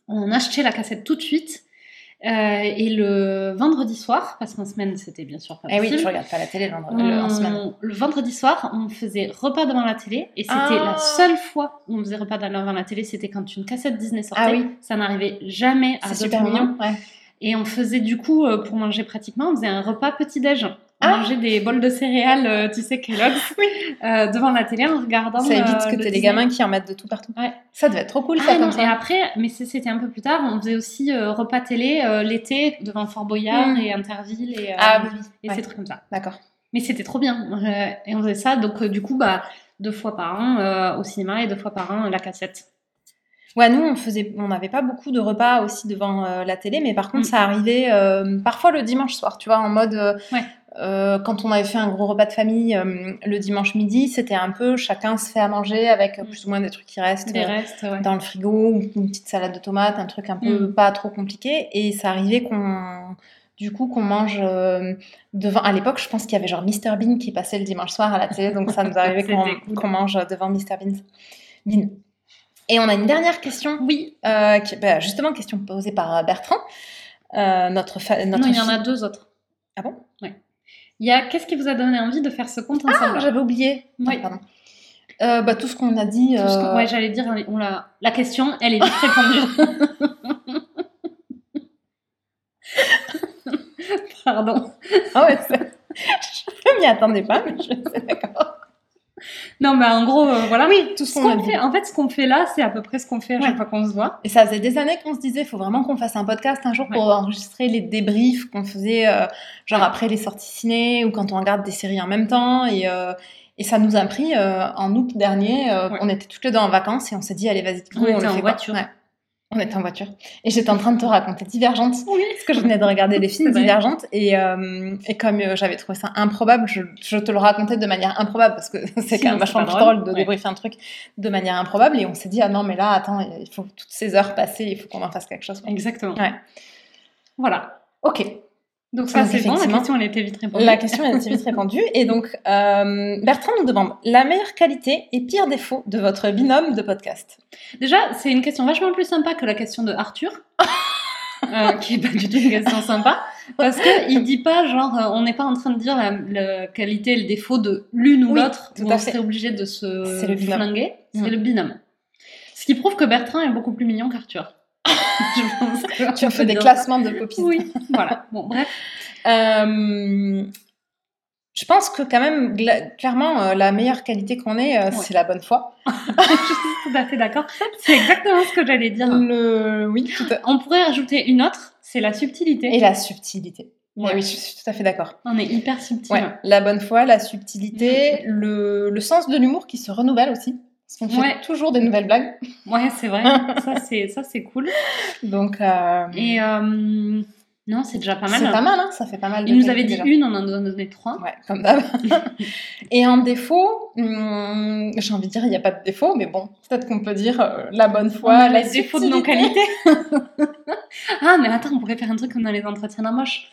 on achetait la cassette tout de suite. Euh, et le vendredi soir, parce qu'en semaine, c'était bien sûr pas Eh oui, possible. tu regardes pas la télé le vendredi- on- le- en semaine. le vendredi soir, on faisait repas devant la télé. Et c'était Ah. la seule fois où on faisait repas devant la télé, c'était quand une cassette Disney sortait. Ah oui. Ça n'arrivait jamais à C'est super mignon. Ouais. Et on faisait du coup, euh, pour manger pratiquement, on faisait un repas petit-déj. Ah. mangeait des bols de céréales, euh, tu sais, Kellogg's, euh, devant la télé en regardant. Ça évite euh, que t'aies des gamins qui en mettent de tout partout. Ouais. Ça devait être trop cool, ça, Ah comme non, ça. et après, mais c'était un peu plus tard, on faisait aussi euh, repas télé euh, l'été devant Fort Boyard Mm. et Interville et, Ah oui, oui. et ouais. ces trucs comme ça. D'accord. Mais c'était trop bien. Et on faisait ça, donc du coup, bah, deux fois par an au cinéma et deux fois par an la cassette. Ouais, nous, on faisait, on n'avait pas beaucoup de repas aussi devant euh, la télé, mais par contre, Mm. ça arrivait euh, parfois le dimanche soir, tu vois, en mode. euh, Ouais. Euh, quand on avait fait un gros repas de famille euh, le dimanche midi, c'était un peu chacun se fait à manger avec euh, Mm. plus ou moins des trucs qui restent euh, restes, ouais. dans le frigo, une petite salade de tomates, un truc un peu Mm. pas trop compliqué. Et ça arrivait qu'on. Du coup, qu'on mange devant. À l'époque, je pense qu'il y avait genre Mr Bean qui passait le dimanche soir à la télé, donc ça nous arrivait qu'on mange devant Mr Bean. Bean. Et on a une dernière question Oui, qui- bah, justement, question posée par Bertrand, notre, non, il y en a deux autres. Ah bon? Il y a qu'est-ce qui vous a donné envie de faire ce compte Ah, ensemble j'avais oublié. Oui. Ah, pardon. Euh, bah, tout ce qu'on a dit. Que- euh, Ouais, j'allais dire, on l'a- la question, elle est vite répondue. Pardon. ah ouais, je m'y attendais pas, mais je suis d'accord. Non, mais en gros, euh, voilà. Oui, tout ce Ce qu'on fait, en fait, ce qu'on fait là, c'est à peu près ce qu'on fait à chaque Ouais. fois qu'on se voit. Et ça faisait des années qu'on se disait, il faut vraiment qu'on fasse un podcast un jour pour enregistrer les débriefs qu'on faisait, euh, genre après les sorties ciné ou quand on regarde des séries en même temps. Et, euh, et ça nous a pris en août dernier. Ouais. On était toutes les deux en vacances et on s'est dit, allez, vas-y, On on, était le en fait quoi. voiture. On était en voiture et j'étais en train de te raconter Divergente. Oui. Parce que je venais de regarder les films. Divergentes et, euh, et comme euh, j'avais trouvé ça improbable, je, je te le racontais de manière improbable parce que c'est quand même vachement plus drôle. drôle de Ouais. débriefer un truc de manière improbable et on s'est dit ah non mais là attends il faut toutes ces heures passées, il faut qu'on en fasse quelque chose. quoi. Exactement. Ouais. Voilà. Ok, Donc ça c'est bon, la question elle était vite répondue. la question a été vite répondue et donc euh, Bertrand nous demande la meilleure qualité et pire défaut de votre binôme de podcast? Déjà, c'est une question vachement plus sympa que la question de Arthur. euh, qui est pas du tout une question sympa parce que il dit pas genre euh, on n'est pas en train de dire la, la qualité et le défaut de l'une ou Oui, l'autre on serait obligé de se flinguer c'est Mm. le binôme ce qui prouve que Bertrand est beaucoup plus mignon qu'Arthur je pense que Tu peut des classements de copies. oui voilà bon bref Euh, je pense que quand même, clairement, euh, la meilleure qualité qu'on ait, euh, c'est la bonne foi. je suis tout à fait d'accord c'est exactement ce que j'allais dire Le... Oui, tout à- on pourrait rajouter une autre c'est la subtilité Et la subtilité. Ouais. Eh oui, je suis tout à fait d'accord. on est hyper subtil Ouais, la bonne foi, la subtilité, le, le sens de l'humour qui se renouvelle aussi. Parce qu'on fait Ouais. toujours des nouvelles blagues. Ouais, c'est vrai. ça, c'est ça, c'est cool. Donc, euh, Et euh, non, c'est déjà pas mal. c'est pas mal, hein, ça fait pas mal de Il nous avait dit déjà. une, on en a donné trois. Ouais, comme d'hab. Et en défaut, hum, j'ai envie de dire, il n'y a pas de défaut, mais bon, peut-être qu'on peut dire euh, la bonne On foi, a la les défauts de nos qualités. ah, mais attends, on pourrait faire un truc comme dans les entretiens d'embauche.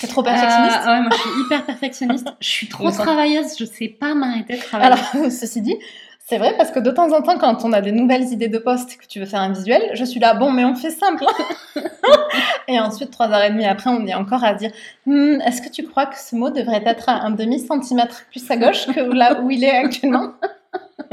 T'es trop perfectionniste. Euh, ouais, moi, je suis hyper perfectionniste. Je suis trop travailleuse. Je sais pas m'arrêter de travailler. Alors, ceci dit, c'est vrai parce que de temps en temps, quand on a des nouvelles idées de poste que tu veux faire un visuel, je suis là, bon, mais on fait simple. et ensuite, trois heures et demie après, on est encore à dire, Hmm, est-ce que tu crois que ce mot devrait être à un demi centimètre plus à gauche que là où il est actuellement?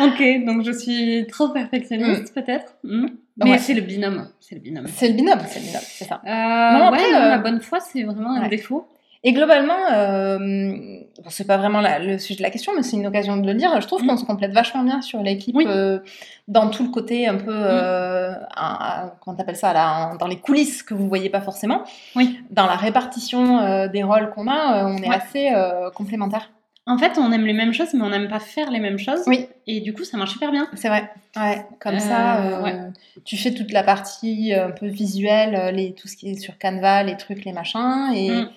Ok, donc je suis trop perfectionniste, peut-être. Hmm. Mais ouais. c'est le binôme. C'est le binôme. C'est le binôme, c'est le binôme, c'est ça. Euh, Non, après, ouais, euh, la bonne foi, c'est vraiment un défaut. Et globalement, euh, bon, c'est pas vraiment la- le sujet de la question, mais c'est une occasion de le dire. Je trouve Mm. qu'on se complète vachement bien sur l'équipe Oui. euh, dans tout le côté un peu, euh, à- à- comment t'appelles ça, là, dans les coulisses que vous voyez pas forcément. Oui. Dans la répartition euh, des rôles qu'on a, euh, on est Ouais. assez euh, complémentaires. En fait, on aime les mêmes choses, mais on n'aime pas faire les mêmes choses. Oui. Et du coup, ça marche super bien. C'est vrai. Ouais, comme Euh, ça, euh, ouais. tu fais toute la partie euh, un peu visuelle, euh, les, tout ce qui est sur Canva, les trucs, les machins. Et Mm.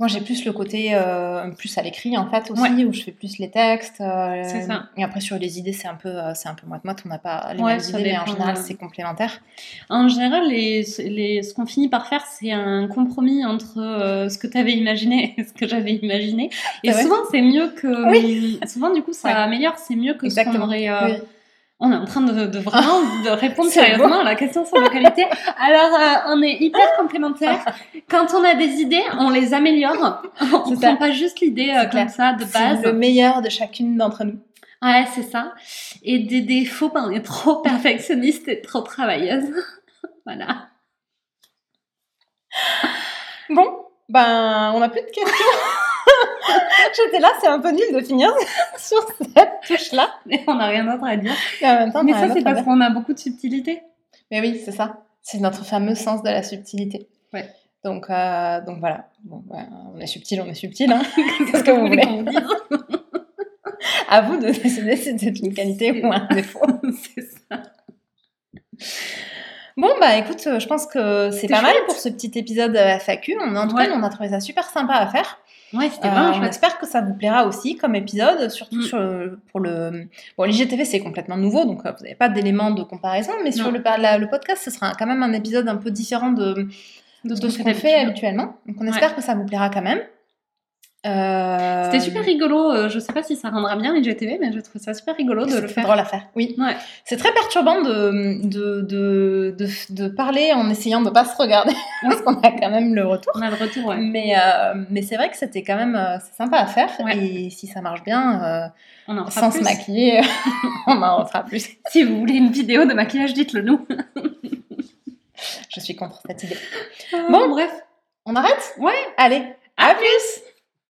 Moi, j'ai plus le côté euh, plus à l'écrit, en fait, aussi, Ouais. où je fais plus les textes. euh, C'est ça. Et après, sur les idées, c'est un peu, euh, c'est un peu moite-moite. On n'a pas les Ouais, mêmes idées, mais en général, c'est complémentaire. En général, les, les- ce qu'on finit par faire, c'est un compromis entre euh, ce que tu avais imaginé et ce que j'avais imaginé. Et souvent, c'est mieux que. Souvent, du coup, ça Ouais. améliore, c'est mieux que ce qu'on aurait. Oui. On est en train de, de vraiment de répondre sérieusement à la question sur nos qualités. Alors, euh, on est hyper complémentaires. Quand on a des idées, on les améliore. On C'est prend pas juste l'idée euh, comme ça de base. le meilleur de chacune d'entre nous. Ouais, c'est ça. Et des défauts, ben, on est trop perfectionniste et trop travailleuse. voilà. Bon, ben, on n'a plus de questions. J'étais là, c'est un peu nul de finir sur cette touche-là. Et on n'a rien d'autre à dire. Temps, Mais ça, c'est parce qu'on a beaucoup de subtilité. Mais oui, c'est ça. C'est notre fameux sens de la subtilité. Ouais. Donc, euh, donc voilà. Bon, on est subtil, on est subtil. Hein. Qu'est-ce que vous voulez À vous de décider si c'est une qualité ou un défaut. C'est ça. Bon, bah écoute, euh, je pense que c'est pas mal pour ce petit épisode euh, FAQ. On, en tout Ouais. cas, on a trouvé ça super sympa à faire. Ouais, c'était Euh, vraiment on chouette. espère que ça vous plaira aussi comme épisode, surtout Mm. sur le- pour le... Bon, l'IGTV, c'est complètement nouveau, donc euh, vous n'avez pas d'éléments de comparaison, mais sur le, par- la- le podcast, ce sera quand même un épisode un peu différent de, de, ce qu'on fait habituellement. Donc on espère que ça vous plaira quand même. Euh, C'était super rigolo. euh, Je sais pas si ça rendra bien l'IGTV, mais je trouve ça super rigolo de c'est le faire. drôle à faire. Oui. Ouais. C'est très perturbant de, de, de, de, de parler en essayant de pas se regarder, parce qu'on a quand même le retour. On a le retour, ouais. Mais, euh, mais c'est vrai que c'était quand même euh, c'est sympa à faire. Ouais. Et si ça marche bien, euh, On en fera sans plus. se maquiller, on en refera plus. Si vous voulez une vidéo de maquillage, dites-le nous. Je suis contre cette idée. Bon, bref. On arrête? Ouais. Allez, à plus